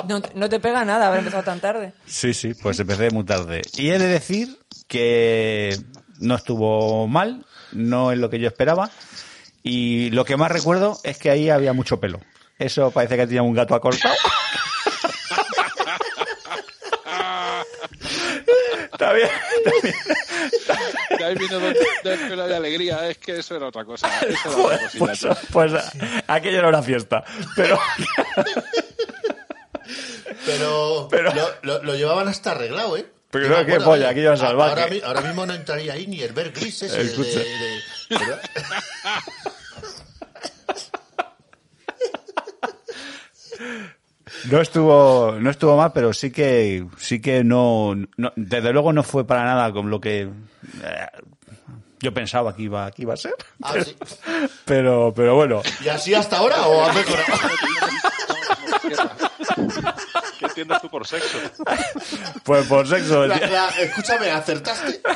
No, te- no te pega nada haber empezado tan tarde.
Sí, sí, pues empecé muy tarde. Y he de decir que no estuvo mal, no es lo que yo esperaba. Y lo que más recuerdo es que ahí había mucho pelo. Eso parece que tenía un gato acortado. [LAUGHS] Está bien, está bien.
De ahí vino pelo de alegría, es que eso era otra cosa. Eso era
Joder,
otra cosita,
pues,
tío.
pues aquello era una fiesta. Pero
Pero,
Pero-
Lo, lo- lo llevaban hasta arreglado, ¿eh?
Pero qué polla,
¿eh?
aquello era salvaje.
Ahora, ahora mismo no entraría ahí ni el ver gris ese. de-
Escucha.
de- de-
no estuvo, no estuvo mal, pero sí que, sí que no, no- desde luego no fue para nada con lo que eh, yo pensaba que iba, que iba a ser.
Ah, sí. [LAUGHS]
Pero, pero bueno.
¿Y así hasta ahora o has mejorado?
¿Qué entiendes tú por sexo?
Pues por sexo.
La- la- escúchame, ¿acertaste? [LAUGHS]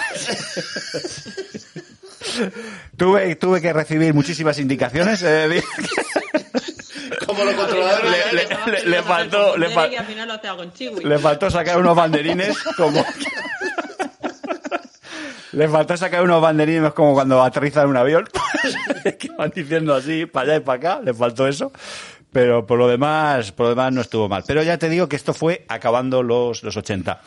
Tuve, tuve que recibir muchísimas indicaciones. eh,
Como los controladores.
le, le- le- le faltó, le, fal- le sacar unos banderines como. Le faltó sacar unos banderines como cuando aterrizan un avión. [LAUGHS] que van diciendo así, para allá y para acá. Le faltó eso. Pero por lo demás, por lo demás no estuvo mal. Pero ya te digo que esto fue acabando los, los 80.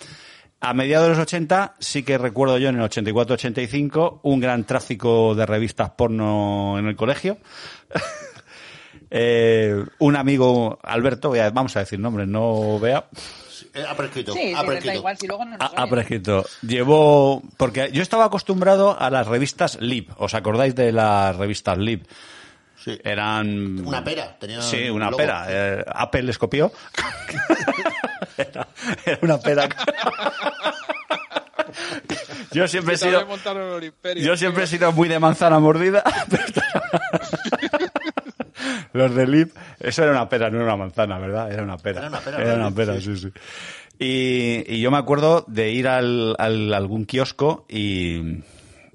A mediados de los 80 sí que recuerdo yo en el 84-85 un gran tráfico de revistas porno en el colegio. [LAUGHS] Eh, un amigo, Alberto, vamos a decir nombres, no vea,
Eh, Ha prescrito.
Sí,
ha
sí,
prescrito.
igual si luego no nos
ha, prescrito. Llevó, porque yo estaba acostumbrado a las revistas Lib. ¿Os acordáis de las revistas Lib?
Sí.
Eran.
Una pera, tenía
Sí,
un
una
logo.
pera. Eh, Apple les copió. [LAUGHS] era, era una pera. [LAUGHS] yo siempre he sido. Yo siempre he sido muy de manzana mordida. [LAUGHS] pero Los de Lip, eso era una pera, no era una manzana, ¿verdad? Era una pera.
Era una pera,
Era
¿no?
una pera,
Sí.
sí, sí. Y, y yo me acuerdo de ir al, al- algún kiosco y,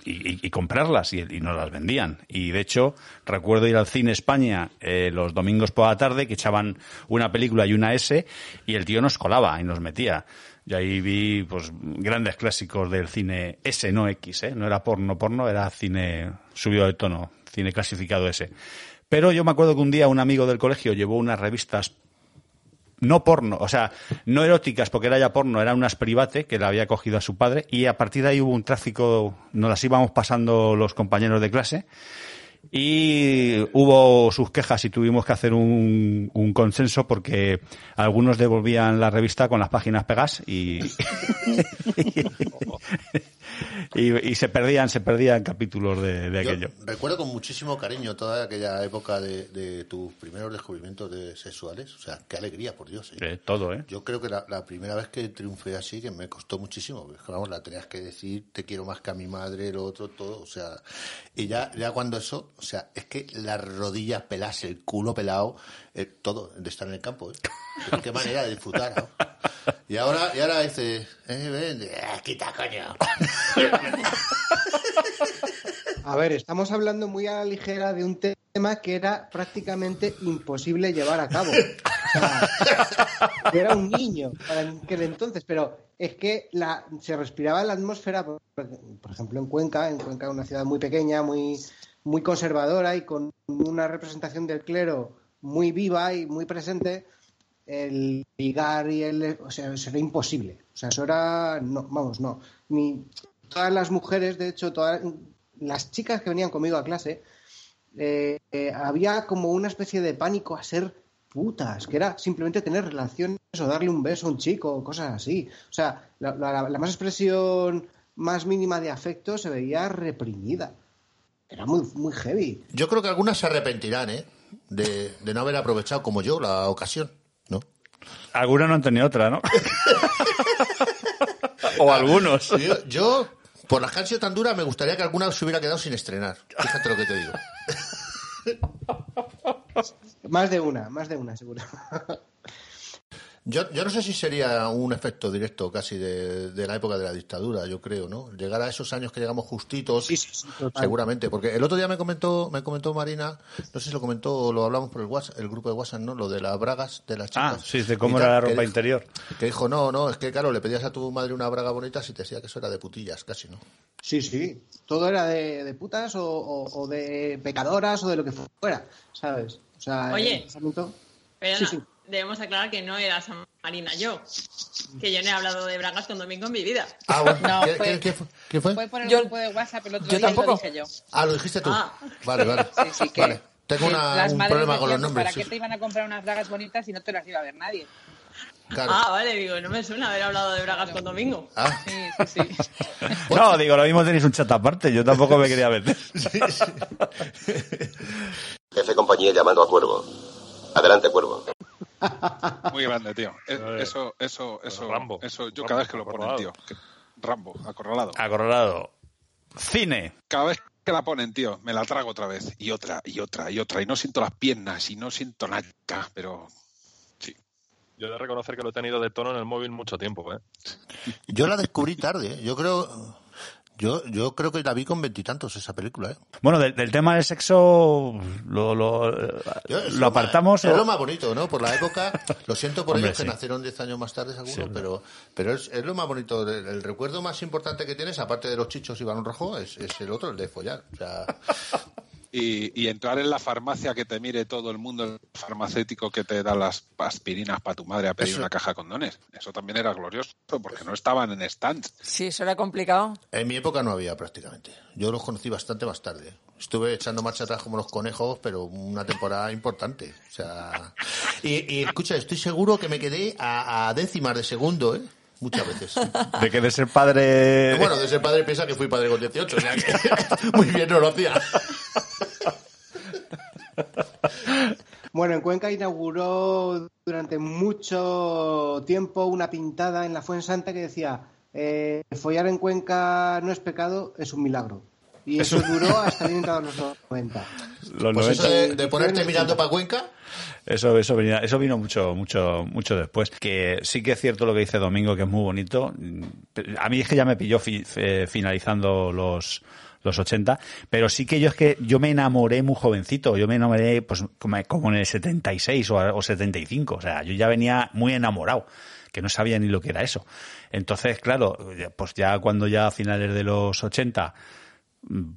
y, y comprarlas y, y nos las vendían. Y de hecho, recuerdo ir al cine España eh, los domingos por la tarde que echaban una película y una S y el tío nos colaba y nos metía. Y ahí vi pues grandes clásicos del cine S, no X, ¿eh? No era porno, porno, era cine subido de tono, cine clasificado S. Pero yo me acuerdo que un día un amigo del colegio llevó unas revistas no porno, o sea, no eróticas porque era ya porno, eran unas private que le había cogido a su padre y a partir de ahí hubo un tráfico, nos las íbamos pasando los compañeros de clase y hubo sus quejas y tuvimos que hacer un, un consenso porque algunos devolvían la revista con las páginas pegas y, [LAUGHS] [LAUGHS] [LAUGHS] y, y se perdían, se perdían capítulos de, de
Yo
aquello.
recuerdo con muchísimo cariño toda aquella época de, de tus primeros descubrimientos de sexuales. O sea, qué alegría, por Dios. ¿eh?
Eh, todo, ¿eh?
Yo creo que la, la primera vez que triunfé así, que me costó muchísimo, porque vamos, la tenías que decir, te quiero más que a mi madre, lo otro, todo, o sea, y ya, ya cuando eso, o sea, es que las rodillas pelas, el culo pelado, eh, todo, de estar en el campo, ¿eh? Qué manera de disfrutar. Y ahora, y ahora dice, eh, ven, ah, quita coño.
A ver, estamos hablando muy a la ligera de un tema que era prácticamente imposible llevar a cabo. Era un niño para aquel entonces, pero es que la, se respiraba la atmósfera, por, por ejemplo, en Cuenca, en Cuenca, una ciudad muy pequeña, muy, muy conservadora y con una representación del clero muy viva y muy presente, el ligar y el... O sea, eso era imposible. O sea, eso era... No, vamos, no. Ni todas las mujeres, de hecho, todas las chicas que venían conmigo a clase, eh, eh, había como una especie de pánico a ser putas, que era simplemente tener relaciones o darle un beso a un chico, cosas así. O sea, la, la- más expresión más mínima de afecto se veía reprimida. Era muy, muy heavy.
Yo creo que algunas se arrepentirán, ¿eh? De, de no haber aprovechado, como yo, la ocasión, ¿no?
Algunos no han tenido otra, ¿no? [LAUGHS] o algunos.
Yo, yo, por las que han sido tan duras, me gustaría que alguna se hubiera quedado sin estrenar. Fíjate lo que te digo.
Más de una, más de una, seguro.
Yo, yo no sé si sería un efecto directo casi de, de la época de la dictadura, yo creo, ¿no? Llegar a esos años que llegamos justitos, seguramente, porque el otro día me comentó, me comentó Marina, no sé si lo comentó o lo hablamos por el WhatsApp, el grupo de WhatsApp, ¿no? Lo de las bragas de las chicas.
Ah, sí, de cómo era
tal,
la
que
ropa
dijo-
interior.
Que dijo, no, no, es que claro, le pedías a tu madre una braga bonita si te decía que eso era de putillas, casi, ¿no?
Sí, sí. Todo era de, de putas o, o- o de pecadoras o de lo que fuera, ¿sabes? O sea,
Oye. Pero
Sí,
no,
sí.
Debemos aclarar que no era San Marina yo, que yo no he hablado de bragas con Domingo en mi vida.
Ah, bueno.
No,
¿Qué-
fue-
qué- qué fue? ¿Qué fue?
Fue por el
Yo-
grupo de WhatsApp el otro
yo
día y
tampoco.
lo dije yo.
Ah, lo dijiste tú.
Ah.
Vale, vale.
Sí, sí, que,
Vale. Tengo una- un problema con los nombres.
¿Para
sí.
qué te iban a comprar unas bragas bonitas si no te las iba a ver nadie?
Claro.
Ah, vale, digo, no me suena haber hablado de bragas con Domingo.
Ah.
Sí, sí, sí. [LAUGHS]
No, digo, lo mismo tenéis un chat aparte. Yo tampoco me quería meter. [LAUGHS]
Jefe compañía llamando a Cuervo. Adelante, Cuervo.
Muy grande, tío. [LAUGHS] Eso, eso, eso,
Rambo.
eso, yo
Rambo,
cada vez que lo ponen, tío. Rambo, acorralado.
Acorralado. Cine.
Cada vez que la ponen, tío, me la trago otra vez. Y otra, y otra, y otra. Y no siento las piernas, y no siento nada. Pero
Yo he de reconocer que lo he tenido de tono en el móvil mucho tiempo, ¿eh?
Yo la descubrí tarde, ¿eh? yo creo, yo, yo creo que la vi con veintitantos esa película, ¿eh?
Bueno, del, del tema del sexo lo, lo,
Yo- es
lo apartamos.
más- Es lo más bonito, ¿no? Por la época, [LAUGHS] lo siento por
Hombre,
ellos que nacieron diez años más tarde,
Sí,
pero, pero es, es lo más bonito. El, el recuerdo más importante que tienes, aparte de los chichos y balón rojo, es, es el otro, el de follar. O sea, [LAUGHS]
y, y entrar en la farmacia que te mire todo el mundo, el farmacéutico que te da las aspirinas para tu madre a pedir
Eso-
una caja de condones. Eso también era glorioso, porque no estaban en stands.
Sí, eso era complicado.
En mi época no había prácticamente. Yo los conocí bastante más tarde. Estuve echando marcha atrás como los conejos, pero una temporada importante. O sea, y, y escucha, estoy seguro que me quedé a, a décimas de segundo, ¿eh? Muchas veces. [LAUGHS]
De que de ser padre...
Bueno, de ser padre piensa que fui padre con 18, o sea que [LAUGHS] muy bien no lo hacía.
Bueno, en Cuenca inauguró durante mucho tiempo una pintada en la Fuensanta que decía eh, follar en Cuenca no es pecado, es un milagro. Y eso
Eso-
duró hasta bien entrado los 90.
Los
Pues
90.
eso de, de ponerte mirando para Cuenca,
Eso, eso, venía- eso vino mucho, mucho, mucho después. Que sí que es cierto lo que dice Domingo, que es muy bonito. A mí es que ya me pilló fi- eh, finalizando los, los 80, pero sí que yo es que yo me enamoré muy jovencito. Yo me enamoré pues como, como en el 76 o, o 75. O sea, yo ya venía muy enamorado, que no sabía ni lo que era eso. Entonces, claro, pues ya cuando ya a finales de los 80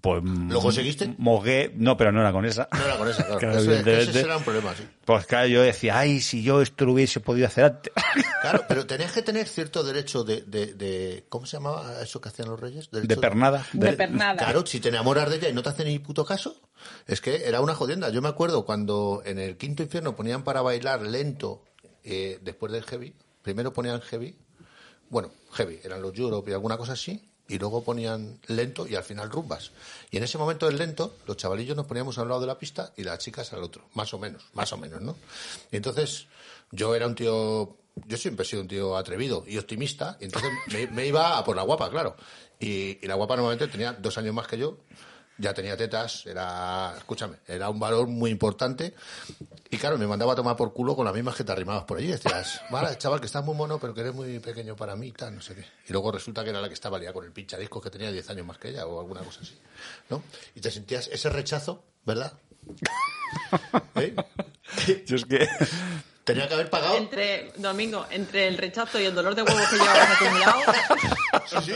pues
¿Lo conseguiste?
Mogué, no, pero no era con esa.
no era con esa, claro. [LAUGHS]
Claro,
Ese- ese, será un problema, sí.
Pues claro, yo decía, ay, si yo esto lo hubiese podido hacer antes. [LAUGHS]
Claro, pero [LAUGHS] tenías que tener cierto derecho de, de, de- ¿cómo se llamaba eso que hacían los reyes? Derecho
De pernada.
De pernada.
Claro, si te enamoras de ella y no te hace ni puto caso, es que era una jodienda. Yo me acuerdo cuando en el quinto infierno ponían para bailar lento eh, después del heavy. Primero ponían heavy, bueno, heavy, eran los Europe y alguna cosa así, y luego ponían lento y al final rumbas. Y en ese momento del lento, los chavalillos nos poníamos a un lado de la pista y las chicas al otro, más o menos, más o menos, ¿no? Y entonces yo era un tío, yo siempre he sido un tío atrevido y optimista, y entonces me, me iba a por la guapa, claro. Y, y la guapa normalmente tenía dos años más que yo, ya tenía tetas, era, escúchame, era un valor muy importante. Y claro, me mandaba a tomar por culo con las mismas que te arrimabas por allí. Decías, [LAUGHS] vale, chaval, que estás muy mono, pero que eres muy pequeño para mí, tal, no sé qué. Y luego resulta que era la que estaba liada con el pinchadiscos que tenía 10 años más que ella o alguna cosa así, ¿no? Y te sentías ese rechazo, ¿verdad? [LAUGHS] ¿Eh?
Yo es que.
Tenía que haber pagado.
Entre, Domingo, entre el rechazo y el dolor de huevos que llevabas acumulado, [LAUGHS]
Sí, sí.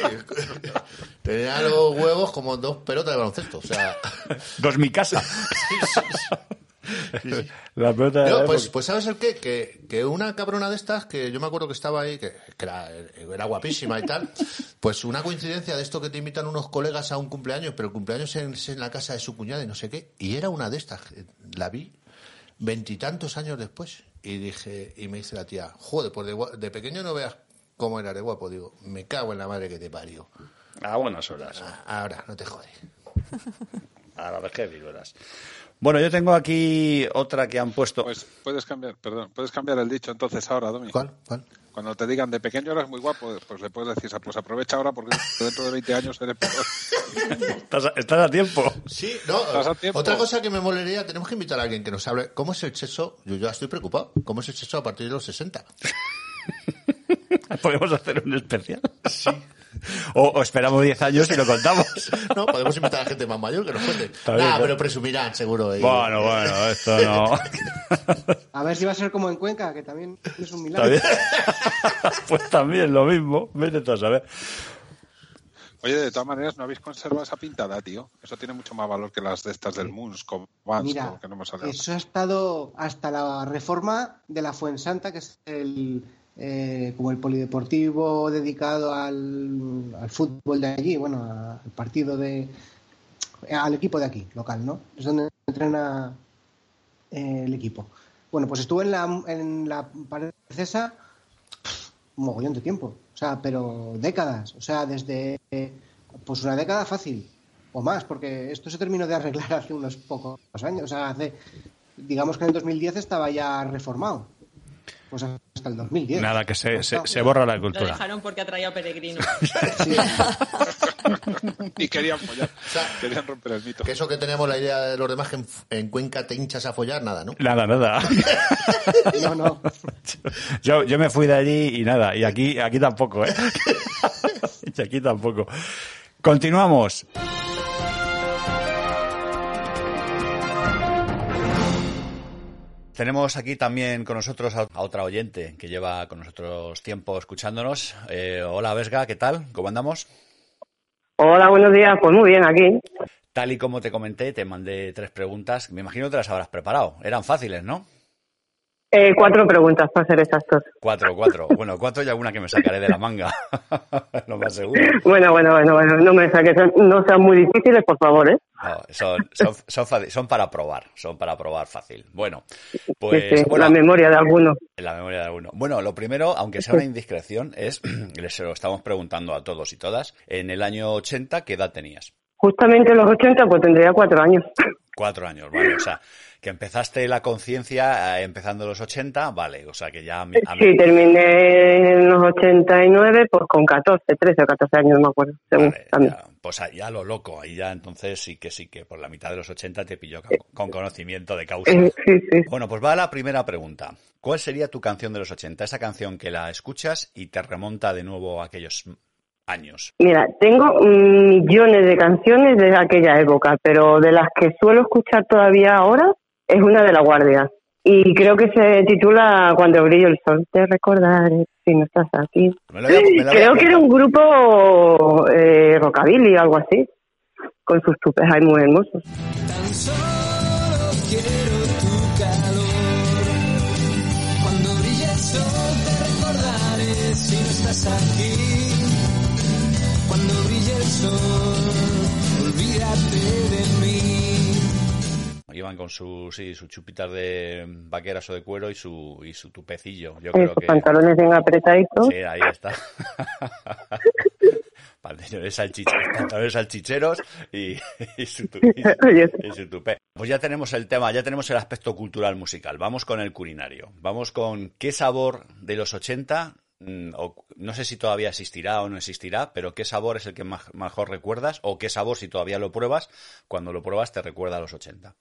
Tenía los huevos como dos pelotas de baloncesto. O sea,
Dos mi casa. [LAUGHS] La pelota de
No, pues, pues ¿sabes el qué? Que, que una cabrona de estas, que yo me acuerdo que estaba ahí, que, que era, era guapísima y tal, pues una coincidencia de esto que te invitan unos colegas a un cumpleaños, pero el cumpleaños es en la casa de su cuñada y no sé qué, y era una de estas, la vi veintitantos años después, y dije, y me dice la tía, joder, pues de, de pequeño no veas cómo era de guapo, digo, me cago en la madre que te parió.
A buenas horas.
Ahora, no te jodes.
A la vez que verás. Bueno, yo tengo aquí otra que han puesto.
Pues puedes cambiar, perdón, puedes cambiar el dicho entonces ahora, Domi.
¿Cuál? ¿Cuál?
Cuando te digan de pequeño eres muy guapo, pues le puedes decir, pues aprovecha ahora porque dentro de 20 años eres peor. [LAUGHS]
Estás a, estás a tiempo.
Sí, no,
Estás a tiempo.
otra cosa que me molería, tenemos que invitar a alguien que nos hable, ¿cómo es el sexo? Yo ya estoy preocupado, ¿cómo es el sexo a partir de los 60? [LAUGHS]
Podemos hacer un especial. O, o esperamos 10 años y lo contamos. [LAUGHS]
No, podemos invitar a gente más mayor que nos cuente.
Claro.
pero presumirán, seguro. y-
Bueno, bueno, esto no. [LAUGHS]
A ver si va a ser como en Cuenca, que también es un milagro.
Pues también lo mismo. Vete a saber.
Oye, de todas maneras, no habéis conservado esa pintada, tío. Eso tiene mucho más valor que las de estas del Moons, con Vans,
Mira,
que no hemos hablado.
eso ha estado hasta la reforma de la Fuensanta, que es el eh, como el polideportivo dedicado al, al fútbol de allí, bueno, al partido de al equipo de aquí, local, ¿no? Es donde entrena eh, el equipo. Bueno, pues estuve en la, en la pared francesa un mogollón de tiempo, o sea, pero décadas, o sea, desde pues una década fácil o más, porque esto se terminó de arreglar [LAUGHS] hace unos pocos años, o sea, hace digamos que en el 2010 estaba ya reformado, pues hasta el 2010.
Nada, que se, se,
Hasta-
se borra la
lo
cultura.
dejaron porque atraía peregrinos. [LAUGHS]
y querían follar. querían romper el mito.
Que eso que teníamos la idea de los demás que en, en Cuenca te hinchas a follar, nada, ¿no?
Nada, nada. [LAUGHS]
No, no.
Yo, yo me fui de allí y nada. Y aquí, aquí tampoco, ¿eh? [LAUGHS] Y aquí tampoco. Continuamos. Tenemos aquí también con nosotros a a otra oyente que lleva con nosotros tiempo escuchándonos. Eh, hola, Vesga, ¿qué tal? ¿Cómo andamos?
Hola, buenos días. Pues muy bien, aquí.
Tal y como te comenté, te mandé tres preguntas. Me imagino que te las habrás preparado. Eran fáciles, ¿no?
Eh, cuatro preguntas, para ser exactos.
Cuatro, cuatro. Bueno, cuatro y alguna que me sacaré de la manga. [LAUGHS] Lo más seguro.
Bueno, bueno, bueno, bueno, no me saques, no sean muy difíciles, por favor, ¿eh?
No, son, son, son, fa- son para probar, son para probar fácil. Bueno, pues
Sí, sí,
bueno,
la memoria de algunos.
en la memoria de alguno. Bueno, lo primero, aunque sea una indiscreción, es, [CLEARS THROAT] les lo estamos preguntando a todos y todas, en el año 80, ¿qué edad tenías?
Justamente en los 80, pues tendría cuatro años.
Cuatro años, vale. O sea, que empezaste la conciencia eh, empezando los 80, vale. O sea, que ya... a a
Sí, terminé en los 89, pues con 14, 13 o 14 años, no me acuerdo, según también.
Pues ahí ya lo loco, ahí ya entonces sí que sí que por la mitad de los 80 te pilló con, con conocimiento de causa.
Eh, sí, sí.
Bueno, pues va la primera pregunta. ¿Cuál sería tu canción de los 80? Esa canción que la escuchas y te remonta de nuevo a aquellos años.
Mira, tengo millones de canciones de aquella época, pero de las que suelo escuchar todavía ahora es una de La Guardia. Y creo que se titula Cuando brille el sol. Te recordaré si no estás aquí.
Me lo voy a- me lo voy a
Creo que era un grupo eh, rockabilly o algo así, con sus tupes ahí muy hermosos.
Tan solo quiero tu calor. Cuando brille el sol te recordaré si no estás aquí. Cuando brille el sol, olvídate de mí.
Iban con sus sí, chupitas de vaqueras o de cuero y su y su tupecillo. Yo
Eh,
creo
sus
que
pantalones bien apretaditos.
Sí, ahí está. [LAUGHS] Pantalones salchicheros, pantalones salchicheros y, y su y- y su tupé. Pues ya tenemos el tema, ya tenemos el aspecto cultural musical. Vamos con el culinario. Vamos con qué sabor de los 80, mm, o no sé si todavía existirá o no existirá, pero qué sabor es el que más- mejor recuerdas o qué sabor si todavía lo pruebas, cuando lo pruebas te recuerda a los 80.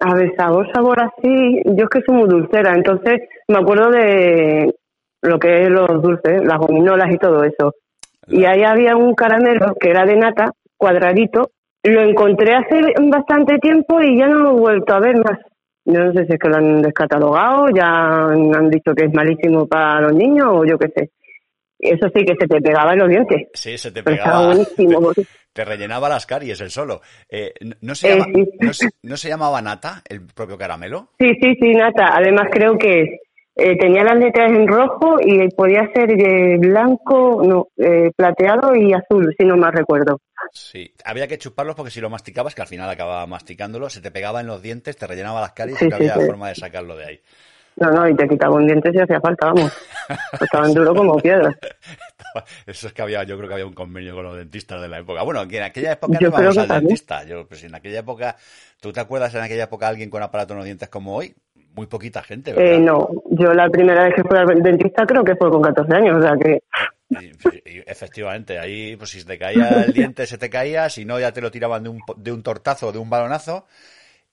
A ver, sabor, sabor así. Yo es que soy muy dulcera, entonces me acuerdo de lo que es los dulces, las gominolas y todo eso. Y ahí había un caramelo que era de nata, cuadradito. Lo encontré hace bastante tiempo y ya no lo he vuelto a ver más. Yo no sé si es que lo han descatalogado, ya han dicho que es malísimo para los niños o yo qué sé. Eso sí que se te pegaba en los dientes.
Sí, se te
estaba
pegaba.
buenísimo. porque-
Te rellenaba las caries el solo. Eh, ¿no- ¿no, se
Eh, sí.
no se- no se llamaba nata el propio caramelo?
Sí, sí, sí, nata. Además creo que eh, tenía las letras en rojo y podía ser de blanco, no, eh, plateado y azul, si no mal recuerdo.
Sí, había que chuparlos porque si lo masticabas, que al final acababa masticándolo, se te pegaba en los dientes, te rellenaba las caries
Sí,
y no
sí,
había forma de sacarlo de ahí.
No, no, y te quitaba un diente si hacía falta, vamos. [LAUGHS] Estaban duros como piedras.
Eso es que había, yo creo que había un convenio con los dentistas de la época. Bueno, que en aquella época
Yo
no íbamos al
también.
dentista. Yo, pues en aquella época, ¿tú te acuerdas en aquella época alguien con aparato en los dientes como hoy? Muy poquita gente, ¿verdad?
Eh, no, yo la primera vez que fui al dentista creo que fue con 14 años, o sea que
Y efectivamente, ahí, pues si se te caía el diente, se te caía, si no, ya te lo tiraban de un, de un tortazo, de un balonazo,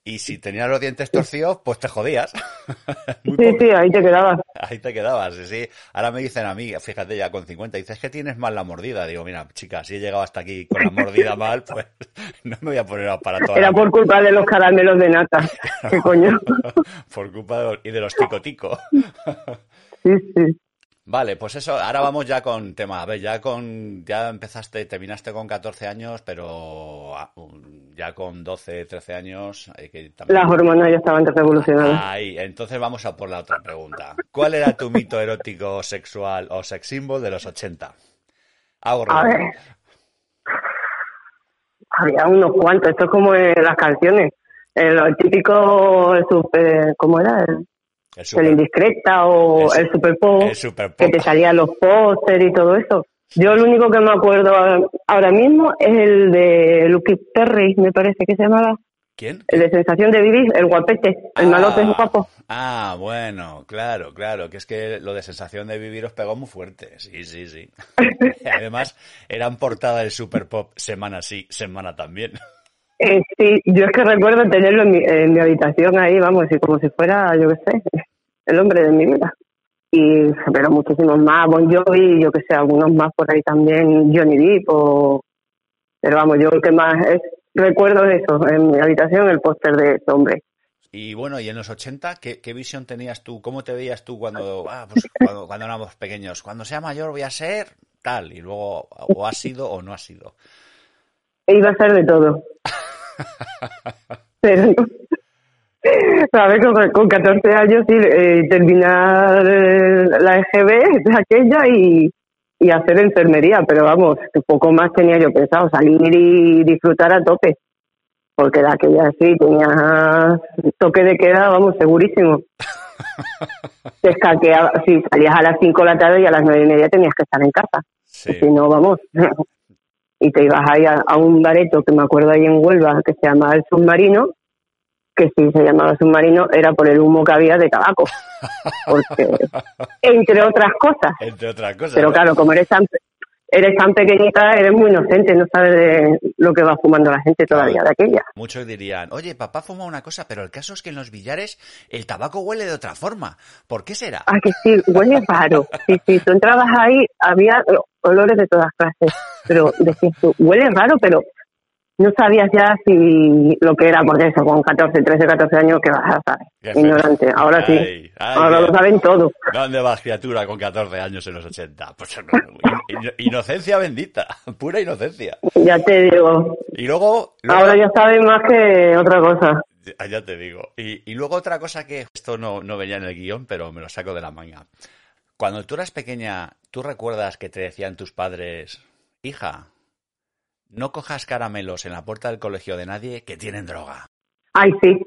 y si tenías los dientes torcidos, pues te jodías. [LAUGHS]
sí, sí, ahí te quedabas.
Ahí te quedabas, sí, sí. Ahora me dicen a mí, fíjate ya con 50, dices que tienes mal la mordida. Digo, mira, chica, si he llegado hasta aquí con la mordida [LAUGHS] mal, pues [LAUGHS] no me voy a poner aparato
Era por culpa de los caramelos de nata. ¿Qué coño?
por culpa de los- y de los tico-tico.
Sí, sí.
Vale, pues eso, ahora vamos ya con tema. A ver, ya con, ya empezaste, terminaste con 14 años, pero ah, ya con 12, 13 años hay que también...
Las hormonas ya estaban revolucionadas.
Ahí, entonces vamos a por la otra pregunta. ¿Cuál era tu mito erótico, sexual o sex symbol de los 80? Hago
A ver. Había unos cuantos, esto es como en las canciones. El, típico, super, ¿cómo era? El,
El
el indiscreta o el, super pop,
el super
que te salían los póster y todo eso. Yo el único que me acuerdo ahora mismo es el de Lucky Perry, me parece que se llamaba.
¿Quién?
El de Sensación de Vivir, el guapete, el malote es guapo.
Ah, bueno, claro, claro, que es que lo de sensación de vivir os pegó muy fuerte, sí, sí, sí. [LAUGHS] Además, eran portada del Super Pop semana sí, semana también.
Eh, sí, yo es que recuerdo tenerlo en mi, en mi habitación ahí, vamos, y como si fuera, yo qué sé, el hombre de mi vida. Y, pero muchísimos más, Bon Jovi, yo qué sé, algunos más por ahí también, Johnny Depp, o... Pero vamos, yo lo que más es, recuerdo es eso, en mi habitación el póster de ese hombre.
Y bueno, y en los 80, ¿qué, qué visión tenías tú? ¿Cómo te veías tú cuando, ah, pues cuando, cuando éramos pequeños? Cuando sea mayor voy a ser tal, y luego o has sido o no has sido.
Iba a ser de todo. Pero. ¿Sabes? Con, con 14 años sí, eh, terminar eh, la EGB de aquella y, y hacer enfermería, pero vamos, poco más tenía yo pensado, salir y disfrutar a tope. Porque de aquella sí tenía toque de queda, vamos, segurísimo. [LAUGHS] Te escaqueaba, si salías a las 5 de la tarde y a las nueve y media tenías que estar en casa. Si no, vamos. Y te ibas ahí a, a un bareto que me acuerdo ahí en Huelva que se llamaba El Submarino, que si se llamaba Submarino era por el humo que había de tabaco. Porque, [LAUGHS] entre otras cosas.
Entre otras cosas.
Pero claro, como eres tan, eres tan pequeñita, eres muy inocente, no sabes de lo que va fumando la gente todavía de aquella.
Muchos dirían, oye, papá fuma una cosa, pero el caso es que en los billares el tabaco huele de otra forma. ¿Por qué será?
Ah, que sí, huele raro. Sí, sí, tú entrabas ahí, había olores de todas clases, pero decías tú, huele raro, pero no sabías ya si lo que era, porque eso, con 14, 13, 14 años, que vas a saber? Ignorante. Ahora sí,
Ay, ay,
ahora lo saben todo.
¿Dónde vas, criatura, con 14 años en los 80? Pues in- inocencia bendita, pura inocencia.
Ya te digo,
Y luego... luego-
ahora ya saben más que otra cosa.
Ah, Ya te digo. Y, y luego otra cosa que esto no, no venía en el guion, pero me lo saco de la manga. Cuando tú eras pequeña, ¿tú recuerdas que te decían tus padres, hija, no cojas caramelos en la puerta del colegio de nadie que tienen droga?
Ay, sí.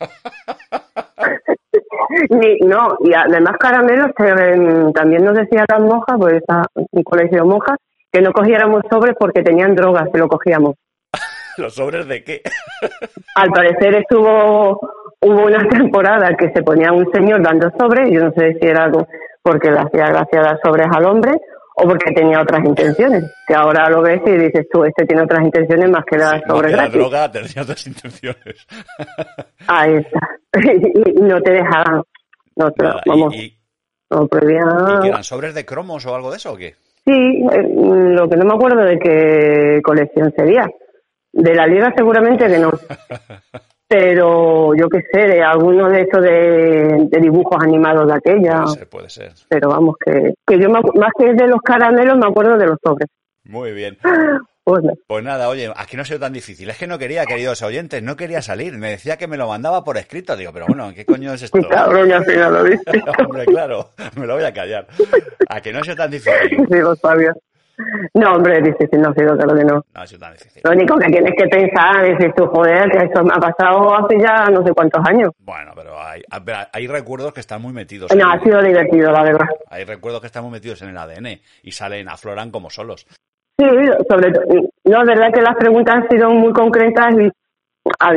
[LAUGHS] Ni, no, y además caramelos también nos decían las monjas, pues está un colegio de monjas, que no cogiéramos sobres porque tenían drogas, que lo cogíamos. [LAUGHS]
¿Los sobres de qué? [LAUGHS]
Al parecer estuvo, hubo una temporada que se ponía un señor dando sobres, yo no sé si era algo porque le hacía gracia dar sobres al hombre o porque tenía otras intenciones, que ahora lo ves y dices tú, este tiene otras intenciones más que
Más
sobres
que la droga tenía otras intenciones. [LAUGHS]
Ahí está. [LAUGHS] y, y no te dejaban, no te,
Nada,
vamos,
¿Y, y-
no
y
prohibían.
qué eran sobres de cromos o algo de eso o qué?
Sí, eh, lo que no me acuerdo de qué colección sería. De la liga seguramente que no. [LAUGHS] Pero yo qué sé, de alguno de esos de, de dibujos animados de aquella.
Puede ser, puede ser.
Pero vamos, que, que yo me más que de los caramelos me acuerdo de los sobres.
Muy bien. [LAUGHS]
Pues no.
Pues nada, oye, aquí no ha sido tan difícil. Es que no quería, queridos oyentes, no quería salir. Me decía que me lo mandaba por escrito. Digo, pero bueno, ¿qué coño es esto? [LAUGHS]
Cabrón, al final lo [LAUGHS] viste.
Hombre, claro, me lo voy a callar. A que no ha sido tan difícil.
Sí, lo sabía. No, hombre, difícil, no ha sido, claro que no.
No ha sido tan difícil.
Lo único que tienes que pensar es, tú, joder, que esto me ha pasado hace ya no sé cuántos años.
Bueno, pero hay, hay recuerdos que están muy metidos.
No, ha sido divertido, la verdad.
Hay recuerdos que están muy metidos en el ADN y salen, afloran como solos.
Sí, sobre todo. No, es verdad que las preguntas han sido muy concretas y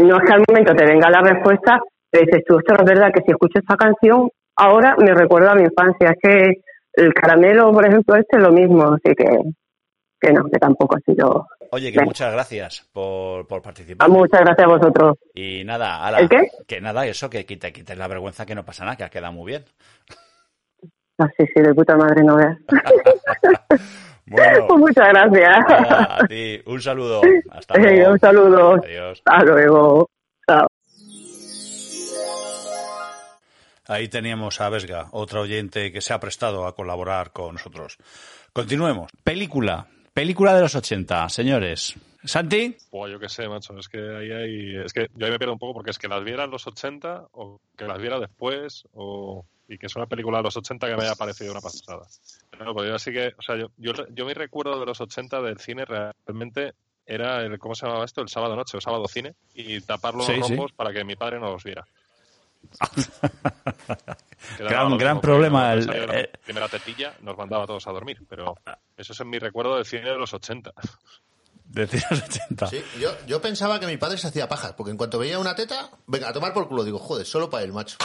no es que al momento te venga la respuesta, pero dices tú, esto es verdad que si escucho esta canción, ahora me recuerda a mi infancia. Es que el caramelo, por ejemplo, este es lo mismo, así que, que no, que tampoco ha sido.
Oye, que
Venga.
muchas gracias por, por
Ah,
participar.
Muchas gracias a vosotros.
Y nada, ala,
¿El qué?
que nada, eso, que quite, quites la vergüenza, que no pasa nada, que ha quedado muy bien.
Así, sí, de puta madre, no veas. [LAUGHS]
Bueno, [LAUGHS]
Pues muchas gracias.
nada, a ti, un saludo. Hasta [LAUGHS] luego.
un saludo.
Adiós.
Hasta luego. Chao.
Ahí teníamos a Vesga, otra oyente que se ha prestado a colaborar con nosotros. Continuemos. Película. Película de los 80, señores. ¿Santi?
Pues yo qué sé, macho, es que ahí hay... Es que yo ahí me pierdo un poco porque es que las viera en los 80 o que las viera después o... y que es una película de los 80 que me haya parecido una pasada. Pero pues yo así que, o sea, yo, yo, yo mi recuerdo de los 80 del cine realmente era el, ¿cómo se llamaba esto? El sábado noche o sábado cine y tapar los
Sí, sí.
rombos para que mi padre no los viera.
Gran, gran problema. el-
la primera tetilla nos mandaba a todos a dormir, pero eso es en mi recuerdo del cine de los 80.
de los 80.
Sí, yo, yo pensaba que mi padre se hacía pajas, porque en cuanto veía una teta, venga, a tomar por culo, digo, joder, solo para el macho.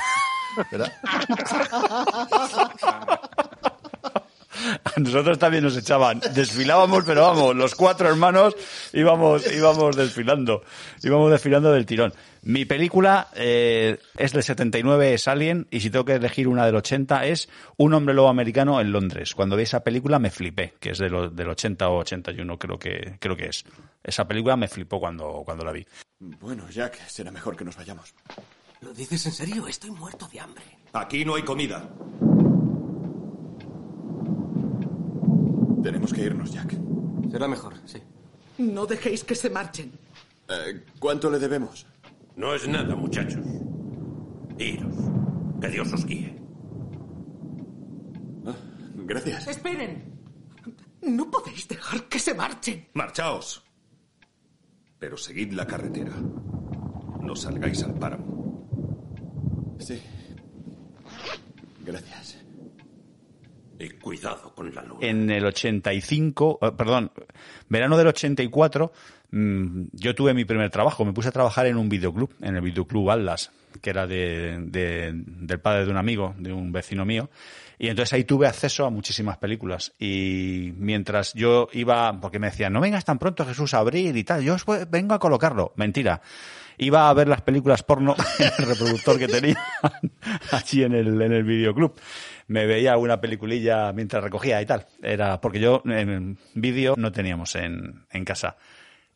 ¿Verdad? [LAUGHS] [LAUGHS]
A nosotros también nos echaban. Desfilábamos, pero vamos, los cuatro hermanos íbamos, íbamos desfilando. Íbamos desfilando del tirón. Mi película eh, es del 79, es Alien, y si tengo que elegir una del 80 es Un hombre lobo americano en Londres. Cuando vi esa película me flipé, que es de lo- del 80 o 81 creo que, creo que es. Esa película me flipó cuando, cuando la vi.
Bueno, Jack, será mejor que nos vayamos.
¿Lo dices en serio? Estoy muerto de hambre.
Aquí no hay comida. Tenemos que irnos, Jack.
Será mejor, sí.
No dejéis que se marchen.
Eh, ¿Cuánto le debemos?
No es nada, muchachos. Iros. Que Dios os guíe.
Gracias.
Esperen. No podéis dejar que se marchen.
Marchaos. Pero seguid la carretera. No salgáis al páramo.
Sí. Gracias.
Luna.
En el 85, eh, perdón, verano del 84, mm, yo tuve mi primer trabajo. Me puse a trabajar en un videoclub, en el videoclub Atlas, que era de, de- del padre de un amigo, de un vecino mío. Y entonces ahí tuve acceso a muchísimas películas. Y mientras yo iba, porque me decían, no vengas tan pronto Jesús a abrir y tal, yo vengo a colocarlo. Mentira. Iba a ver las películas porno [LAUGHS] en el reproductor que tenía [LAUGHS] allí en el, en el videoclub. Me veía una peliculilla mientras recogía y tal. Era porque yo en vídeo no teníamos en, en casa.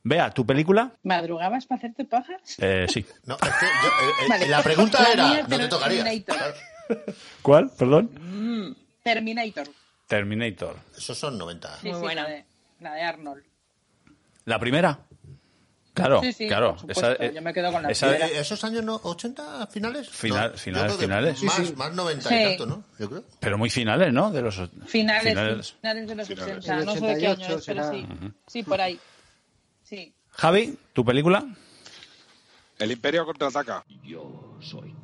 Vea, ¿tu película?
¿Madrugabas para hacerte pajas?
Eh, sí. [LAUGHS]
No, es que yo, eh, eh,
Vale.
la pregunta
La
era, no te
pero
tocaría.
Terminator.
¿Cuál? Perdón.
Mm, Terminator.
Terminator.
Esos son 90.
Sí, sí, La, de, la de Arnold.
¿La primera? Claro,
Sí, sí,
claro.
por supuesto, yo me quedo con la
esa-
primera.
Eh, ¿Esos años no, 80 finales?
Final-
No,
finales, finales.
Más,
Sí, sí.
más 90
Sí.
y tanto, ¿no? Yo creo.
Pero muy finales, ¿no? De los o-
Finales, finales, de los
Finales.
80.
El
No sé de qué
88
año es, pero sí.
Ujú.
Sí, por ahí. Sí.
Javi, ¿tu película?
El Imperio contraataca.
Yo soy.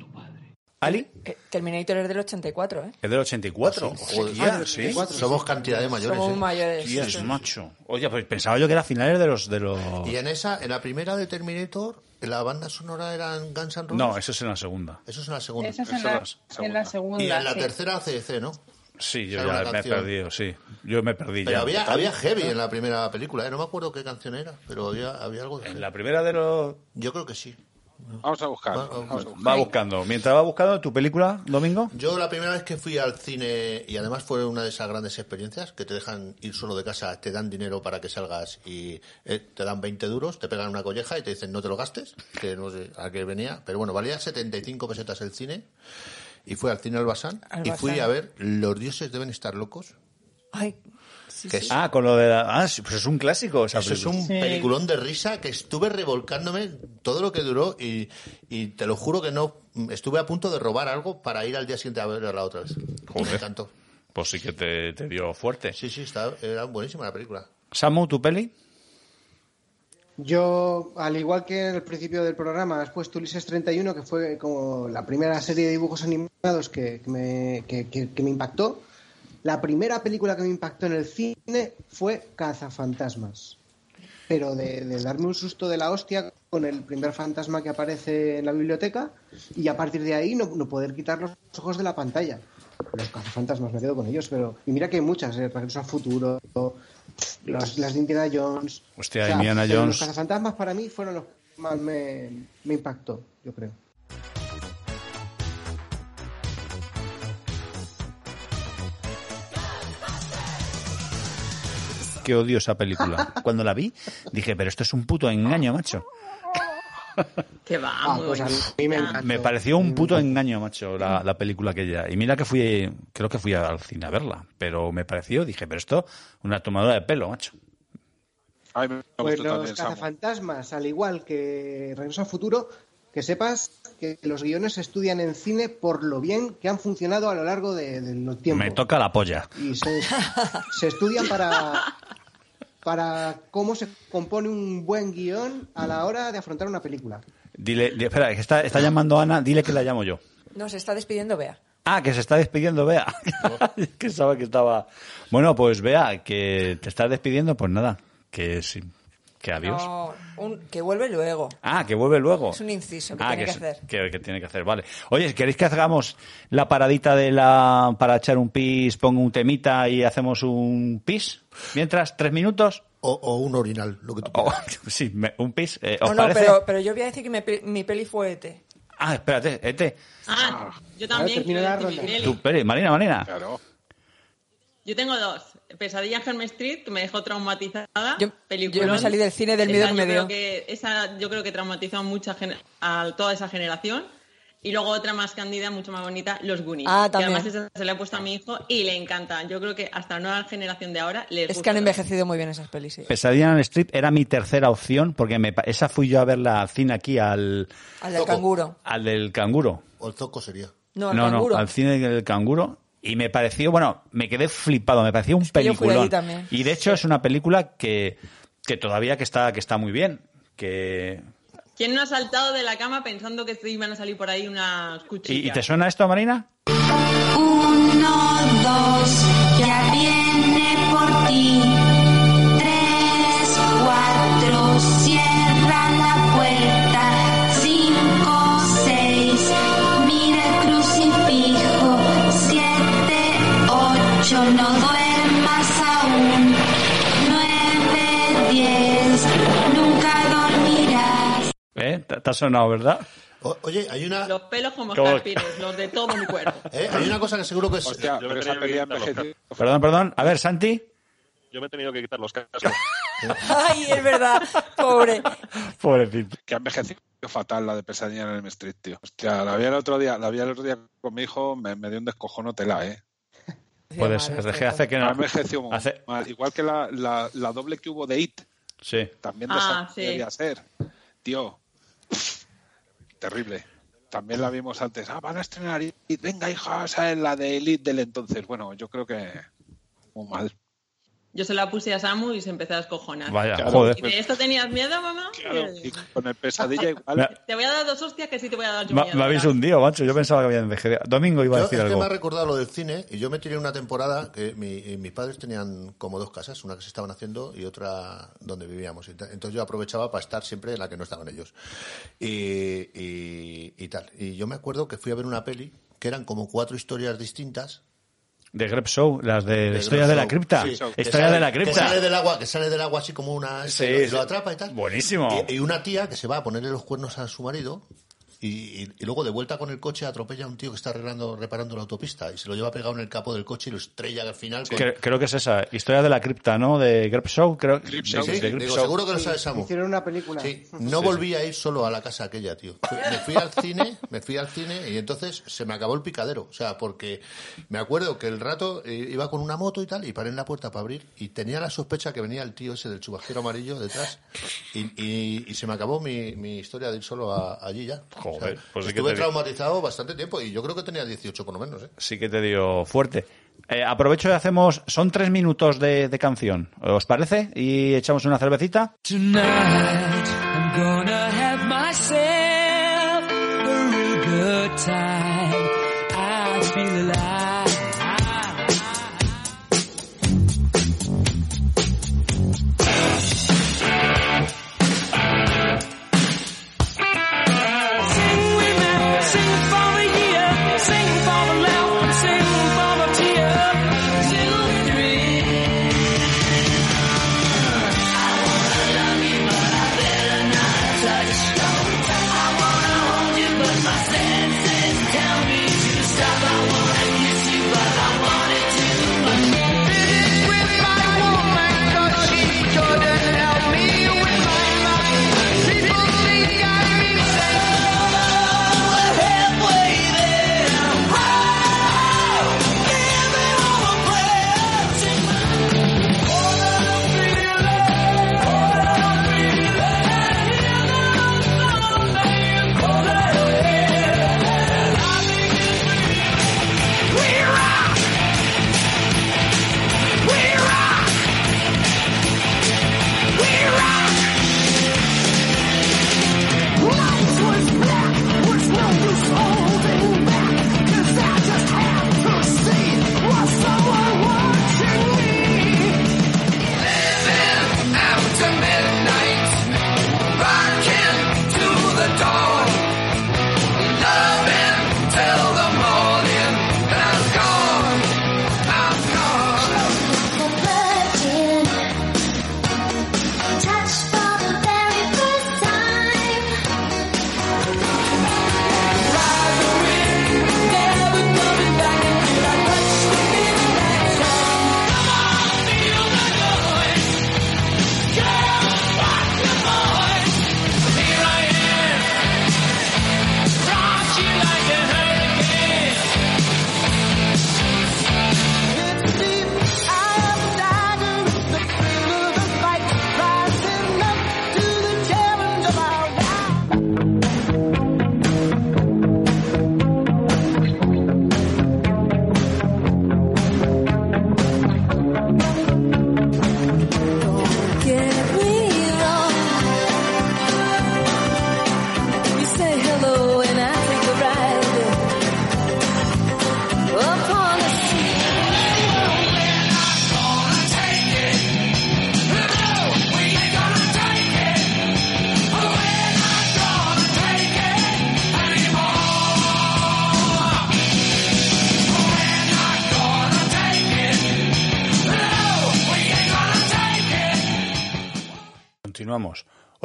¿Ali?
Eh, Terminator es del 84, ¿eh?
Es del 84.
Ah, sí, joder.
Hostia,
Ah,
sí.
84, Somos cantidad de mayores,
Somos
¿eh?
mayores.
Tías,
sí, sí.
macho. Oye, pues pensaba yo que era finales de los... De los...
Y en esa, en la primera de Terminator, la banda sonora eran Guns N' Roses.
No, eso es en la segunda.
Eso es en la segunda.
Esa es en la, en la segunda.
Y en la
sí.
tercera CC, ¿no?
Sí, yo ya me he
canción.
perdido, sí. Yo me perdí
Pero
ya.
había, había heavy en la primera película, ¿eh? No me acuerdo qué canción era, pero había, había algo de
En
heavy.
la primera de los...
Yo creo que sí.
Vamos a buscar.
Va-
vamos a buscar.
Va buscando. Mientras va buscando, ¿tu película, Domingo?
Yo la primera vez que fui al cine, y además fue una de esas grandes experiencias, que te dejan ir solo de casa, te dan dinero para que salgas y eh, te dan 20 duros, te pegan una colleja y te dicen no te lo gastes, que no sé a qué venía, pero bueno, valía 75 pesetas el cine, y fui al cine Albasán,
Al
y fui a ver Los dioses deben estar locos,
Ay, sí,
que
sí.
es
Ah, con lo de la... Ah, pues es un clásico esa
Eso es un peliculón de risa que estuve revolcándome todo lo que duró y, y te lo juro que no estuve a punto de robar algo para ir al día siguiente a verla otra vez.
Joder.
Me encantó.
Pues sí que te, te dio fuerte.
Sí, sí, está, era buenísima la película.
Samu, ¿tu peli?
Yo, al igual que en el principio del programa, has puesto Ulises 31, que fue como la primera serie de dibujos animados que, que me, que- que- que me impactó. La primera película que me impactó en el cine fue Cazafantasmas. Pero de, de darme un susto de la hostia con el primer fantasma que aparece en la biblioteca y a partir de ahí no, no poder quitar los ojos de la pantalla. Los cazafantasmas, me quedo con ellos, pero... Y mira que hay muchas, eh, Regreso al Futuro, los- las de Indiana Jones...
Hostia, Indiana
pero
Jones.
Los cazafantasmas para mí fueron los que más me, me impactó, yo creo.
Que odio esa película. Cuando la vi, dije, pero esto es un puto engaño, macho.
Que va,
Ah, pues a
bonita.
mí me
pareció un puto engaño, macho, la, la película aquella. Y mira que fui, creo que fui al cine a verla, pero me pareció, dije, pero esto, una tomadura de pelo, macho.
Ay, me
Pues los cazafantasmas, al igual que Regreso al Futuro, que sepas que los guiones se estudian en cine por lo bien que han funcionado a lo largo de, de los tiempos.
Me toca la polla.
Y se, se estudian para, para cómo se compone un buen guion a la hora de afrontar una película.
Dile, di- espera, que está, está llamando Ana, dile que la llamo yo.
No, se está despidiendo Bea.
Ah, que se está despidiendo, Bea. [LAUGHS] que sabe que estaba. Bueno, pues Bea, que te estás despidiendo, pues nada, que sí, que adiós.
No, un- que vuelve luego.
Ah, que vuelve luego.
Es un inciso que
Ah,
tiene que,
es-
hacer.
Que, que tiene que hacer, vale. Oye, ¿queréis que hagamos la paradita de la para echar un pis, pongo un temita y hacemos un pis? Mientras, tres minutos.
O, o un orinal, lo que tú
O- [LAUGHS] sí, me- un pis. eh, ¿Os
No, no,
parece?
pero, pero yo voy a decir que mi, mi peli fue E ET.
Ah, espérate, Ete.
Ah, yo también
termina la ronda.
peli.
Tú, peli, Marina, Marina.
Claro.
Yo tengo dos. Pesadilla en Helm Street, que me dejó traumatizada.
Yo- yo me salí del cine del miedo
Esa
que me
yo creo
dio.
que- esa yo creo que traumatizó a, mucha a toda esa generación. Y luego otra más candida, mucho más bonita, Los Goonies.
Ah,
que
también.
además esa se la he puesto a mi hijo y le encanta. Yo creo que hasta la nueva generación de ahora les
Es
gusta.
que han envejecido muy bien esas pelis, sí.
Pesadilla en el Strip era mi tercera opción porque me, pa- esa fui yo a verla al cine aquí al,
Al del canguro.
al del canguro.
O el zoco sería.
No, al
no,
canguro.
no, al cine del canguro. Y me pareció, bueno, me quedé flipado, me pareció un
que fui
peliculón. Y de hecho es una película que, que todavía que está, que está muy bien. Que...
¿Quién no ha saltado de la cama pensando que se iban a salir por ahí unas
¿Y,
cuchillas?
y te suena esto, Marina?
Uno, dos, ya viene por ti.
¿Eh? ¿Te, te ha sonado, verdad?
O- oye, hay una,
Los pelos como
¿Cómo?
escarpines, los de todo mi cuerpo. [LAUGHS]
eh, hay una cosa que seguro que es...
Hostia, pero esa.
Perdón, perdón. A ver, Santi.
Yo me he tenido que quitar los [LAUGHS] cascos.
Ay, es verdad, pobre.
Pobrecito.
Que ha envejecido fatal la de pesadilla en el Street, tío. Hostia, la vi el otro día, la vi el otro día con mi hijo, me, me dio un descojono tela, eh.
Puede ser. Que hace que
Ha
no.
envejecido muy
hace-
mal. Igual que la, la, la doble que hubo de It,
Sí.
también de
Ah,
esa
sí.
debería ser. Tío, terrible. También la vimos antes. Ah, van a estrenar It. Venga, hija, esa es la de Elite del entonces. Bueno, yo creo que muy mal.
Yo se la puse a Samu y se empezó a descojonar.
Vaya,
Claro.
joder.
¿Y de esto tenías miedo, mamá?
Claro, y con el pesadilla [LAUGHS] igual.
Te voy a dar dos hostias que sí te voy a dar yo
me-
miedo.
me habéis hundido, macho. Yo pensaba que había envejecido. Domingo iba a
Yo,
decir
es que me ha recordado lo del cine y yo me tiré una temporada que mi- y mis padres tenían como dos casas, una que se estaban haciendo y otra donde vivíamos. Entonces yo aprovechaba para estar siempre en la que no estaban ellos. Y, y- y tal. Y yo me acuerdo que fui a ver una peli que eran como cuatro historias distintas.
De Grep Show, las de,
de
Historia de la
Show.
Cripta.
Sí, que
Historia
sale-
de la
Que
Cripta.
sale del agua, que sale del agua así como una...
Sí,
y lo,
sí.
lo atrapa y tal.
Buenísimo.
Y, y una tía que se va a ponerle los cuernos a su marido y, y- luego de vuelta con el coche atropella a un tío que está arreglando, reparando la autopista y se lo lleva pegado en el capó del coche y lo estrella al final. con-
Creo, creo que es esa. Historia de la cripta, ¿no? De Grep Show. Creo. Sí, sí,
Sí,
de Grep
digo,
Show.
seguro que lo sabe Samu.
Hicieron una película.
Sí, no volví a ir solo a la casa aquella, tío. Me fui al cine, me fui al cine y entonces se me acabó el picadero. O sea, porque me acuerdo que el rato eh, iba con una moto y tal y paré en la puerta para abrir y tenía la sospecha que venía el tío ese del chubasquero amarillo detrás y, y- y se me acabó mi, mi historia de ir solo a- allí ya.
Joder, pues sí que
estuve
te-
traumatizado bastante tiempo y yo creo que tenía 18 por lo menos, ¿eh?
Sí que te dio fuerte. Eh, aprovecho y hacemos. Son tres minutos de, de canción. ¿Os parece? Y echamos una cervecita.
Tonight, I'm gonna have myself a real good time.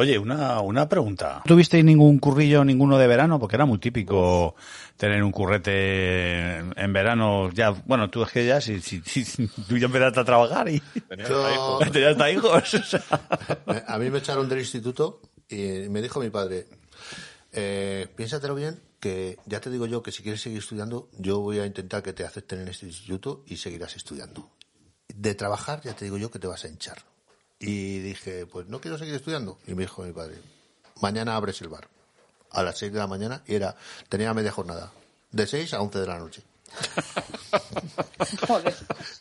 Oye, una, una pregunta. ¿Tuvisteis ningún currillo, ninguno de verano? Porque era muy típico tener un currete en, en verano. Ya, bueno, tú es que ya, si, si, si- [LAUGHS] tú ya empezaste a trabajar y
Yo- [LAUGHS]
tenías hasta hijos. o sea.
Me- A mí me echaron del instituto y me dijo mi padre, eh, piénsatelo bien, que ya te digo yo que si quieres seguir estudiando, yo voy a intentar que te acepten en este instituto y seguirás estudiando. De trabajar, ya te digo yo que te vas a hinchar. Y dije, pues no quiero seguir estudiando. Y me dijo mi padre, mañana abres el bar. A las 6 de la mañana y era, tenía media jornada. De 6 a 11 de la noche.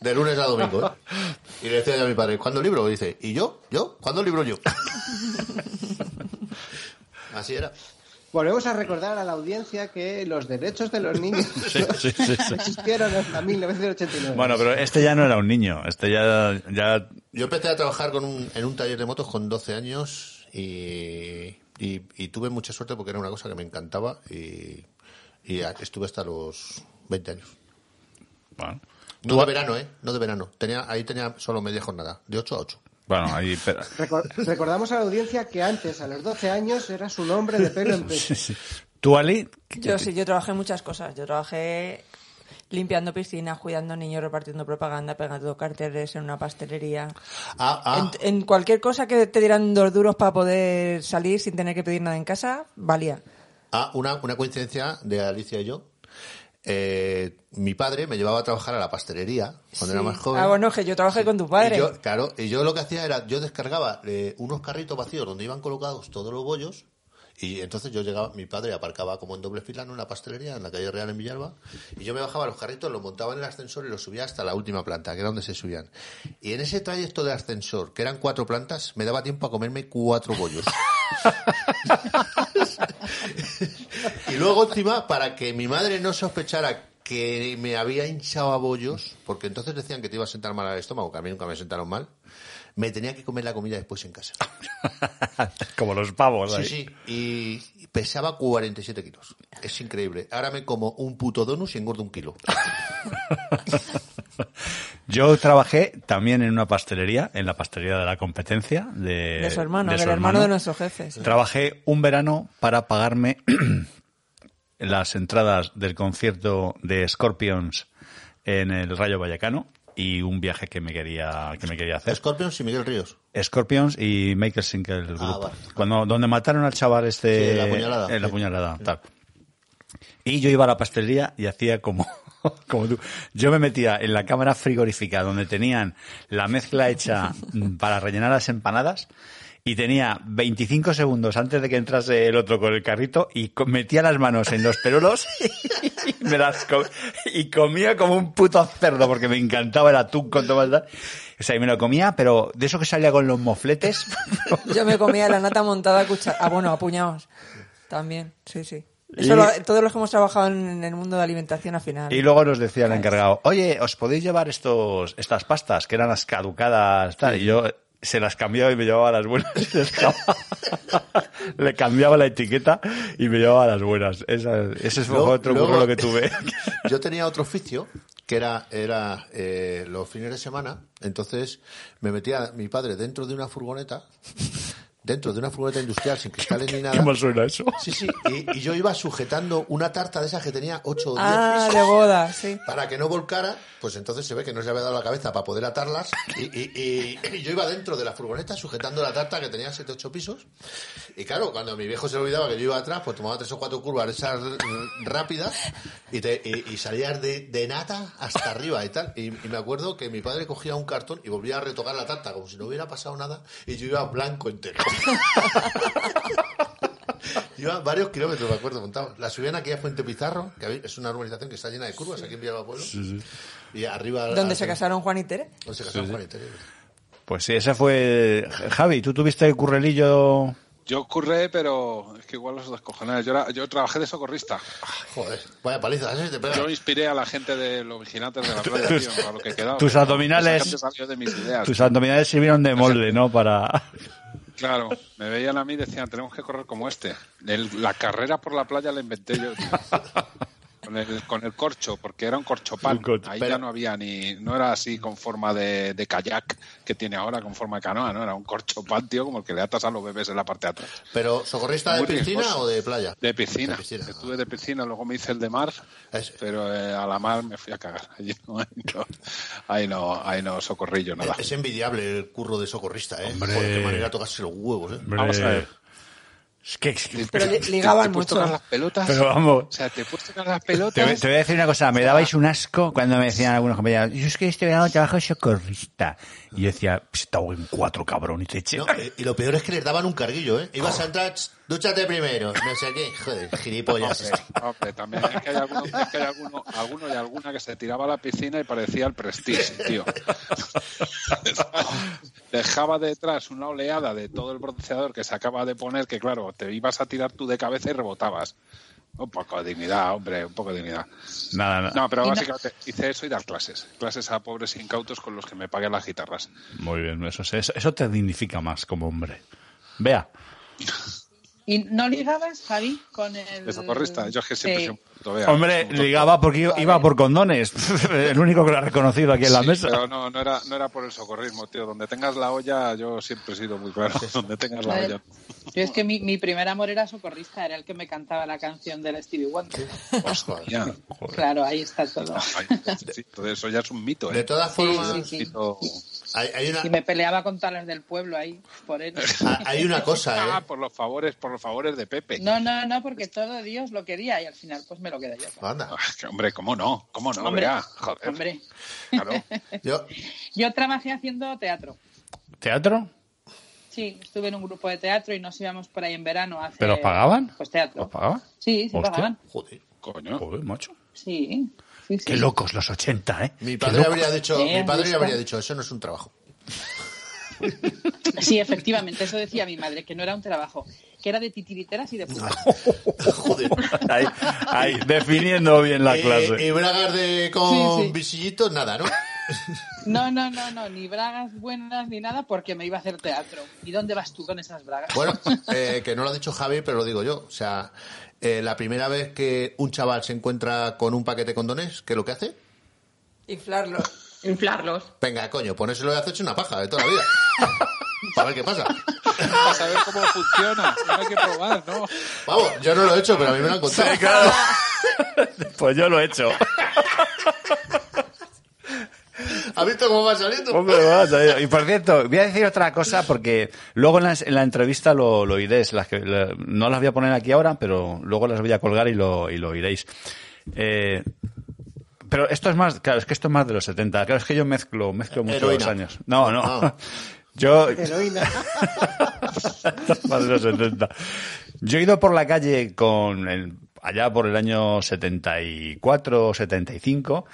De lunes a domingo, ¿eh? Y le decía yo a mi padre, ¿cuándo libro? Y dice, ¿y yo? ¿Yo? ¿Cuándo libro yo? [LAUGHS] Así era.
Volvemos a recordar a la audiencia que los derechos de los niños [LAUGHS]
Sí, sí, sí, sí.
existieron hasta 1989.
Bueno, pero este ya no era un niño. Este ya, ya
Yo empecé a trabajar con un- en un taller de motos con 12 años y, y- y tuve mucha suerte porque era una cosa que me encantaba y, y estuve hasta los 20 años.
Bueno.
No de verano, ¿eh? No de verano. Tenía, ahí tenía solo media jornada, de 8 a 8.
Bueno, ahí... pero-
Recor- recordamos a la audiencia que antes, a los 12 años, eras un hombre de pelo en [LAUGHS] pecho.
¿Tú, Ali?
Yo sí, yo trabajé en muchas cosas. Yo trabajé limpiando piscinas, cuidando niños, repartiendo propaganda, pegando carteles en una pastelería.
Ah, ah.
En, en cualquier cosa que te dieran dos duros para poder salir sin tener que pedir nada en casa, valía.
Ah, una, una coincidencia de Alicia y yo. Eh, mi padre me llevaba a trabajar a la pastelería cuando era más joven.
Ah, bueno, que yo trabajé con tu padre.
Y yo, claro, y yo lo que hacía era, yo descargaba eh, unos carritos vacíos donde iban colocados todos los bollos y entonces yo llegaba, mi padre aparcaba como en doble fila en una pastelería en la calle Real en Villalba y yo me bajaba los carritos, los montaba en el ascensor y los subía hasta la última planta, que era donde se subían. Y en ese trayecto de ascensor, que eran cuatro plantas, me daba tiempo a comerme cuatro bollos. [LAUGHS] y luego encima, para que mi madre no sospechara que me había hinchado a bollos, porque entonces decían que te iba a sentar mal al estómago, que a mí nunca me sentaron mal, me tenía que comer la comida después en casa. [LAUGHS]
Como los pavos
Sí,
ahí.
sí, y pesaba 47 kilos. Es increíble. Ahora me como un puto donus y engordo un kilo. [LAUGHS]
Yo trabajé también en una pastelería, en la pastelería de la competencia de,
De su hermano,
de su
del hermano de nuestro jefe. sí.
Trabajé un verano para pagarme [CLEARS THROAT] las entradas del concierto de Scorpions en el Rayo Vallecano y un viaje que me quería que me quería hacer.
Scorpions y Miguel Ríos.
Scorpions y Michael Sinkel el
Ah,
grupo.
vale.
Cuando donde mataron al chaval este
Sí, la puñalada.
en la
Sí.
puñalada, tal. Y yo iba a la pastelería y hacía como, [LAUGHS] como tú. Yo me metía en la cámara frigorífica donde tenían la mezcla hecha para rellenar las empanadas y tenía 25 segundos antes de que entrase el otro con el carrito y metía las manos en los perolos y, me las y comía como un puto cerdo porque me encantaba el atún con todo el... O sea, y me lo comía, pero de eso que salía con los mofletes. [LAUGHS]
Yo me comía la nata montada a cuchara. Ah, bueno, a puñados. También, sí, sí.
Y-
Eso lo- todos los que hemos trabajado en el mundo de alimentación al final.
Y luego nos decía el encargado, oye, ¿os podéis llevar estos, estas pastas que eran las caducadas? Tal? Y yo se las cambiaba y me llevaba las buenas. [LAUGHS] y les Le cambiaba la etiqueta y me llevaba las buenas. Esa- ese fue
Luego-
otro curro lo que tuve. [LAUGHS]
Yo tenía otro oficio que era, era eh, los fines de semana. Entonces me metía mi padre dentro de una furgoneta, dentro de una furgoneta industrial sin cristales ni nada.
¿Qué mal suena eso?
Sí, sí. Y, y yo iba sujetando una tarta de esas que tenía 8 o 10
Ah,
pisos
de boda, sí.
para que no volcara. Pues entonces se ve que no se había dado la cabeza para poder atarlas. Y, y- y- y yo iba dentro de la furgoneta sujetando la tarta que tenía 7 o 8 pisos. Y claro, cuando mi viejo se le olvidaba que yo iba atrás, pues tomaba tres o cuatro curvas esas rápidas y, te, y, y salías de, de nata hasta arriba y tal. Y, y me acuerdo que mi padre cogía un cartón y volvía a retocar la tarta como si no hubiera pasado nada y yo iba blanco entero. [LAUGHS] Iba varios kilómetros, me acuerdo, montado. La subían aquí a Fuente Pizarro, que es una urbanización que está llena de curvas aquí en Villalba Pueblo. Y arriba...
Donde se casaron Juan y Tere.
Donde se casaron
Sí, sí.
Juan y Tere.
Pues sí, ese fue... Javi, ¿tú tuviste currelillo?
Yo curré, pero es que igual los descojonados. Yo, era- yo trabajé de socorrista.
Joder, vaya paliza, ¿eh? Te pega.
Yo inspiré a la gente de los vigilantes de la playa,
tus-
tío, para lo que quedaba.
tus abdominales-
esa de mis ideas.
Tus abdominales sirvieron de molde, ¿no? Para...
Claro, me veían a mí y decían, tenemos que correr como este. La carrera por la playa la inventé yo. [LAUGHS] con el, con el corcho, porque era un corchopan. Ahí ya no había ni, no era así con forma de, de kayak que tiene ahora, con forma de canoa, ¿no? Era un corchopan, tío, como el que le atas a los bebés en la parte de atrás.
¿Pero socorrista de piscina
riesgoso.
o de playa?
De piscina. Estuve de piscina, luego me hice el de mar, pero eh, a la mar me fui a cagar. [LAUGHS] Allí no, ahí no, ahí no, ahí no socorrillo nada.
Es envidiable el curro de socorrista, ¿eh?
Hombre.
Joder, qué manera de tocarse los huevos, ¿eh?
Hombre,
Vamos a ver.
Es que, es que-
Pero li- ligaban
¿Te puedes
mucho.
tocar las pelotas?
Pero vamos.
O sea, te puedes tocar las
Te, voy-
pelotas.
te voy a decir una cosa, me dabais un asco cuando me decían algunos compañeros, yo es que este verano trabajo de socorrista. Y yo decía, "Pss, te hago en cuatro, cabrón, y te eché.
No, eh, y lo peor es que les daban un carguillo, ¿eh? Ibas a entrar, "Ch, dúchate primero, no sé qué. Joder, gilipollas.
Hombre, hombre, también es que hay alguno, es que hay alguno, alguno y alguna que se tiraba a la piscina y parecía el Prestige, tío. [LAUGHS] Dejaba detrás una oleada de todo el bronceador que se acaba de poner, que claro, te ibas a tirar tú de cabeza y rebotabas. Un poco de dignidad, hombre, un poco de dignidad.
Nada, nada.
No, pero básicamente hice eso y dar clases. Clases a pobres incautos con los que me pagué las guitarras.
Muy bien, eso, eso, eso te dignifica más como hombre. Vea,
¿Y no ligabas, Javi, con el...
De socorrista, yo es que siempre
Sí.
Vea.
hombre, ligaba porque iba, iba por condones. [LAUGHS] El único que lo ha reconocido aquí en la
Sí,
mesa.
Pero no, no era, no era por el socorrismo, tío. Donde tengas la olla, yo siempre he sido muy claro. [LAUGHS] Donde tengas la olla.
Yo es que mi, mi primer amor era socorrista, era el que me cantaba la canción del Stevie Wonder.
Hostia. [LAUGHS]
Claro, ahí está todo.
Sí, todo eso ya es un mito, ¿eh?
De todas formas,
Sí, sí, sí.
Mito-
hay, hay una,
Y me peleaba con todas las del pueblo ahí, por él.
hay una cosa,
Ah,
¿eh?
por los favores, por los favores de Pepe.
No, no, no, porque todo Dios lo quería y al final pues me lo quedé yo.
Anda.
Ah, hombre, ¿cómo no? ¿Cómo no?
Hombre,
joder.
hombre.
Claro. [LAUGHS]
Yo,
Yo trabajé haciendo teatro.
¿Teatro?
Sí, estuve en un grupo de teatro y nos íbamos por ahí en verano a hacer...
¿Pero os pagaban?
Pues teatro.
¿Os pagaban?
Sí, sí
Hostia.
pagaban.
joder.
Coño.
Joder, macho.
Sí, sí, sí.
Qué locos los 80, ¿eh?
Mi padre habría dicho, mi padre habría dicho, eso no es un trabajo.
Sí, efectivamente, eso decía mi madre, que no era un trabajo, que era de titiriteras y de putas. [LAUGHS]
Joder.
Ahí, ahí, [LAUGHS] definiendo bien la
Eh,
clase.
y bragas de, con
Sí, sí.
visillitos, nada, ¿no? [LAUGHS]
No, no, no, no, ni bragas buenas ni nada porque me iba a hacer teatro. ¿Y dónde vas tú con esas bragas?
Bueno, eh, que no lo ha dicho Javi, pero lo digo yo. O sea, eh, la primera vez que un chaval se encuentra con un paquete de condones, ¿qué es lo que hace?
Inflarlo.
Inflarlos.
Venga, coño, ponérselo y hacerse una paja de toda la vida. Para ver qué pasa.
Para saber cómo funciona. No hay que probar, ¿no?
Vamos, yo no lo he hecho, pero a mí me lo han contado.
Sí, claro. [LAUGHS] Pues yo lo he hecho.
¿Has visto cómo va saliendo?
Hombre, vas a ir. Y por cierto, voy a decir otra cosa porque luego en la, en la entrevista lo, lo oiréis. Las que, la- no las voy a poner aquí ahora, pero luego las voy a colgar y lo, y lo oiréis. Eh, pero esto es más, claro, es que esto es más de los 70. Claro, es que yo mezclo, mezclo mucho los años. No, no.
Ah. [LAUGHS]
Yo,
Heroína. [LAUGHS]
más de los 70. Yo he ido por la calle con el- allá por el año 74 o 75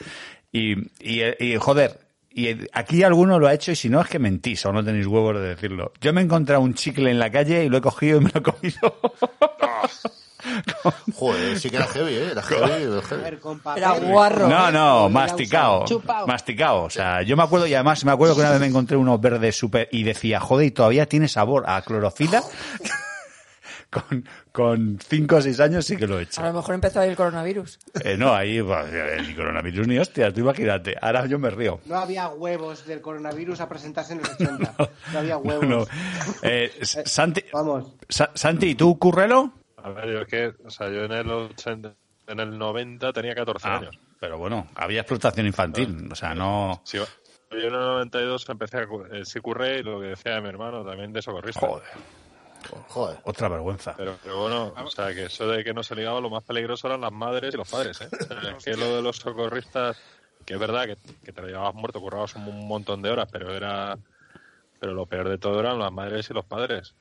y, y, y, joder, y aquí alguno lo ha hecho y si no es que mentís o no tenéis huevos de decirlo. Yo me he encontrado un chicle en la calle y lo he cogido y me lo he comido. [LAUGHS]
Joder, sí que era heavy, ¿eh? Era heavy, era heavy.
Era guarro.
No, no, masticado.
usado.
Chupao.
Masticado. O sea, yo me acuerdo, y además me acuerdo que una vez me encontré unos verdes súper, y decía, joder, y todavía tiene sabor a clorofila. [LAUGHS] con, con cinco o seis años sí que lo he hecho.
A lo mejor empezó ahí el coronavirus.
Eh, no, ahí, pues, ni coronavirus ni hostia, tú imagínate. Ahora yo me río.
No había huevos del coronavirus a presentarse en los [LAUGHS] 80. No, había huevos.
No. Eh, Santi,
Vamos.
Sa- Santi, ¿tú currelo?
A ver, yo es que, o sea, yo en el 80, en el 90 tenía 14
Ah,
años.
pero bueno, había explotación infantil. O sea, no.
Sí, yo en el 92 empecé a eh, sí curré y lo que decía mi hermano también de socorrista.
Joder,
Joder.
otra vergüenza.
Pero, pero bueno, o sea, que eso de que no se ligaba, lo más peligroso eran las madres y los padres, ¿eh? O sea, es que lo de los socorristas, que es verdad que, que te lo llevabas muerto, currabas un montón de horas, pero era... Pero lo peor de todo eran las madres y los padres.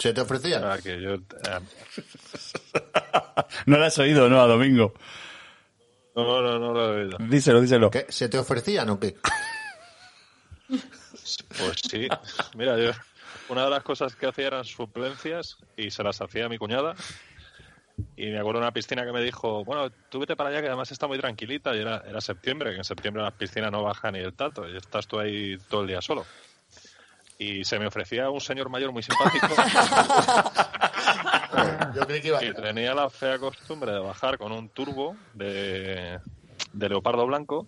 ¿Se te ofrecía?
que yo... eh, [LAUGHS]
No lo has oído, ¿no? A Domingo.
no, no, no lo he oído.
Díselo, díselo.
¿Qué? ¿Se te ofrecían o qué?
Pues sí. Mira, yo... Una de las cosas que hacía eran suplencias y se las hacía a mi cuñada. Y me acuerdo de una piscina que me dijo, bueno, tú vete para allá que además está muy tranquilita. Y era, era septiembre, que en septiembre las piscinas no bajan ni el tanto. Y estás tú ahí todo el día solo. Y se me ofrecía un señor mayor muy simpático. [LAUGHS]
Yo creí que iba
Y tenía la fea costumbre de bajar con un turbo de, de leopardo blanco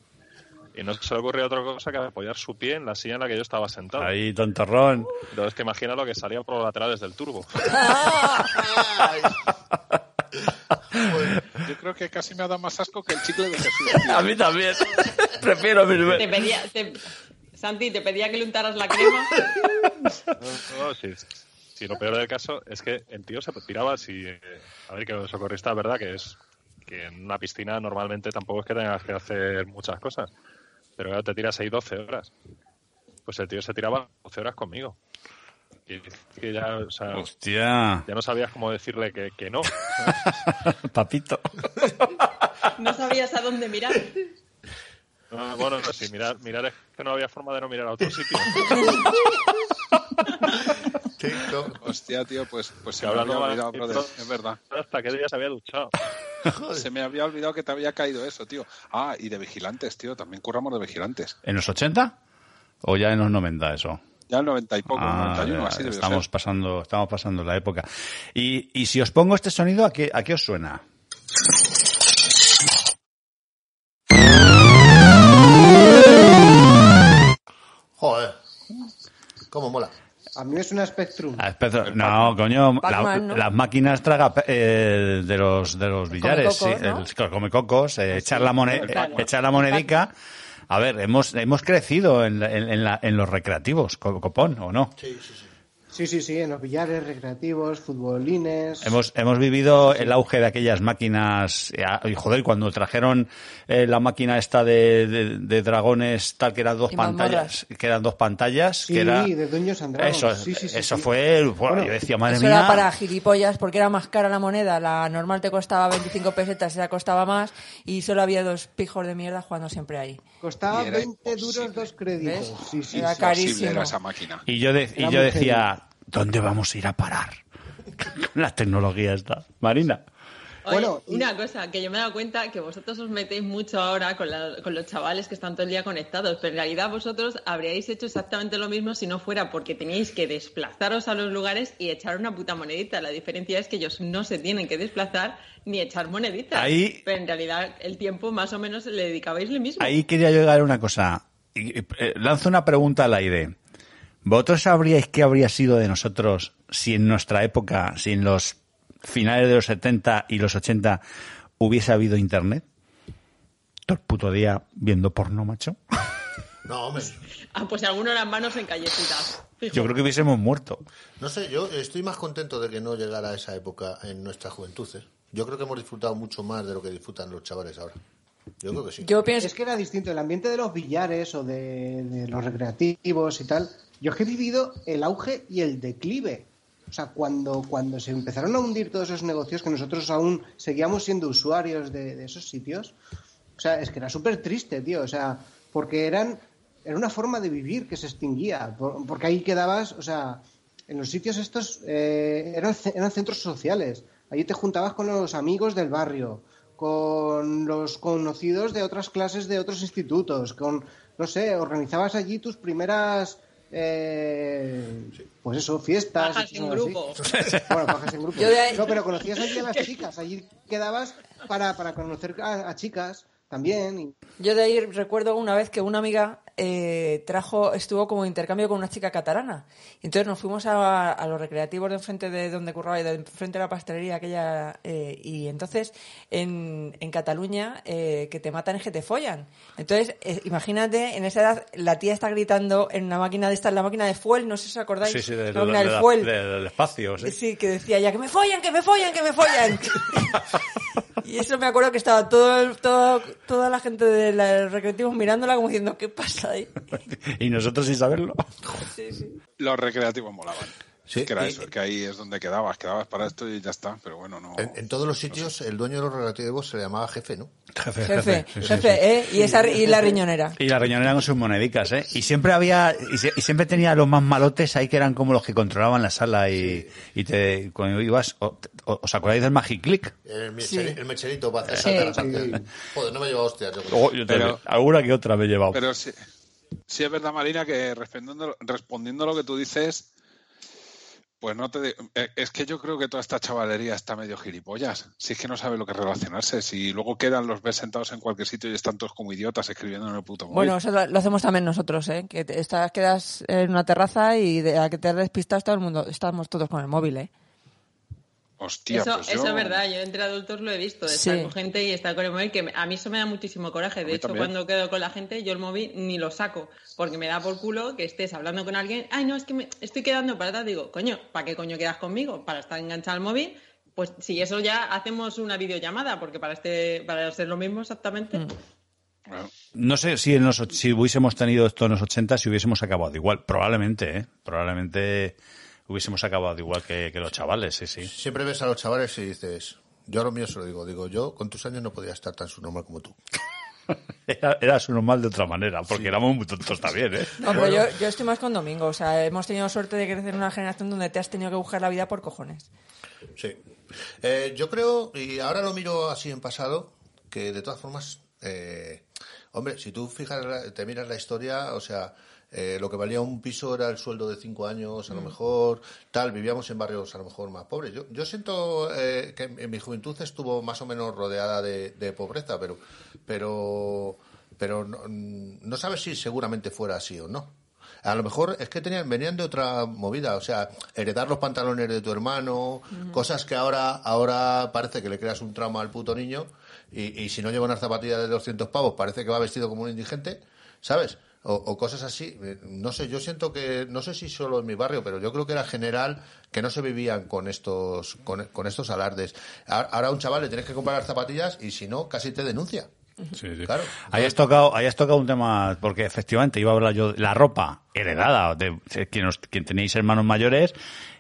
y no se le ocurría otra cosa que apoyar su pie en la silla en la que yo estaba sentado.
Ahí, tontorrón.
Entonces, que imagina lo que salía por los laterales del turbo. [LAUGHS]
Yo creo que casi me ha dado más asco que el chicle de Jesús. [LAUGHS] tío.
A mí también. Prefiero mil
Te pedía, te- Santi, te pedía que le untaras la crema. [LAUGHS]
No, no, sí, sí, lo peor del caso es que el tío se tiraba si eh, a ver que los socorristas verdad que es que en una piscina normalmente tampoco es que tengas que hacer muchas cosas pero claro, te tiras ahí 12 horas pues el tío se tiraba 12 horas conmigo y que ya o sea,
Hostia.
ya no sabías cómo decirle que, que no [LAUGHS]
Papito.
No sabías a dónde mirar.
No, bueno no, sí, mirar, mirar es que no había forma de no mirar a otro sitio [LAUGHS]
Hostia, tío, pues, pues se me
hablando
había olvidado, brother. Es verdad.
hasta que día se había duchado [LAUGHS]
Se me había olvidado que te había caído eso, tío. Ah, y de vigilantes, tío. También curramos de vigilantes.
¿En los 80? ¿O ya en los 90 eso?
Ya el 90 y poco,
Ah,
91,
ya,
así
estamos
ser.
pasando, estamos pasando la época. Y, y si os pongo este sonido, ¿a qué, a qué os suena?
Joder. ¿Cómo mola?
A mí me suena Spectrum.
Ah, espera, no, coño, la-
¿no?
las máquinas traga eh, de los de los billares, sí,
Comecocos, ¿no?
el, claro, comecocos, eh, echar la
el Pac-Man.
echar la monedica. A ver, hemos hemos crecido en, la- en, en la- en los recreativos, co- copón, ¿o no?
Sí, sí, sí, en los billares, recreativos, futbolines.
Hemos, hemos vivido el auge de aquellas máquinas. eh, Y joder, cuando trajeron eh, la máquina esta de, de- de dragones, tal que eran dos
Y
pantallas, que eran dos pantallas,
Sí,
que era.
de Dungeons and Dragons.
Eso,
Sí, sí, sí,
eso
sí.
fue. el-
Bueno,
yo decía, madre
Eso
mía.
era para gilipollas porque era más cara la moneda. La normal te costaba 25 pesetas, esa costaba más y solo había dos pijos de mierda jugando siempre ahí.
Costaba
Y era
20 duros dos créditos.
¿Ves?
Sí, sí,
Era
sí.
carísimo.
era esa máquina.
Y yo, de- y yo decía, ¿dónde vamos a ir a parar? [LAUGHS] Con la tecnología esta. Marina.
Oye, una cosa, que yo me he dado cuenta que vosotros os metéis mucho ahora con, la- con los chavales que están todo el día conectados, pero en realidad vosotros habríais hecho exactamente lo mismo si no fuera porque teníais que desplazaros a los lugares y echar una puta monedita. La diferencia es que ellos no se tienen que desplazar ni echar moneditas.
Ahí-
Pero en realidad el tiempo más o menos le dedicabais lo mismo.
Ahí quería yo llegar a una cosa. Eh, lanzo una pregunta al aire. ¿Vosotros sabríais qué habría sido de nosotros si en nuestra época, si en los finales de los 70 y los 80 hubiese habido internet? Todo el puto día viendo porno, macho. [LAUGHS]
No, hombre.
Ah, pues alguno las manos en callecitas. Fijo.
Yo creo que hubiésemos muerto.
No sé, yo estoy más contento de que no llegara a esa época en nuestra juventud. ¿eh? Yo creo que hemos disfrutado mucho más de lo que disfrutan los chavales ahora. Yo creo que sí.
Yo pienso
Es que era distinto. El ambiente de los billares o de, de los recreativos y tal. Yo es que he vivido el auge y el declive. O sea, cuando, cuando se empezaron a hundir todos esos negocios, que nosotros aún seguíamos siendo usuarios de, de esos sitios, o sea, es que era súper triste, tío. O sea, porque eran, era una forma de vivir que se extinguía. Por- porque ahí quedabas, o sea, en los sitios estos eh, eran, eran centros sociales. Allí te juntabas con los amigos del barrio, con los conocidos de otras clases de otros institutos, con, no sé, organizabas allí tus primeras, eh, pues eso, fiestas.
Pajas
y
en
así.
grupo. [LAUGHS]
Bueno, pajas en grupo.
Yo de ahí-
No, pero conocías allí a las [LAUGHS] chicas, allí quedabas para, para conocer a, a chicas también. y-
Yo de ahí recuerdo una vez que una amiga eh, trajo, estuvo como intercambio con una chica catalana. Entonces nos fuimos a, a los recreativos de enfrente de donde curraba y de enfrente de la pastelería aquella. eh, y entonces en, en Cataluña eh, que te matan es que te follan. Entonces, eh, imagínate, en esa edad la tía está gritando en una máquina de esta, en la máquina de fuel, no sé si os acordáis.
Sí, sí, de-
la
de-
máquina
de
del
la-
fuel.
de- del espacio, sí.
Sí, que decía ya que me follan, que me follan, que me follan. [LAUGHS] [LAUGHS] y eso me acuerdo que estaba todo, el- todo toda la gente del del recreativo mirándola como diciendo, ¿qué pasa ahí? [LAUGHS]
Y nosotros sin saberlo.
Los recreativos molaban.
Sí,
que era
y-
eso, que ahí es donde quedabas, quedabas para esto y ya está, pero bueno, no.
En, en todos los sitios, el dueño de los relativos se le llamaba jefe, ¿no?
Jefe,
Jefe, jefe,
sí.
¿eh? Y, esa, y la riñonera.
Y la riñonera con sus monedicas, ¿eh? Y siempre había, y, se- y siempre tenía los más malotes ahí que eran como los que controlaban la sala y, y te, cuando ibas, o- o- ¿os acordáis del Magic Click?
El,
Sí.
el mecherito para hacer
Sí.
Joder, no me lleva hostias. Yo creo.
Oh, yo
Pero-
alguna que otra me he llevado.
Pero sí, sí es verdad, Marina, que respondiendo, respondiendo a lo que tú dices, Pues no te eh, es que yo creo que toda esta chavalería está medio gilipollas. Si es que no sabe lo que relacionarse. Si luego quedan, los ves sentados en cualquier sitio y están todos como idiotas escribiendo en el puto móvil.
Bueno, eso lo hacemos también nosotros, ¿eh? Que estás, quedas en una terraza y de a que te has despistado todo el mundo, estamos todos con el móvil, ¿eh?
Hostia,
eso,
pues
eso
yo-
es verdad, yo entre adultos lo he visto, de
Sí.
estar con gente y estar con el móvil, que a mí eso me da muchísimo coraje. De hecho,
también.
cuando quedo con la gente, yo el móvil ni lo saco, porque me da por culo que estés hablando con alguien, ay, no, es que me estoy quedando para atrás. Digo, coño, ¿para qué coño quedas conmigo? ¿Para estar enganchado al móvil? Pues si eso ya hacemos una videollamada, porque para este para hacer lo mismo exactamente.
Mm.
No sé si, en los, si hubiésemos tenido esto en los 80, si hubiésemos acabado igual. Probablemente, ¿eh? Probablemente hubiésemos acabado igual que, que los chavales, sí, sí.
Siempre ves a los chavales y dices, yo a lo mío se lo digo, digo, yo con tus años no podría estar tan subnormal como tú. [LAUGHS]
Era, era su normal de otra manera, porque éramos muy tontos también, ¿eh?
No, pero yo, yo estoy más con Domingo. O sea, hemos tenido suerte de crecer en una generación donde te has tenido que buscar la vida por cojones.
Sí. Eh, yo creo, y ahora lo miro así en pasado, que de todas formas, eh, hombre, si tú fijas, te miras la historia, o sea, eh, lo que valía un piso era el sueldo de cinco años, a lo
Mm.
mejor, tal, vivíamos en barrios a lo mejor más pobres. Yo, yo siento eh, que en, en mi juventud estuvo más o menos rodeada de, de pobreza, pero, pero, pero no, no sabes si seguramente fuera así o no. A lo mejor es que tenían, venían de otra movida, o sea, heredar los pantalones de tu hermano, cosas que ahora, ahora parece que le creas un trauma al puto niño y, y si no lleva unas zapatillas de 200 pavos parece que va vestido como un indigente, ¿sabes? O, o cosas así. Eh, No sé, yo siento que, no sé si solo en mi barrio, pero yo creo que era general que no se vivían con estos, con, con estos alardes. Ahora a un chaval le tienes que comprar las zapatillas y si no, casi te denuncia.
Sí, sí.
Claro.
Ahí has tocado, ahí has tocado un tema, porque efectivamente iba a hablar yo de la ropa heredada de, de quien, os- quien tenéis hermanos mayores,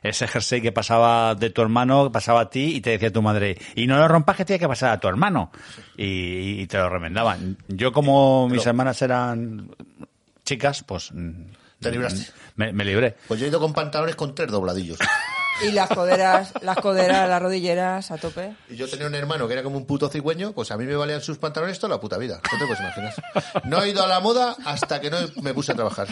ese jersey que pasaba de tu hermano, que pasaba a ti y te decía tu madre, y no lo rompas que tiene que pasar a tu hermano. Y, y te lo remendaban. Yo como mis hermanas eran chicas, pues...
Te libraste.
Me, me libré.
Pues yo he ido con pantalones con tres dobladillos.
Y las coderas, las coderas, las rodilleras a tope.
Y yo tenía un hermano que era como un puto cigüeño, pues a mí me valían sus pantalones toda la puta vida. No te puedes imaginar. No he ido a la moda hasta que no me puse a trabajar.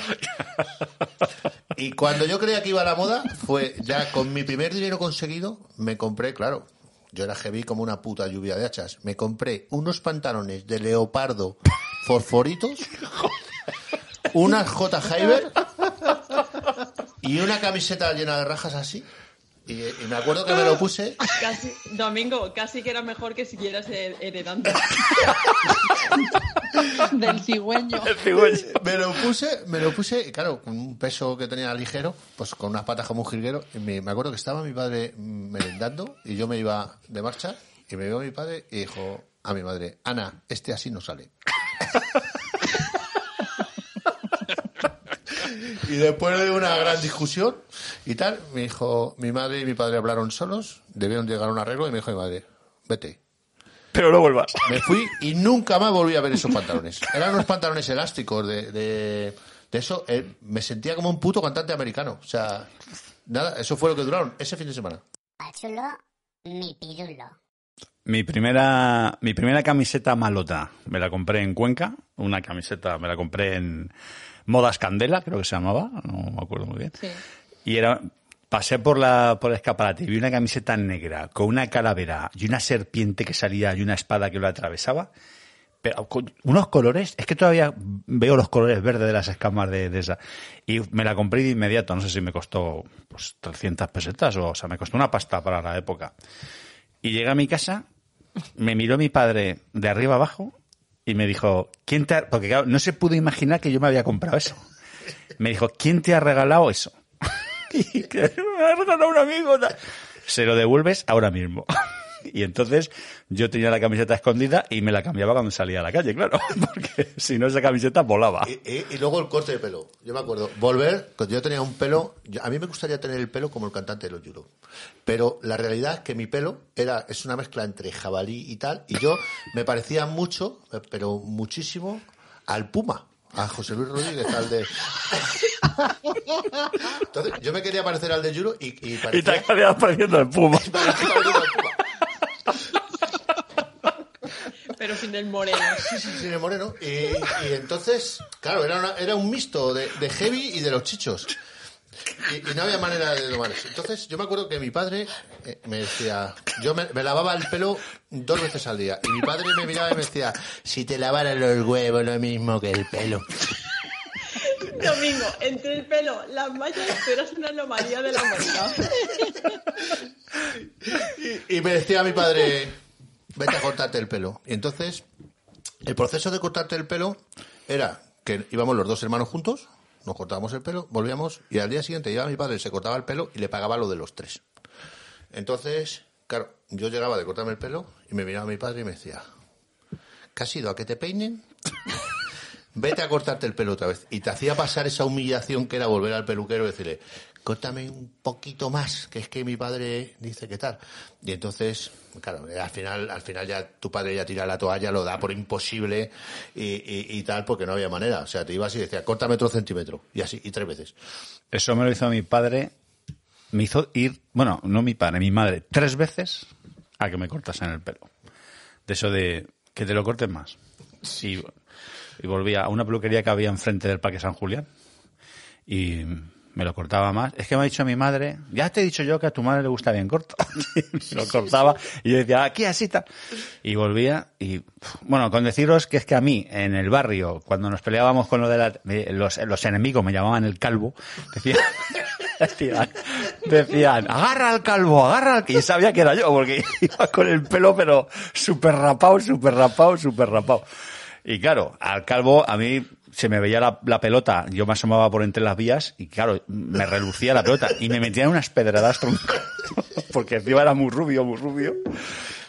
Y cuando yo creía que iba a la moda, fue ya con mi primer dinero conseguido, me compré, claro, yo era heavy como una puta lluvia de hachas. Me compré unos pantalones de leopardo fosforitos, [LAUGHS] unas J. Hyber y una camiseta llena de rajas así. Y, y me acuerdo que me lo puse
Casi, Domingo, casi que era mejor que siguieras her- heredando. [LAUGHS]
Del cigüeño.
me lo puse, me lo puse, y claro, con un peso que tenía ligero, pues con unas patas como un jilguero. Y me, me acuerdo que estaba mi padre merendando y yo me iba de marcha y me vio mi padre y dijo a mi madre, Ana, este así no sale. [LAUGHS] y después de una gran discusión y tal, me dijo, mi madre y mi padre hablaron solos, debieron llegar a un arreglo y me dijo mi madre, vete.
Pero no vuelvas.
Me fui y nunca más volví a ver esos pantalones. Eran unos pantalones elásticos de, de, de eso. eh, me sentía como un puto cantante americano. O sea, nada, eso fue lo que duraron ese fin de semana.
Chulo, mi pirulo.
Mi primera, mi primera camiseta malota me la compré en Cuenca. Una camiseta me la compré en Modas Candela, creo que se llamaba. No me acuerdo muy bien. Y era, pasé por la, por el escaparate y vi una camiseta negra con una calavera y una serpiente que salía y una espada que lo atravesaba. Pero con unos colores, es que todavía veo los colores verdes de las escamas de, de esa. Y me la compré de inmediato, no sé si me costó pues 300 pesetas o, o sea, me costó una pasta para la época. Y llegué a mi casa, me miró mi padre de arriba abajo y me dijo, ¿quién te ha... Porque claro, no se pudo imaginar que yo me había comprado eso. Me dijo, ¿quién te ha regalado eso? [LAUGHS] y que me ha regalado un amigo. Se lo devuelves ahora mismo. [LAUGHS] Y entonces yo tenía la camiseta escondida y me la cambiaba cuando salía a la calle, claro, [LAUGHS] porque si no esa camiseta volaba.
Y, y- y luego el corte de pelo. Yo me acuerdo, volver, cuando yo tenía un pelo, yo- a mí me gustaría tener el pelo como el cantante de los Yuro. Pero la realidad es que mi pelo era, es una mezcla entre jabalí y tal, y yo me parecía mucho, pero muchísimo, al Puma. A José Luis Rodríguez, al de... [LAUGHS] Entonces, yo me quería parecer al de Yuro y, y
Y
parecía...
te acabas pareciendo el puma.
Pero sin el moreno.
Sin el moreno. Y, entonces, claro, era, una- era un mixto de, heavy y de los chichos. y, no había manera de domar eso. Entonces, yo me acuerdo que mi padre eh, me decía, yo me, me lavaba el pelo dos veces al día. Y mi padre me miraba y me decía, si te lavaras los huevos, lo mismo que el pelo. [LAUGHS]
Domingo, entre el pelo, las mallas, tú eras una anomalía de la humanidad.
Y me decía mi padre, vete a cortarte el pelo. Y entonces, el proceso de cortarte el pelo era que íbamos los dos hermanos juntos, nos cortábamos el pelo, volvíamos, y al día siguiente iba mi padre, se cortaba el pelo y le pagaba lo de los tres. Entonces, claro, yo llegaba de cortarme el pelo y me miraba mi padre y me decía, ¿qué has ido a que te peinen? Vete a cortarte el pelo otra vez. Y te hacía pasar esa humillación que era volver al peluquero y decirle, córtame un poquito más, que es que mi padre dice que tal. Y entonces, claro, al final, al final ya tu padre ya tira la toalla, lo da por imposible y, tal, porque no había manera. O sea, te ibas y decía, córtame otro centímetro. Y así, y tres veces.
Eso me lo hizo mi padre. Me hizo ir, bueno, no mi padre, mi madre, tres veces a que me cortasen el pelo. De eso de que te lo corten más. Y, y volvía a una peluquería que había enfrente del Parque San Julián. Y me lo cortaba más. Es que me ha dicho mi madre, ya te he dicho yo que a tu madre le gusta bien corto. [LAUGHS] Me lo cortaba y yo decía, aquí así está. Y volvía y, bueno, con deciros que es que a mí, en el barrio, cuando nos peleábamos con lo de la- los, enemigos, me llamaban el calvo, decían, [LAUGHS] decían, decían, agarra al calvo, agarra al... Y sabía que era yo, porque [LAUGHS] iba con el pelo, pero súper rapado, súper rapado, súper rapado. Y claro, al calvo a mí se me veía la, pelota, yo me asomaba por entre las vías y claro, me relucía la pelota y me metían unas pedradas [LAUGHS] porque encima era muy rubio, muy rubio.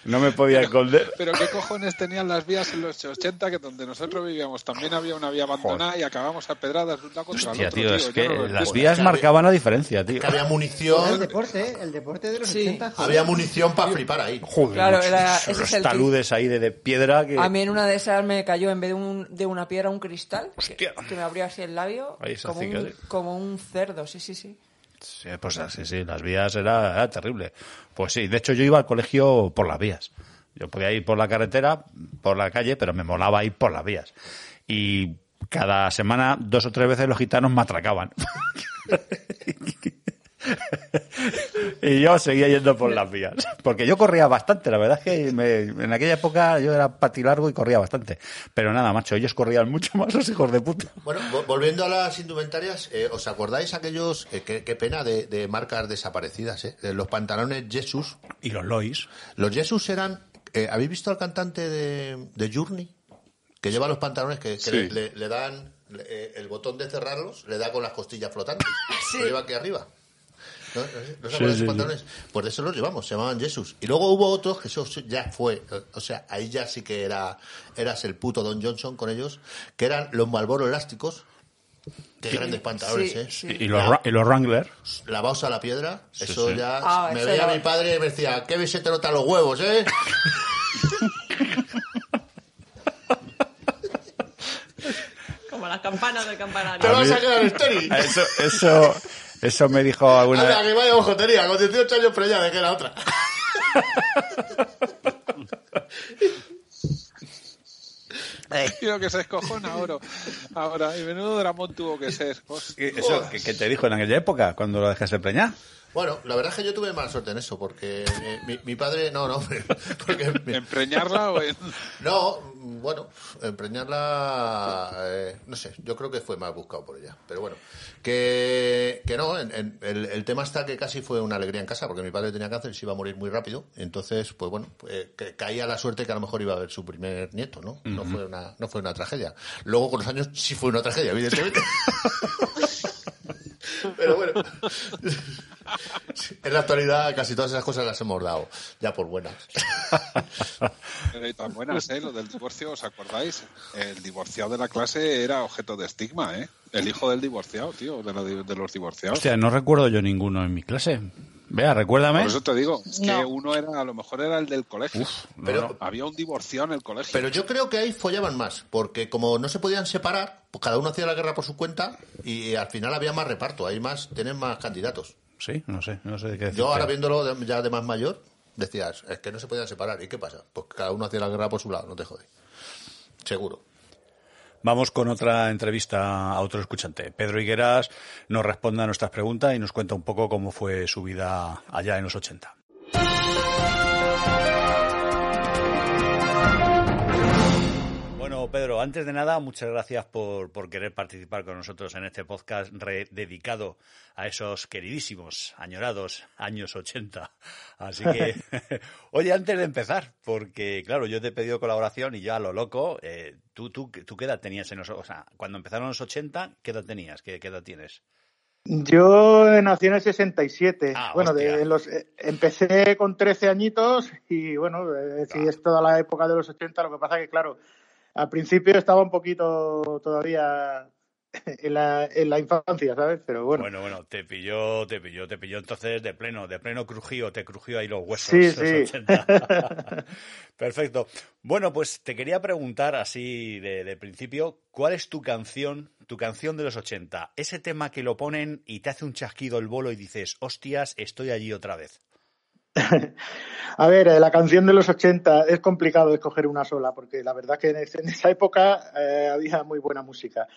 No me podía esconder.
Pero qué cojones tenían las vías en los 80 que donde nosotros vivíamos también había una vía abandonada y acabamos a pedradas de un lado contra
Hostia,
el otro.
tío, es que
no
las vías marcaban la diferencia, tío.
Que había
El
munición,
deporte, el deporte de los 80. joder.
había munición para flipar ahí.
Joder,
Claro, era- es el
taludes ahí de, de piedra que...
A mí en una de esas me cayó en vez de, un, de una piedra un cristal que, que me abría así el labio
Ahí se
como un, como un cerdo, sí, sí, sí.
Sí, pues sí, sí, las vías era, era terrible. Pues sí, de hecho yo iba al colegio por las vías. Yo podía ir por la carretera, por la calle, pero me molaba ir por las vías. Y cada semana, dos o tres veces los gitanos me atracaban. [LAUGHS] [LAUGHS] y yo seguía yendo por las vías. Porque yo corría bastante, la verdad es que me- en aquella época yo era pati largo y corría bastante. Pero nada, macho, ellos corrían mucho [LAUGHS] más los hijos de puta.
Bueno, vo- volviendo a las indumentarias, eh, ¿os acordáis aquellos, eh, qué, qué pena de, de marcas desaparecidas, eh? De los pantalones Jesus.
Y los Lois.
Los Jesus eran, eh, ¿habéis visto al cantante de, de Journey? Que lleva los pantalones que, que
Sí.
le, le- le dan eh, el botón de cerrarlos, le da con las costillas flotantes. [LAUGHS] Lo lleva aquí arriba. ¿No, ¿No os
Sí, sí,
esos
sí.
pantalones? Pues de eso los llevamos, se llamaban Jesus. Y luego hubo otros que eso ya fue, eh, o sea, ahí ya sí que era eras el puto Don Johnson con ellos, que eran los Malboro elásticos. Qué grandes pantalones,
Sí,
¿eh?
sí.
Y, los, y los Wrangler.
Lavaos a la piedra,
Sí,
eso
sí.
ya...
Ah,
me veía
era-
mi padre y me decía, qué bien se te notan los huevos, ¿eh? [LAUGHS]
Como las campanas del campanario.
Te vas a quedar estéril.
Eso, eso, [LAUGHS] eso me dijo alguna
Anda,
vez.
que vaya ojotería, con 18 años pero ya de que era otra.
Quiero que se escojona ahora. Ahora, y menudo dramón tuvo que ser.
¿Qué- Eso, ¿qué, qué te dijo en aquella época cuando lo dejaste preñar?
Bueno, la verdad es que yo tuve mala suerte en eso, porque eh, mi, mi padre, no, no, [LAUGHS] porque mi-
¿Empreñarla o en.? [LAUGHS]
no, bueno, empreñarla, eh, no sé, yo creo que fue más buscado por ella, pero bueno, que, que no, en- en- el, el tema está que casi fue una alegría en casa, porque mi padre tenía cáncer y se iba a morir muy rápido, entonces, pues bueno, eh, que caía la suerte que a lo mejor iba a ver su primer nieto, ¿no? No fue una, no fue una tragedia. Luego con los años sí fue una tragedia, evidentemente. [LAUGHS] Pero bueno, [LAUGHS] en la actualidad casi todas esas cosas las hemos dado, ya por buenas.
Pero y tan buenas, ¿eh? Lo del divorcio, ¿os acordáis? El divorciado de la clase era objeto de estigma, ¿eh? El hijo del divorciado, tío, de, la- de los divorciados.
Hostia, no recuerdo yo ninguno en mi clase. Vea, recuérdame.
Por eso te digo, es que
No.
uno era, a lo mejor era el del colegio.
no,
Pero-
no.
Había un divorciado en el colegio.
Pero yo creo que ahí follaban más, porque como no se podían separar, pues cada uno hacía la guerra por su cuenta y al final había más reparto, hay más, tienen más candidatos.
Sí, no sé, no sé de qué decirte.
Yo ahora viéndolo de- ya de más mayor, decías, es que no se podían separar. ¿Y qué pasa? Pues cada uno hacía la guerra por su lado, no te jode. Seguro.
Vamos con otra entrevista a otro escuchante. Pedro Higueras nos responde a nuestras preguntas y nos cuenta un poco cómo fue su vida allá en los 80. Pedro, antes de nada, muchas gracias por, por querer participar con nosotros en este podcast dedicado a esos queridísimos, añorados años 80. Así que, [LAUGHS] oye, antes de empezar, porque claro, yo te he pedido colaboración y yo a lo loco, eh, ¿tú, tú, ¿tú qué edad tenías en los, o sea, cuando empezaron los 80, qué edad tenías? ¿Qué, qué edad tienes?
Yo nací en el 67.
Ah,
bueno, de los, eh, empecé con 13 añitos y bueno, eh, sí, es toda la época de los 80. Lo que pasa que, claro, al principio estaba un poquito todavía [LAUGHS] en la, en la infancia, ¿sabes? Pero bueno.
Bueno, bueno, te pilló, te pilló, te pilló entonces de pleno, de pleno crujío, te crujió ahí los huesos.
Sí, [LAUGHS]
los
sí.
80. [LAUGHS] Perfecto. Bueno, pues te quería preguntar así de, de principio, ¿cuál es tu canción, tu canción de los 80? Ese tema que lo ponen y te hace un chasquido el bolo y dices, hostias, estoy allí otra vez. [LAUGHS]
A ver, eh, la canción de los 80 es complicado escoger una sola, porque la verdad que en, esa época eh, había muy buena música.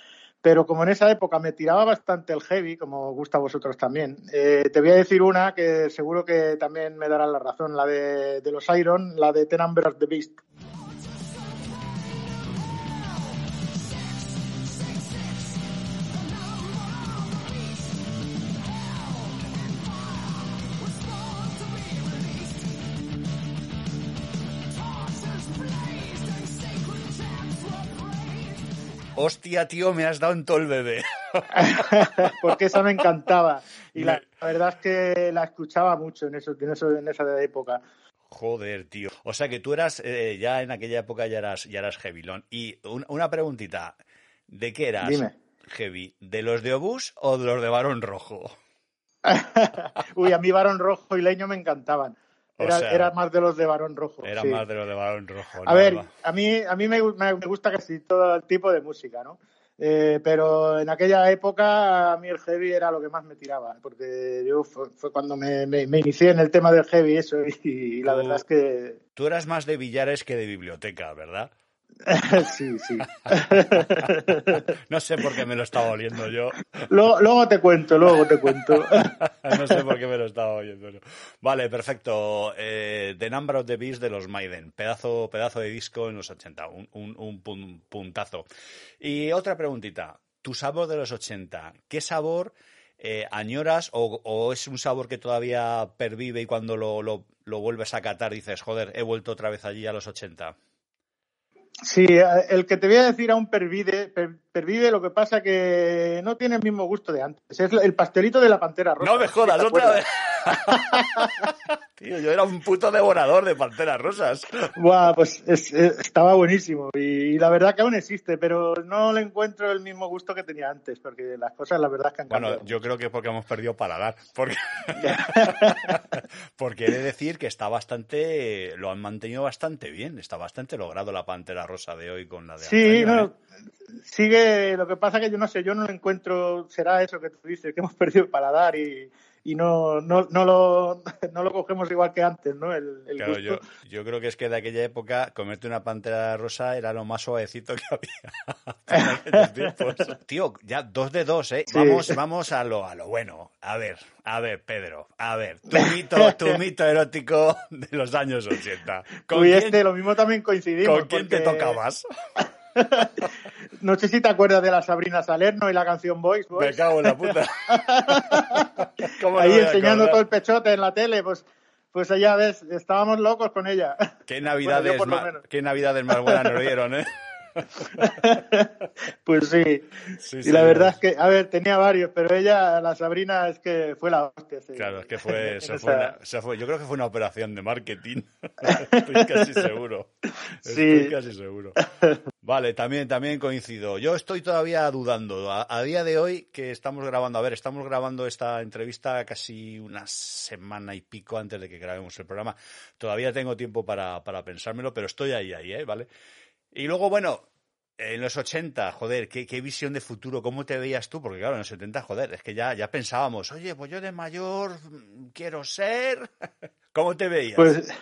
Pero como en esa época me tiraba bastante el heavy, como gusta a vosotros también, eh, te voy a decir una que seguro que también me darán la razón, la de, de los Iron, la de Ten Number of the Beast.
Hostia, tío, me has dado en todo el bebé. [LAUGHS]
porque esa me encantaba. Y la, la verdad es que la escuchaba mucho en, eso, en, eso, en esa época.
Joder, tío. O sea que tú eras, eh, ya en aquella época ya eras, ya eras. Y un- una preguntita, ¿de qué eras
Dime.
heavy? ¿De los de Obús o de los de Barón Rojo? [LAUGHS]
Uy, a mí Barón Rojo y Leño me encantaban.
O
Era,
sea,
era más de los de Barón Rojo.
Era
sí.
más de los de Barón Rojo.
A
¿no?
ver,
Va.
a mí, a mí me, me- gusta casi todo el tipo de música, ¿no? Eh, pero en aquella época a mí el heavy era lo que más me tiraba, porque yo fue, fue cuando me, me- me inicié en el tema del heavy eso y, la
Tú-
verdad es que
Tú eras más de billares que de biblioteca, ¿verdad? [LAUGHS]
sí, sí. [LAUGHS]
No sé por qué me lo estaba oliendo yo.
luego, luego te cuento, luego te cuento. [LAUGHS]
No sé por qué me lo estaba oyendo. yo. Vale, perfecto. Eh, The Number of the Beast de los Maiden. Pedazo, pedazo de disco en los 80. Un, un- un pun- puntazo. Y otra preguntita. Tu sabor de los 80. ¿Qué sabor eh, añoras o, o es un sabor que todavía pervive y cuando lo, lo- lo vuelves a catar dices, joder, he vuelto otra vez allí a los 80?
Sí, el que te voy a decir aún pervive, per- pervive, lo que pasa que no tiene el mismo gusto de antes. Es el pastelito de la pantera rosa.
No me jodas,
¿te
otra vez. [LAUGHS] Tío, yo era un puto devorador de panteras rosas.
Buah, pues es- es- estaba buenísimo y, y la verdad que aún existe, pero no le encuentro el mismo gusto que tenía antes, porque las cosas la verdad es que han
Bueno,
cambiado.
yo creo que es porque hemos perdido paladar. Porque, [LAUGHS] porque he de decir que está bastante, lo han mantenido bastante bien. Está bastante logrado la pantera rosa de hoy con la de
Sí,
antaño,
no,
¿eh?
sigue, lo que pasa que yo no sé, yo no lo encuentro, será eso que tú dices, que hemos [LAUGHS] perdido el paladar y, y no, no, no, lo, [LAUGHS] no lo cogemos igual que antes, ¿no? El, el
Claro,
gusto.
yo, yo creo que es que de aquella época comerte una pantera rosa era lo más suavecito que [LAUGHS] había. [LAUGHS] Tío, ya dos de dos, ¿eh?
Sí.
Vamos, vamos a lo, a lo bueno. A ver, a ver, Pedro, a ver, tu mito, tu mito erótico de los años 80. ¿Con
Uy,
quién,
este, lo mismo también coincidimos.
¿con quién te tocabas? [LAUGHS]
No sé si te acuerdas de la Sabrina Salerno y la canción Boys, Boys.
Me cago en la puta. [LAUGHS] ¿Cómo no
Ahí enseñando todo el pechote en la tele, pues, pues allá ves, estábamos locos con ella.
¿Qué
Bueno,
navidades,
lo
más, qué navidades más buenas nos dieron, eh? [LAUGHS] [LAUGHS]
Pues sí.
Sí,
y la verdad es que, a ver, tenía varios, pero ella, la Sabrina, es que fue la hostia. sí.
Claro, es que fue, [LAUGHS] se fue, una- se fue- yo creo que fue una operación de marketing. [LAUGHS] Estoy casi seguro. Estoy
Sí.
casi seguro. Vale, también, también coincido. Yo estoy todavía dudando. A, a día de hoy que estamos grabando, a ver, estamos grabando esta entrevista casi una semana y pico antes de que grabemos el programa. Todavía tengo tiempo para, para pensármelo, pero estoy ahí, ahí, ¿eh? ¿Vale? Y luego, bueno, en los 80, joder, ¿qué, qué visión de futuro, ¿cómo te veías tú? Porque claro, en los 70, joder, es que ya, ya pensábamos, oye, pues yo de mayor mm, quiero ser. [LAUGHS] ¿Cómo te veías?
Pues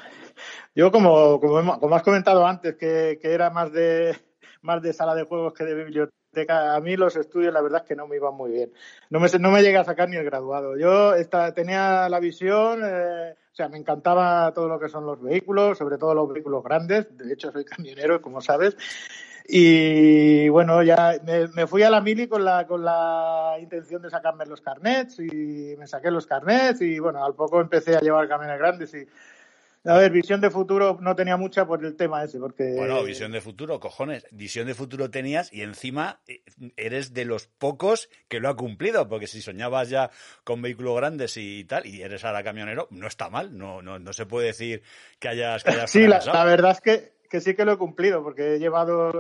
yo, como, como, como has comentado antes, que, que era más de más de sala de juegos que de biblioteca. A mí los estudios, la verdad es que no me iban muy bien. No me, no me llegué a sacar ni el graduado. Yo esta, tenía la visión, eh, o sea, me encantaba todo lo que son los vehículos, sobre todo los vehículos grandes. De hecho, soy camionero, como sabes. Y bueno, ya me, me fui a la mili con la, con la intención de sacarme los carnets y me saqué los carnets y bueno, al poco empecé a llevar camiones grandes y a ver, visión de futuro no tenía mucha por el tema ese, porque...
Bueno, visión de futuro, cojones. Visión de futuro tenías y encima eh, eres de los pocos que lo ha cumplido, porque si soñabas ya con vehículos grandes y tal, y eres ahora camionero, no está mal. No, no, no se puede decir que hayas, que hayas
Sí, la, la verdad es que, que sí que lo he cumplido, porque he llevado...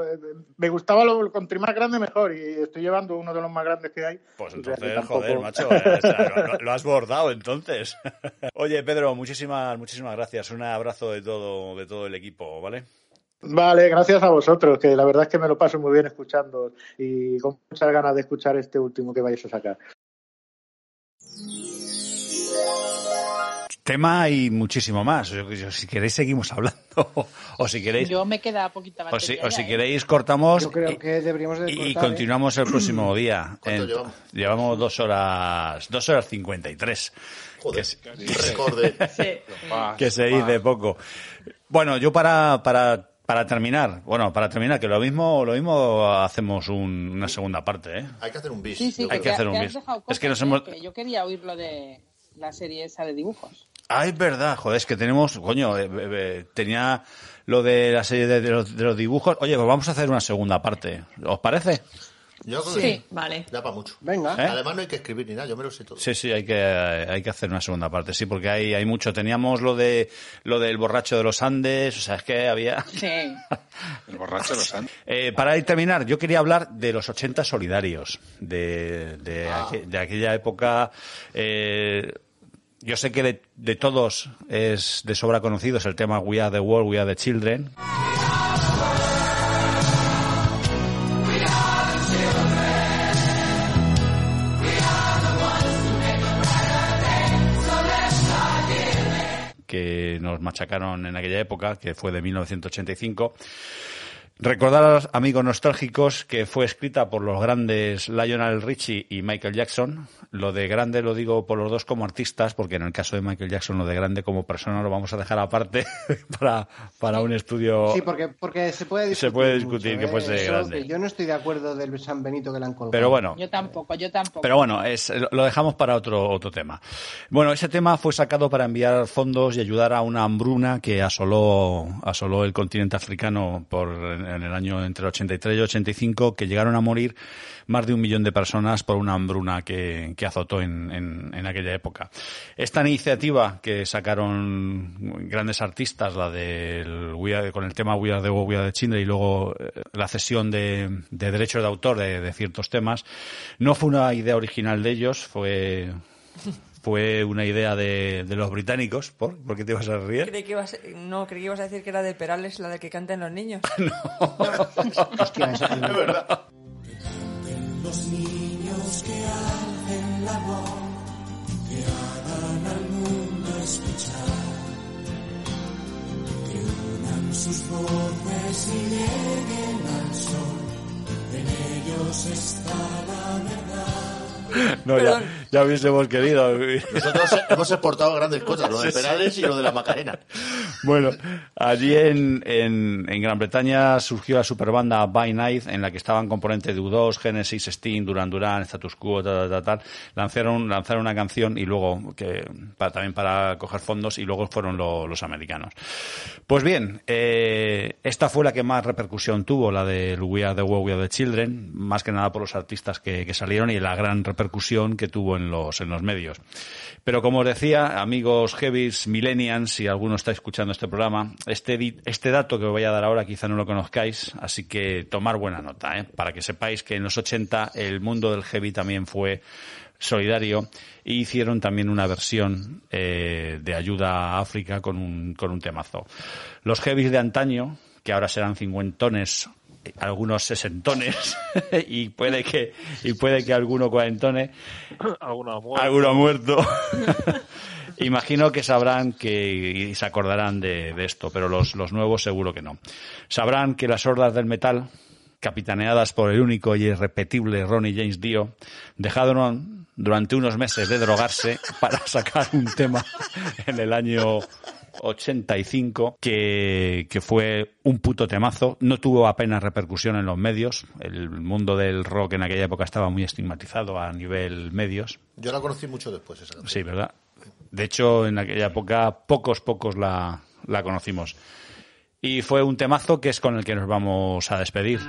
Me gustaba lo con más grande mejor, y estoy llevando uno de los más grandes que hay.
Pues
O sea, que
entonces,
tampoco-
joder, [LAUGHS] macho, eh, o sea, lo, lo has bordado entonces. [LAUGHS] Oye, Pedro, muchísimas, muchísimas gracias. Un abrazo de todo, de todo el equipo, ¿vale?
Vale, gracias a vosotros, que la verdad es que me lo paso muy bien escuchando y con muchas ganas de escuchar este último que vais a sacar.
Tema y muchísimo más. Yo- yo- si queréis seguimos hablando [LAUGHS] o si queréis
Yo me queda poquita
o si,
batería.
o si
¿eh?
queréis cortamos
Yo creo que deberíamos de
y,
¿eh?
continuamos el próximo [CLEARS THROAT] día.
¿Cuánto
En-
llevamos?
llevamos dos horas, dos horas cincuenta y tres.
Joder,
Que se-
récord de- [LAUGHS]
que se dice poco. Bueno, yo para, para, para terminar, bueno, para terminar, que lo mismo, lo mismo hacemos un- una segunda parte, ¿eh?
Hay que hacer un bis.
Sí, sí,
Hay que hacer un bis. Es que nos hemos-
¿eh? que yo quería oír lo de la serie esa de dibujos.
Ah, es verdad, joder, es que tenemos, coño, eh, eh, eh, tenía lo de la serie de, de los, de los dibujos. Oye, pues vamos a hacer una segunda parte. ¿Os parece?
Yo creo
Sí,
que
vale.
da para mucho.
Venga.
¿Eh?
Además no hay que escribir ni nada, yo me lo sé todo.
Sí, sí, hay que, hay que hacer una segunda parte, sí, porque hay, hay mucho. Teníamos lo de lo del borracho de los Andes, o sea, es que había...
Sí. [LAUGHS]
El borracho de los Andes.
Eh, para ir terminar, yo quería hablar de los 80 solidarios, de, de,
Ah.
aqu- de aquella época. eh, yo sé que de, de todos es de sobra conocido es el tema We Are the World, We Are the Children. que nos machacaron en aquella época, que fue de 1985. Recordar a los amigos nostálgicos que fue escrita por los grandes Lionel Richie y Michael Jackson. Lo de grande lo digo por los dos como artistas, porque en el caso de Michael Jackson lo de grande como persona lo vamos a dejar aparte [LAUGHS] para, para un estudio.
Sí, porque, porque se puede discutir.
Se puede discutir que
¿eh?
fuese
Eso,
grande.
Yo no estoy de acuerdo del San Benito que le han colgado.
Pero bueno,
Yo tampoco, yo tampoco.
Pero bueno, es, lo dejamos para otro, otro tema. Bueno, ese tema fue sacado para enviar fondos y ayudar a una hambruna que asoló, asoló el continente africano por, en el año entre el 83 y el 85, que llegaron a morir más de un millón de personas por una hambruna que, azotó en, aquella época. Esta iniciativa que sacaron grandes artistas, la del We con el tema We Are the World, We Are y luego eh, la cesión de, de derechos de autor de ciertos temas, no fue una idea original de ellos, fue fue una idea de, de los británicos. ¿Por? ¿Por qué te ibas a reír?
Creí que ibas, no, creí que ibas a decir que era de Perales, la de que canten los niños.
Hostia, esa también.
Los niños que hacen la voz, que hagan al mundo escuchar, que unan sus voces y lleguen al sol, en ellos está la verdad. [LAUGHS]
No, ya, ya hubiésemos querido. [LAUGHS]
Nosotros hemos exportado grandes cosas, lo de. Perales y lo de la Macarena.
Bueno, allí en, en, en Gran Bretaña surgió la superbanda By Night, en la que estaban componentes de U2, Genesis, Sting, Duran Duran, Status Quo, tal, tal, tal. Lanzaron, lanzaron una canción y luego, que para, también para coger fondos, y luego fueron lo- los americanos. Pues bien, eh, esta fue la que más repercusión tuvo, la de We Are the World, We Are the Children, más que nada por los artistas que, que salieron y la gran repercusión que tuvo en los, en los medios. Pero como os decía, amigos heavies, millennials, si alguno está escuchando este programa, este, este dato que os voy a dar ahora quizá no lo conozcáis, así que tomar buena nota, ¿eh? para que sepáis que en los 80 el mundo del heavy también fue solidario y hicieron también una versión eh, de ayuda a África con un, con un temazo. Los heavies de antaño, que ahora serán cincuentones, algunos sesentones [LAUGHS] y puede que y puede que alguno cuarentone,
Alguno ha muerto.
alguno ha muerto. [LAUGHS] Imagino que sabrán que y se acordarán de, de esto, pero los, los nuevos seguro que no. Sabrán que las hordas del metal capitaneadas por el único y irrepetible Ronnie James Dio, dejaron durante unos meses de drogarse para sacar un tema en el año 85 que, que fue un puto temazo. No tuvo apenas repercusión en los medios. El mundo del rock en aquella época estaba muy estigmatizado a nivel medios.
Yo la conocí mucho después esa canción.
Sí, ¿verdad? De hecho, en aquella época pocos, pocos la, la conocimos. Y fue un temazo que es con el que nos vamos a despedir.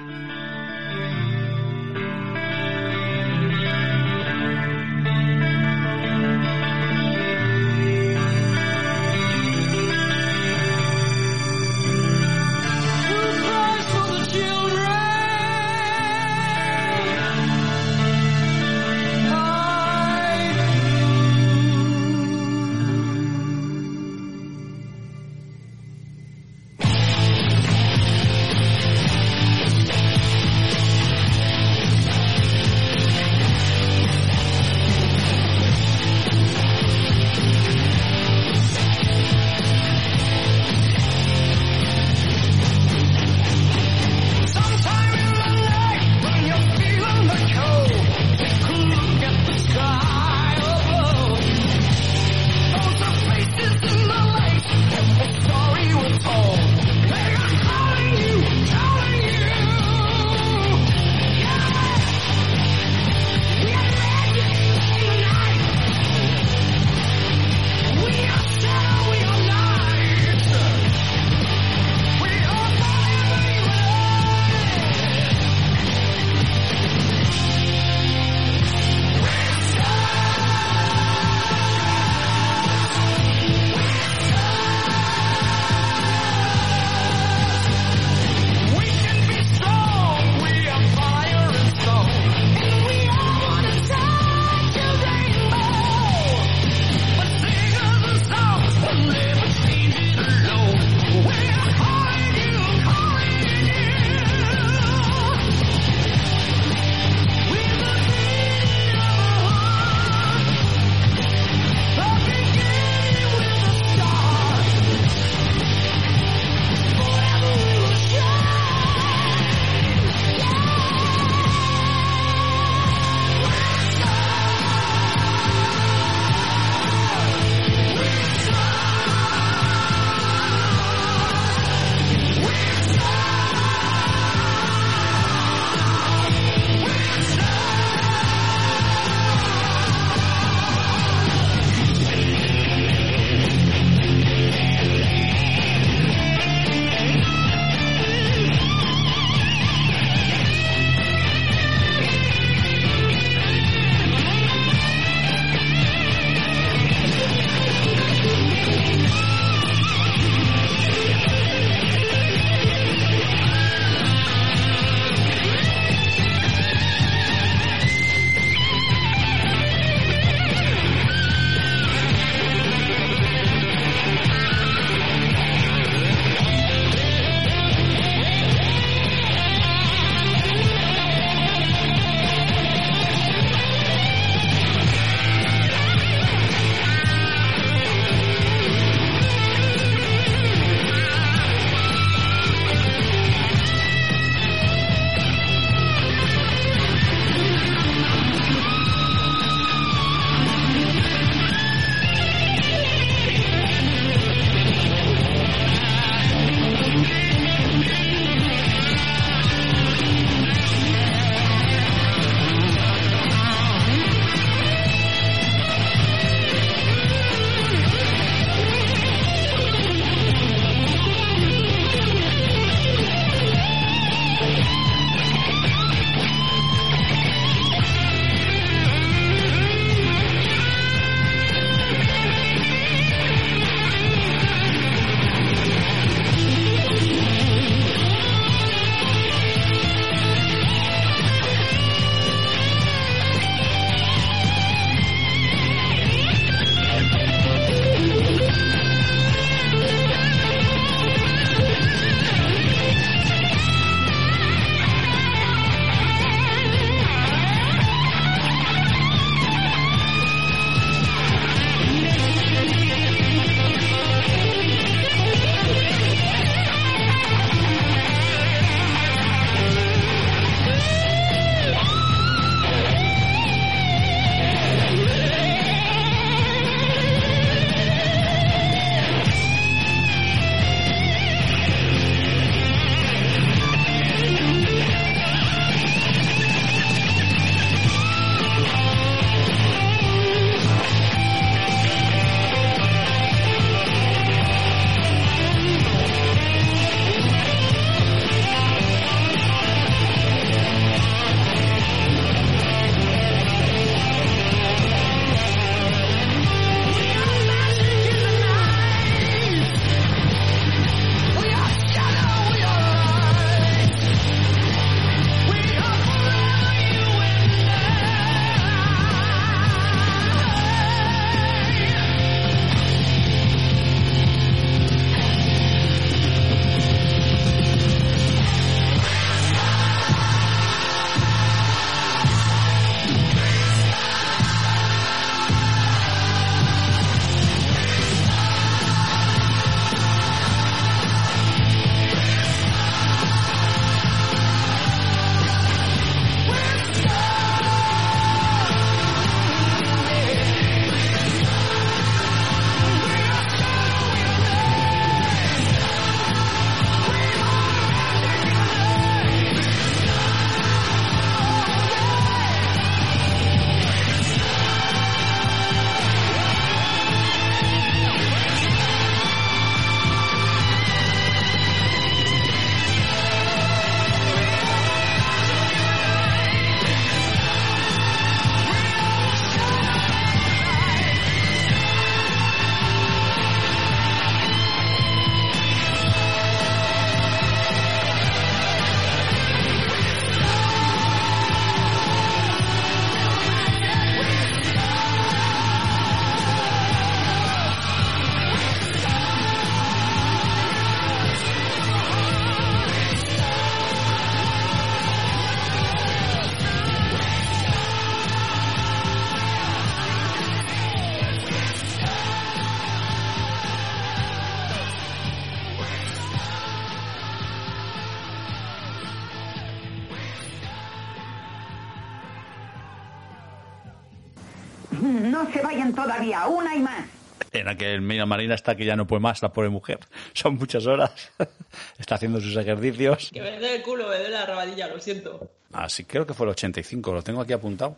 En la que mira, Marina está que ya no puede más, la pobre mujer. [LAUGHS] Son muchas horas. [LAUGHS] está haciendo sus ejercicios.
Que me duele el culo, me duele la rabadilla, lo siento.
Así creo que fue el 85, lo tengo aquí apuntado.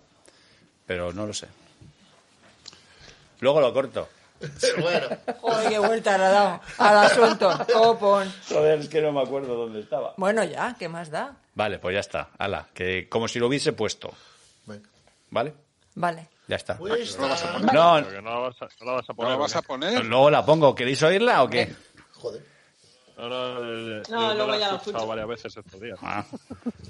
Pero no lo sé. Luego lo corto. [LAUGHS]
bueno.
Joder, qué vuelta le ha dado al asunto. Copón.
Joder, es que no me acuerdo dónde estaba.
Bueno, ya, ¿qué más da?
Vale, pues ya está. Ala, que como si lo hubiese puesto. ¿Vale?
Vale.
Ya está.
Pues
No, vas a
No.
poner, no la vas a, no la vas a poner.
¿No la vas a
porque-
poner?
Luego la pongo. ¿Queréis oírla o qué?
No, no, eh,
No,
yo
luego
la
ya
he
lo escucho.
varias veces estos días.
Ah.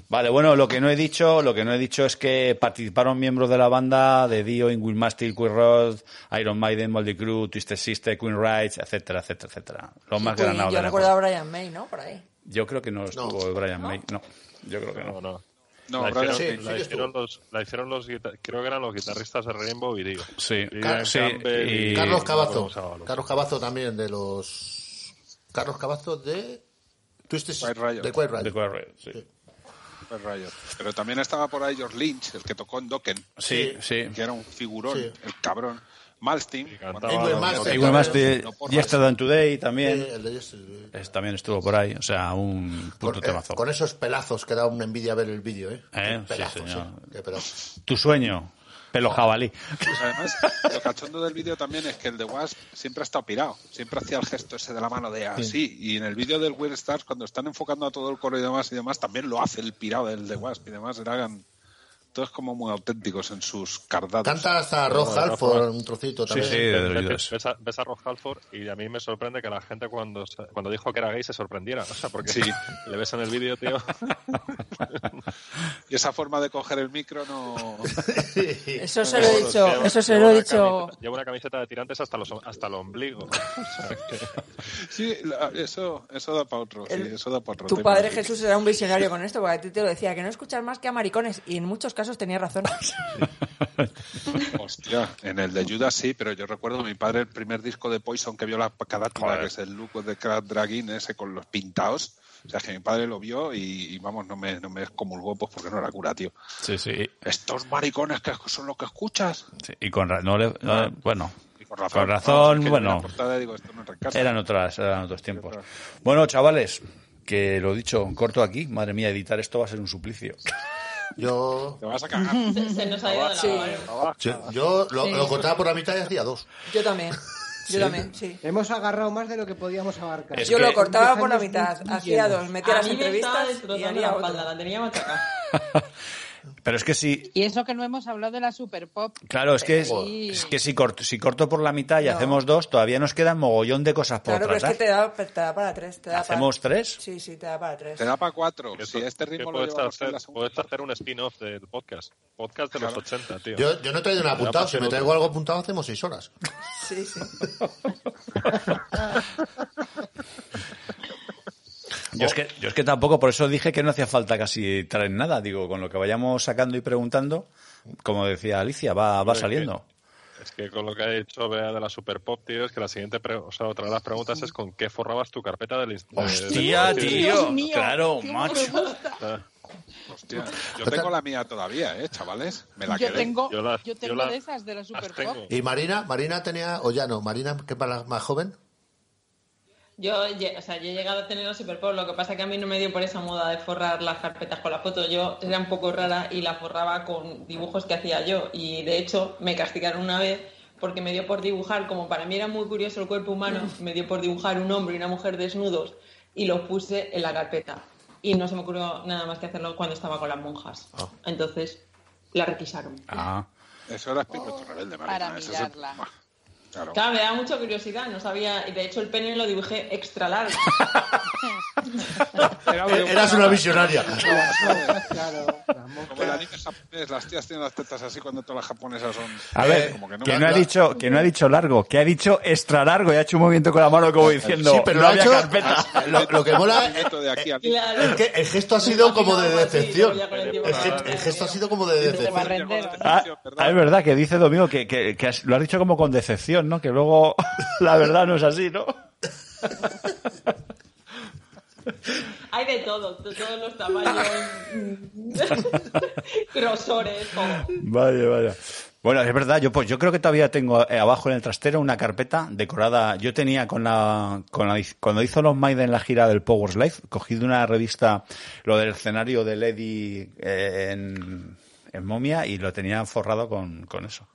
Vale, bueno, lo que no he dicho, lo que no he dicho es que participaron miembros de la banda de Dio, Will Masteel, Queen Roth, Iron Maiden, Moldy Crew, Twisted Sister, Queen Rights, etcétera, etcétera, etcétera. Los más
Pues
granados
yo recuerdo a. Brian May, ¿no? Por ahí.
Yo creo que no estuvo Brian May, no. Yo creo que no.
No, la, hicieron,
sí,
la
sí
hicieron los, la hicieron los guita- creo que eran los guitarristas de Rainbow y Dio.
Sí,
Y
Car-
Ian
sí,
Campbell
y-
Carlos Cabazo. Carlos Cabazo también de los. Carlos Cabazo de. Twisted
Quiet Riot.
De Quiet Riot.
De Quiet Riot, sí.
Rayos. Pero también estaba por ahí George Lynch, el que tocó en Dokken.
Sí, sí.
Que era un figurón,
Sí.
el cabrón. Malstein. por
Yesterday and Today también.
Sí, el de Yesterday.
Es- también estuvo por ahí, o sea, un puto
Con, eh,
temazo.
con esos pelazos que da una envidia ver el vídeo, ¿eh?
Eh,
Qué
sí,
pelazos. ¿eh?
Tu sueño, pelo jabalí.
Pues además, lo cachondo del vídeo también es que el de Wasp siempre ha estado pirado. Siempre hacía el gesto ese de la mano de así. Y en el vídeo del Weird Stars, cuando están enfocando a todo el coro y demás y demás, también lo hace el pirado del de Wasp y demás. Eran todos como muy auténticos en sus cardados.
Canta hasta Rob
Bueno,
Halford un trocito
Sí,
también.
sí, de
Ves-
los
a, ves a Rob Halford y a mí me sorprende que la gente cuando, se- cuando dijo que era gay se sorprendiera. O sea, porque [LAUGHS] le ves en el vídeo, tío. [LAUGHS]
Y esa forma de coger el micro no. [LAUGHS]
Eso se lo he dicho,
Lleva-
eso se lo he
una
dicho.
camiseta- Lleva una camiseta de tirantes hasta, los, hasta el ombligo. O sea, que-
Sí, eso, eso da para otro. sí,
El-
eso da pa' otro
Tu
tema.
padre Jesús era un visionario con esto, porque a ti te lo decía, que no escuchas más que a maricones, y en muchos casos tenía razón. [LAUGHS]
Hostia, en el de Judas sí, pero yo recuerdo a mi padre el primer disco de Poison que vio la carátula, que es el look de Cat Dragging ese con los pintados. O sea, que mi padre lo vio y, y, vamos, no me, no me excomulgó pues porque no era cura, tío.
Sí, sí.
Estos maricones que son los que escuchas.
sí. Y con ra- no le- no- bueno,
Y con razón.
con razón,
No, vi
bueno,
portada digo, esto no
eran otras, eran otros tiempos. Bueno, chavales, que lo dicho, corto aquí. Madre mía, editar esto va a ser un suplicio. [LAUGHS]
Yo,
Te vas a cagar.
Se, se nos ha ido de la
Sí.
mano.
yo, yo lo,
Sí.
lo cortaba por la mitad y hacía dos.
Yo también, yo [LAUGHS] también, sí.
Hemos agarrado más de lo que podíamos abarcar.
Es
Yo
que-
lo cortaba por la mitad, hacía dos, metía
A
las
mí me estaba
entrevistas y
la espalda, la tenía machacada. [LAUGHS]
Pero es que sí,
Y eso que no hemos hablado de la Super Pop.
claro, es que,
Sí.
es que si, corto, si corto por la mitad y
No.
hacemos dos, todavía nos quedan mogollón de cosas por
Claro, pero es que
tratar.
te da, te da para tres. Te da
¿Hacemos
para...
tres?
Sí, sí, te da para tres.
Te da para cuatro. Si este ritmo lo
puedes
llevamos
hacer,
la
puedes hacer un spin-off del podcast. Podcast de los 80, tío.
Yo, yo no he traído nada apuntado. Si me traigo algo apuntado, hacemos seis horas.
Sí, sí. [LAUGHS] [LAUGHS]
Yo es, que, yo es que tampoco, por eso dije que no hacía falta casi traer nada. Digo, con lo que vayamos sacando y preguntando, como decía Alicia, va, va saliendo.
Es que con lo que ha dicho Bea de la Super Pop, tío, es que la siguiente, pre- o sea, otra de las preguntas es con qué forrabas tu carpeta del
Hostia,
de-
tío.
mío,
Claro,
qué
macho.
Hostia, yo tengo la mía todavía, ¿eh, chavales? Me la
Yo
quedé.
tengo,
Yo la-
yo
yo
tengo de esas de la Super. Pop.
Y Marina, Marina tenía, o ya no, Marina, que para la más joven.
Yo, o sea, yo he llegado a tener la Superpop, lo que pasa es que a mí no me dio por esa moda de forrar las carpetas con la foto. Yo era un poco rara y la forraba con dibujos que hacía yo. Y de hecho me castigaron una vez porque me dio por dibujar, como para mí era muy curioso el cuerpo humano, [LAUGHS] me dio por dibujar un hombre y una mujer desnudos y los puse en la carpeta. Y no se me ocurrió nada más que hacerlo cuando estaba con las monjas. Entonces la requisaron.
Ah.
Eso era espíritu rebelde, Marina.
Para
Eso es el-
mirarla.
Claro.
Claro, me daba mucha curiosidad, no sabía, y de hecho el pene lo dibujé extra largo. [LAUGHS] [LAUGHS]
Eras una visionaria.
Claro,
Como el anime japonés, las tías tienen las tetas así cuando todas las japonesas son.
A ver,
Eh, como que no.
que no ha dicho, que no ha dicho largo, que ha dicho extra largo y ha hecho un movimiento con la mano como diciendo,
Sí, pero
no
lo ha
había
hecho.
carpeta.
Lo, lo que mola
Movimiento de aquí a aquí.
Claro.
es que el gesto ha sido como de decepción.
el
gesto ha sido como de
De
decepción.
Ah, ah, es verdad que dice Domingo que, que- lo has dicho como con decepción, ¿no? Que luego [LAUGHS] la verdad no es así, ¿no? [LAUGHS]
Hay de todo, de todos los tamaños, [LAUGHS] grosores, todo.
Vaya, vaya. Bueno, es verdad, yo pues yo creo que todavía tengo eh, abajo en el trastero una carpeta decorada. Yo tenía con la, con la cuando hizo los Maiden la gira del Powers Life, cogí de una revista lo del escenario de Lady eh, en, en momia y lo tenía forrado con, con eso.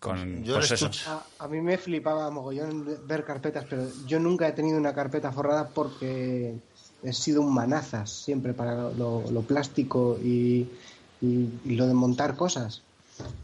Con
Yo
pues eso.
A, a mí me flipaba mogollón ver carpetas, pero yo nunca he tenido una carpeta forrada porque he sido un manazas siempre para lo, lo plástico y, y- y lo de montar cosas.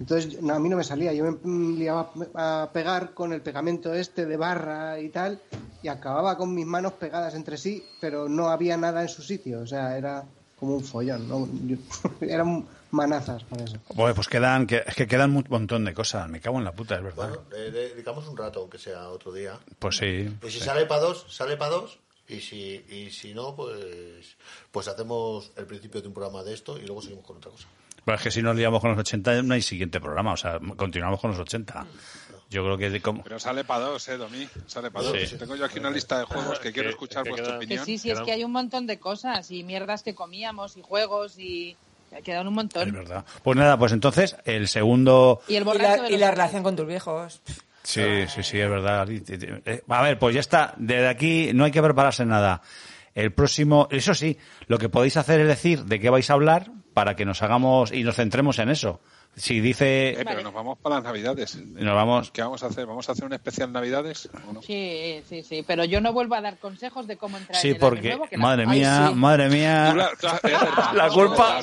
Entonces, yo- no, a mí no me salía. Yo me mm, liaba a pegar con el pegamento este de barra y tal, y acababa con mis manos pegadas entre sí, pero no había nada en su sitio. O sea, era como un follón. ¿no? Yo- [LAUGHS] eran manazas eso.
Bueno, pues quedan, que, es que quedan un montón de cosas. Me cago en la puta, es verdad.
Bueno, le- le dedicamos un rato, aunque sea otro día.
Pues sí.
Y si sale para dos, sale para dos. Y si, y si no, pues, pues hacemos el principio de un programa de esto y luego seguimos con otra cosa.
Pero es que si nos liamos con los 80 no hay siguiente programa, o sea, continuamos con los 80. Yo creo que como...
Pero sale para dos, eh, Domi. Sale para
Sí.
dos. Tengo yo aquí una lista de juegos que quiero escuchar
que
vuestra
quedan-
Que
opinión.
sí, sí, es que hay un montón de cosas y mierdas que comíamos y juegos y quedan un montón.
Es verdad. Pues nada, pues entonces el segundo...
Y el
Y la, y la relación con tus viejos.
Sí, sí, sí, es verdad. Eh, A ver, pues ya está. Desde aquí no hay que prepararse nada. El próximo, eso sí, lo que podéis hacer es decir de qué vais a hablar para que nos hagamos y nos centremos en eso. Si dice,
Eh, pero nos vamos para las Navidades.
nos vamos.
¿Qué vamos a hacer? ¿Vamos a hacer un especial Navidades? ¿O no?
Sí, sí, sí, pero yo no vuelvo a dar consejos de cómo entrar
Sí,
en el
porque,
nuevo, que
madre
la- Ay,
mía,
sí.
madre mía, [LAUGHS] la culpa,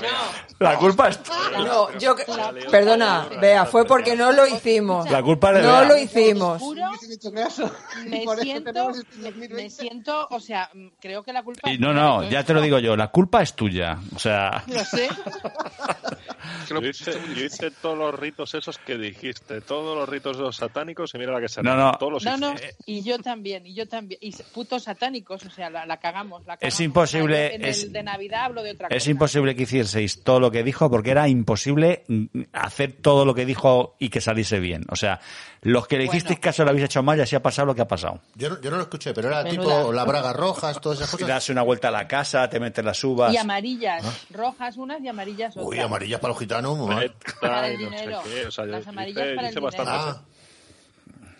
la culpa es,
No, yo, que- perdona, Bea, fue porque no lo hicimos.
la culpa es de
No lo hicimos. [LAUGHS]
Me siento,
este
me,
2020.
me siento, o sea, mm, creo que la culpa
Y no,
mía
no, ya te lo digo yo, la culpa es tuya. O sea,
Lo sé. [LAUGHS]
Yo hice, todos los ritos esos que dijiste, todos los ritos de los satánicos y mira la que se
No, no.
Todos los
No,
hice.
no, y yo también, y yo también. Y putos satánicos, o sea, la, la cagamos, la cagamos.
Es imposible,
en
es-
el de Navidad hablo de otra
es
cosa.
imposible que hicieseis todo lo que dijo porque era imposible mm, hacer todo lo que dijo y que saliese bien. O sea, los que le
Bueno.
hicisteis caso lo habéis hecho mal y así ha pasado lo que ha pasado.
Yo no, yo no lo escuché, pero era
Menuda.
tipo la braga rojas, todas esas cosas.
das una vuelta a la casa, te metes las uvas.
Y amarillas, rojas unas y amarillas otras.
Uy, amarillas para los gitanos, muy mal.
Para el
Ay, no sé
dinero. Las amarillas para el dinero.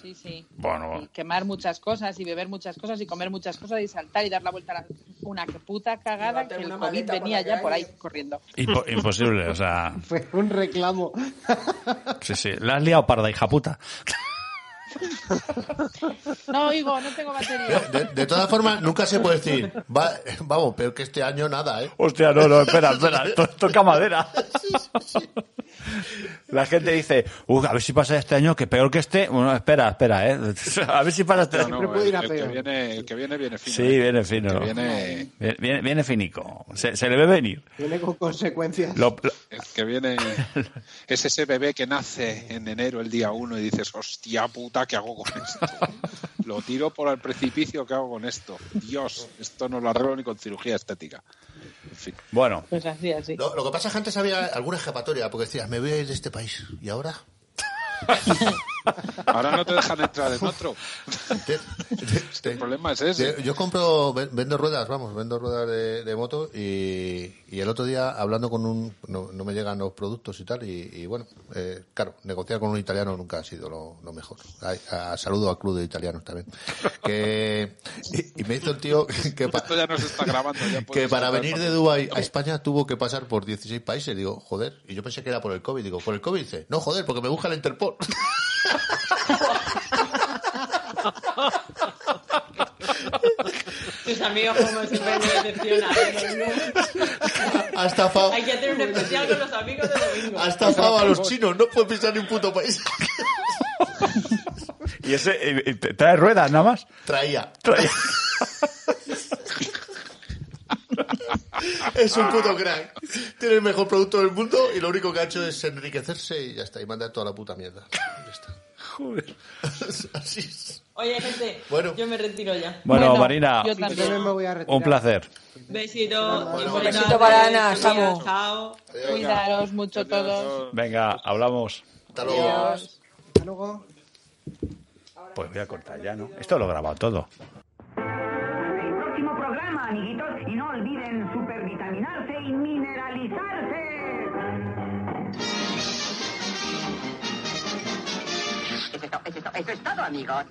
Sí, sí.
Bueno,
Y quemar muchas cosas y beber muchas cosas y comer muchas cosas y saltar y dar la vuelta a la... Una que puta cagada que el COVID venía ya por ahí corriendo.
impo- [LAUGHS] imposible, o sea, [LAUGHS]
Fue un reclamo.
sí, sí, la has liado parda, hija puta. [LAUGHS]
No, oigo, no tengo batería.
de, de todas formas, nunca se puede decir, va- vamos, pero que este año nada, ¿eh?
Hostia, no, no, espera, espera, [LAUGHS] esto toca madera. La gente dice, "Uy, a ver si pasa este año que peor que este. Bueno, espera, espera, ¿eh? [LAUGHS] A ver si pasa este
No,
año.
no,
puede ir a
el, que
peor.
viene, el que viene, viene fino.
Sí,
¿eh?
viene fino.
El que viene,
Viene, viene, viene finico. Se, se le ve venir.
Tiene con consecuencias.
Lo- lo-
el que viene [LAUGHS] es ese bebé que nace en enero el día uno y dices, hostia puta, ¿qué hago con esto? Lo tiro por el precipicio, ¿qué hago con esto? Dios, esto no lo arreglo ni con cirugía estética. En fin.
bueno,
Pues así, así.
Lo, lo que pasa es que antes había alguna escapatoria, porque decías, me voy a ir de este país. ¿Y ahora? [LAUGHS] [LAUGHS]
Ahora no te dejan entrar en otro.
Te- te-
El problema es ese.
Yo compro, ven- vendo ruedas, vamos, vendo ruedas de, de moto y, y el otro día hablando con un, no, no me llegan los productos y tal y, y bueno, eh, claro, negociar con un italiano nunca ha sido lo, lo mejor. Ay, a- saludo al club de italianos también. Que, y, y me hizo el tío que, pa-
Esto ya no se está grabando. Ya
que para venir de Dubái a España tuvo que pasar por 16 países. Digo, joder, y yo pensé que era por el COVID. Digo, ¿por el COVID? Dice, no, joder, porque me busca el Interpol.
Tus amigos como siempre me decepcionan. ¿eh?
Ha estafado,
Hay que hacer un especial con los amigos de domingo.
ha estafado a los chinos, no puede pisar ni un puto país.
y ese eh, eh, trae ruedas nada más.
Traía. Es un puto crack. Tiene el mejor producto del mundo y lo único que ha hecho es enriquecerse y ya está. Y mandar toda la puta mierda. Ya está.
Joder.
Así es.
Oye, gente,
Bueno.
yo me retiro ya.
Bueno,
Bueno,
Marina,
yo
Yo
también.
también me voy a retirar.
un placer.
Besito.
Bueno,
Buenas
besito para Ana. Samu.
Chao.
Cuidaros mucho todos.
Venga, hablamos.
Hasta luego.
Adiós.
Hasta luego.
Pues voy a cortar ya, ¿no? Esto lo he grabado todo.
El próximo programa, amiguitos, y no olviden supervitaminarse es esto, eso es todo, amigos.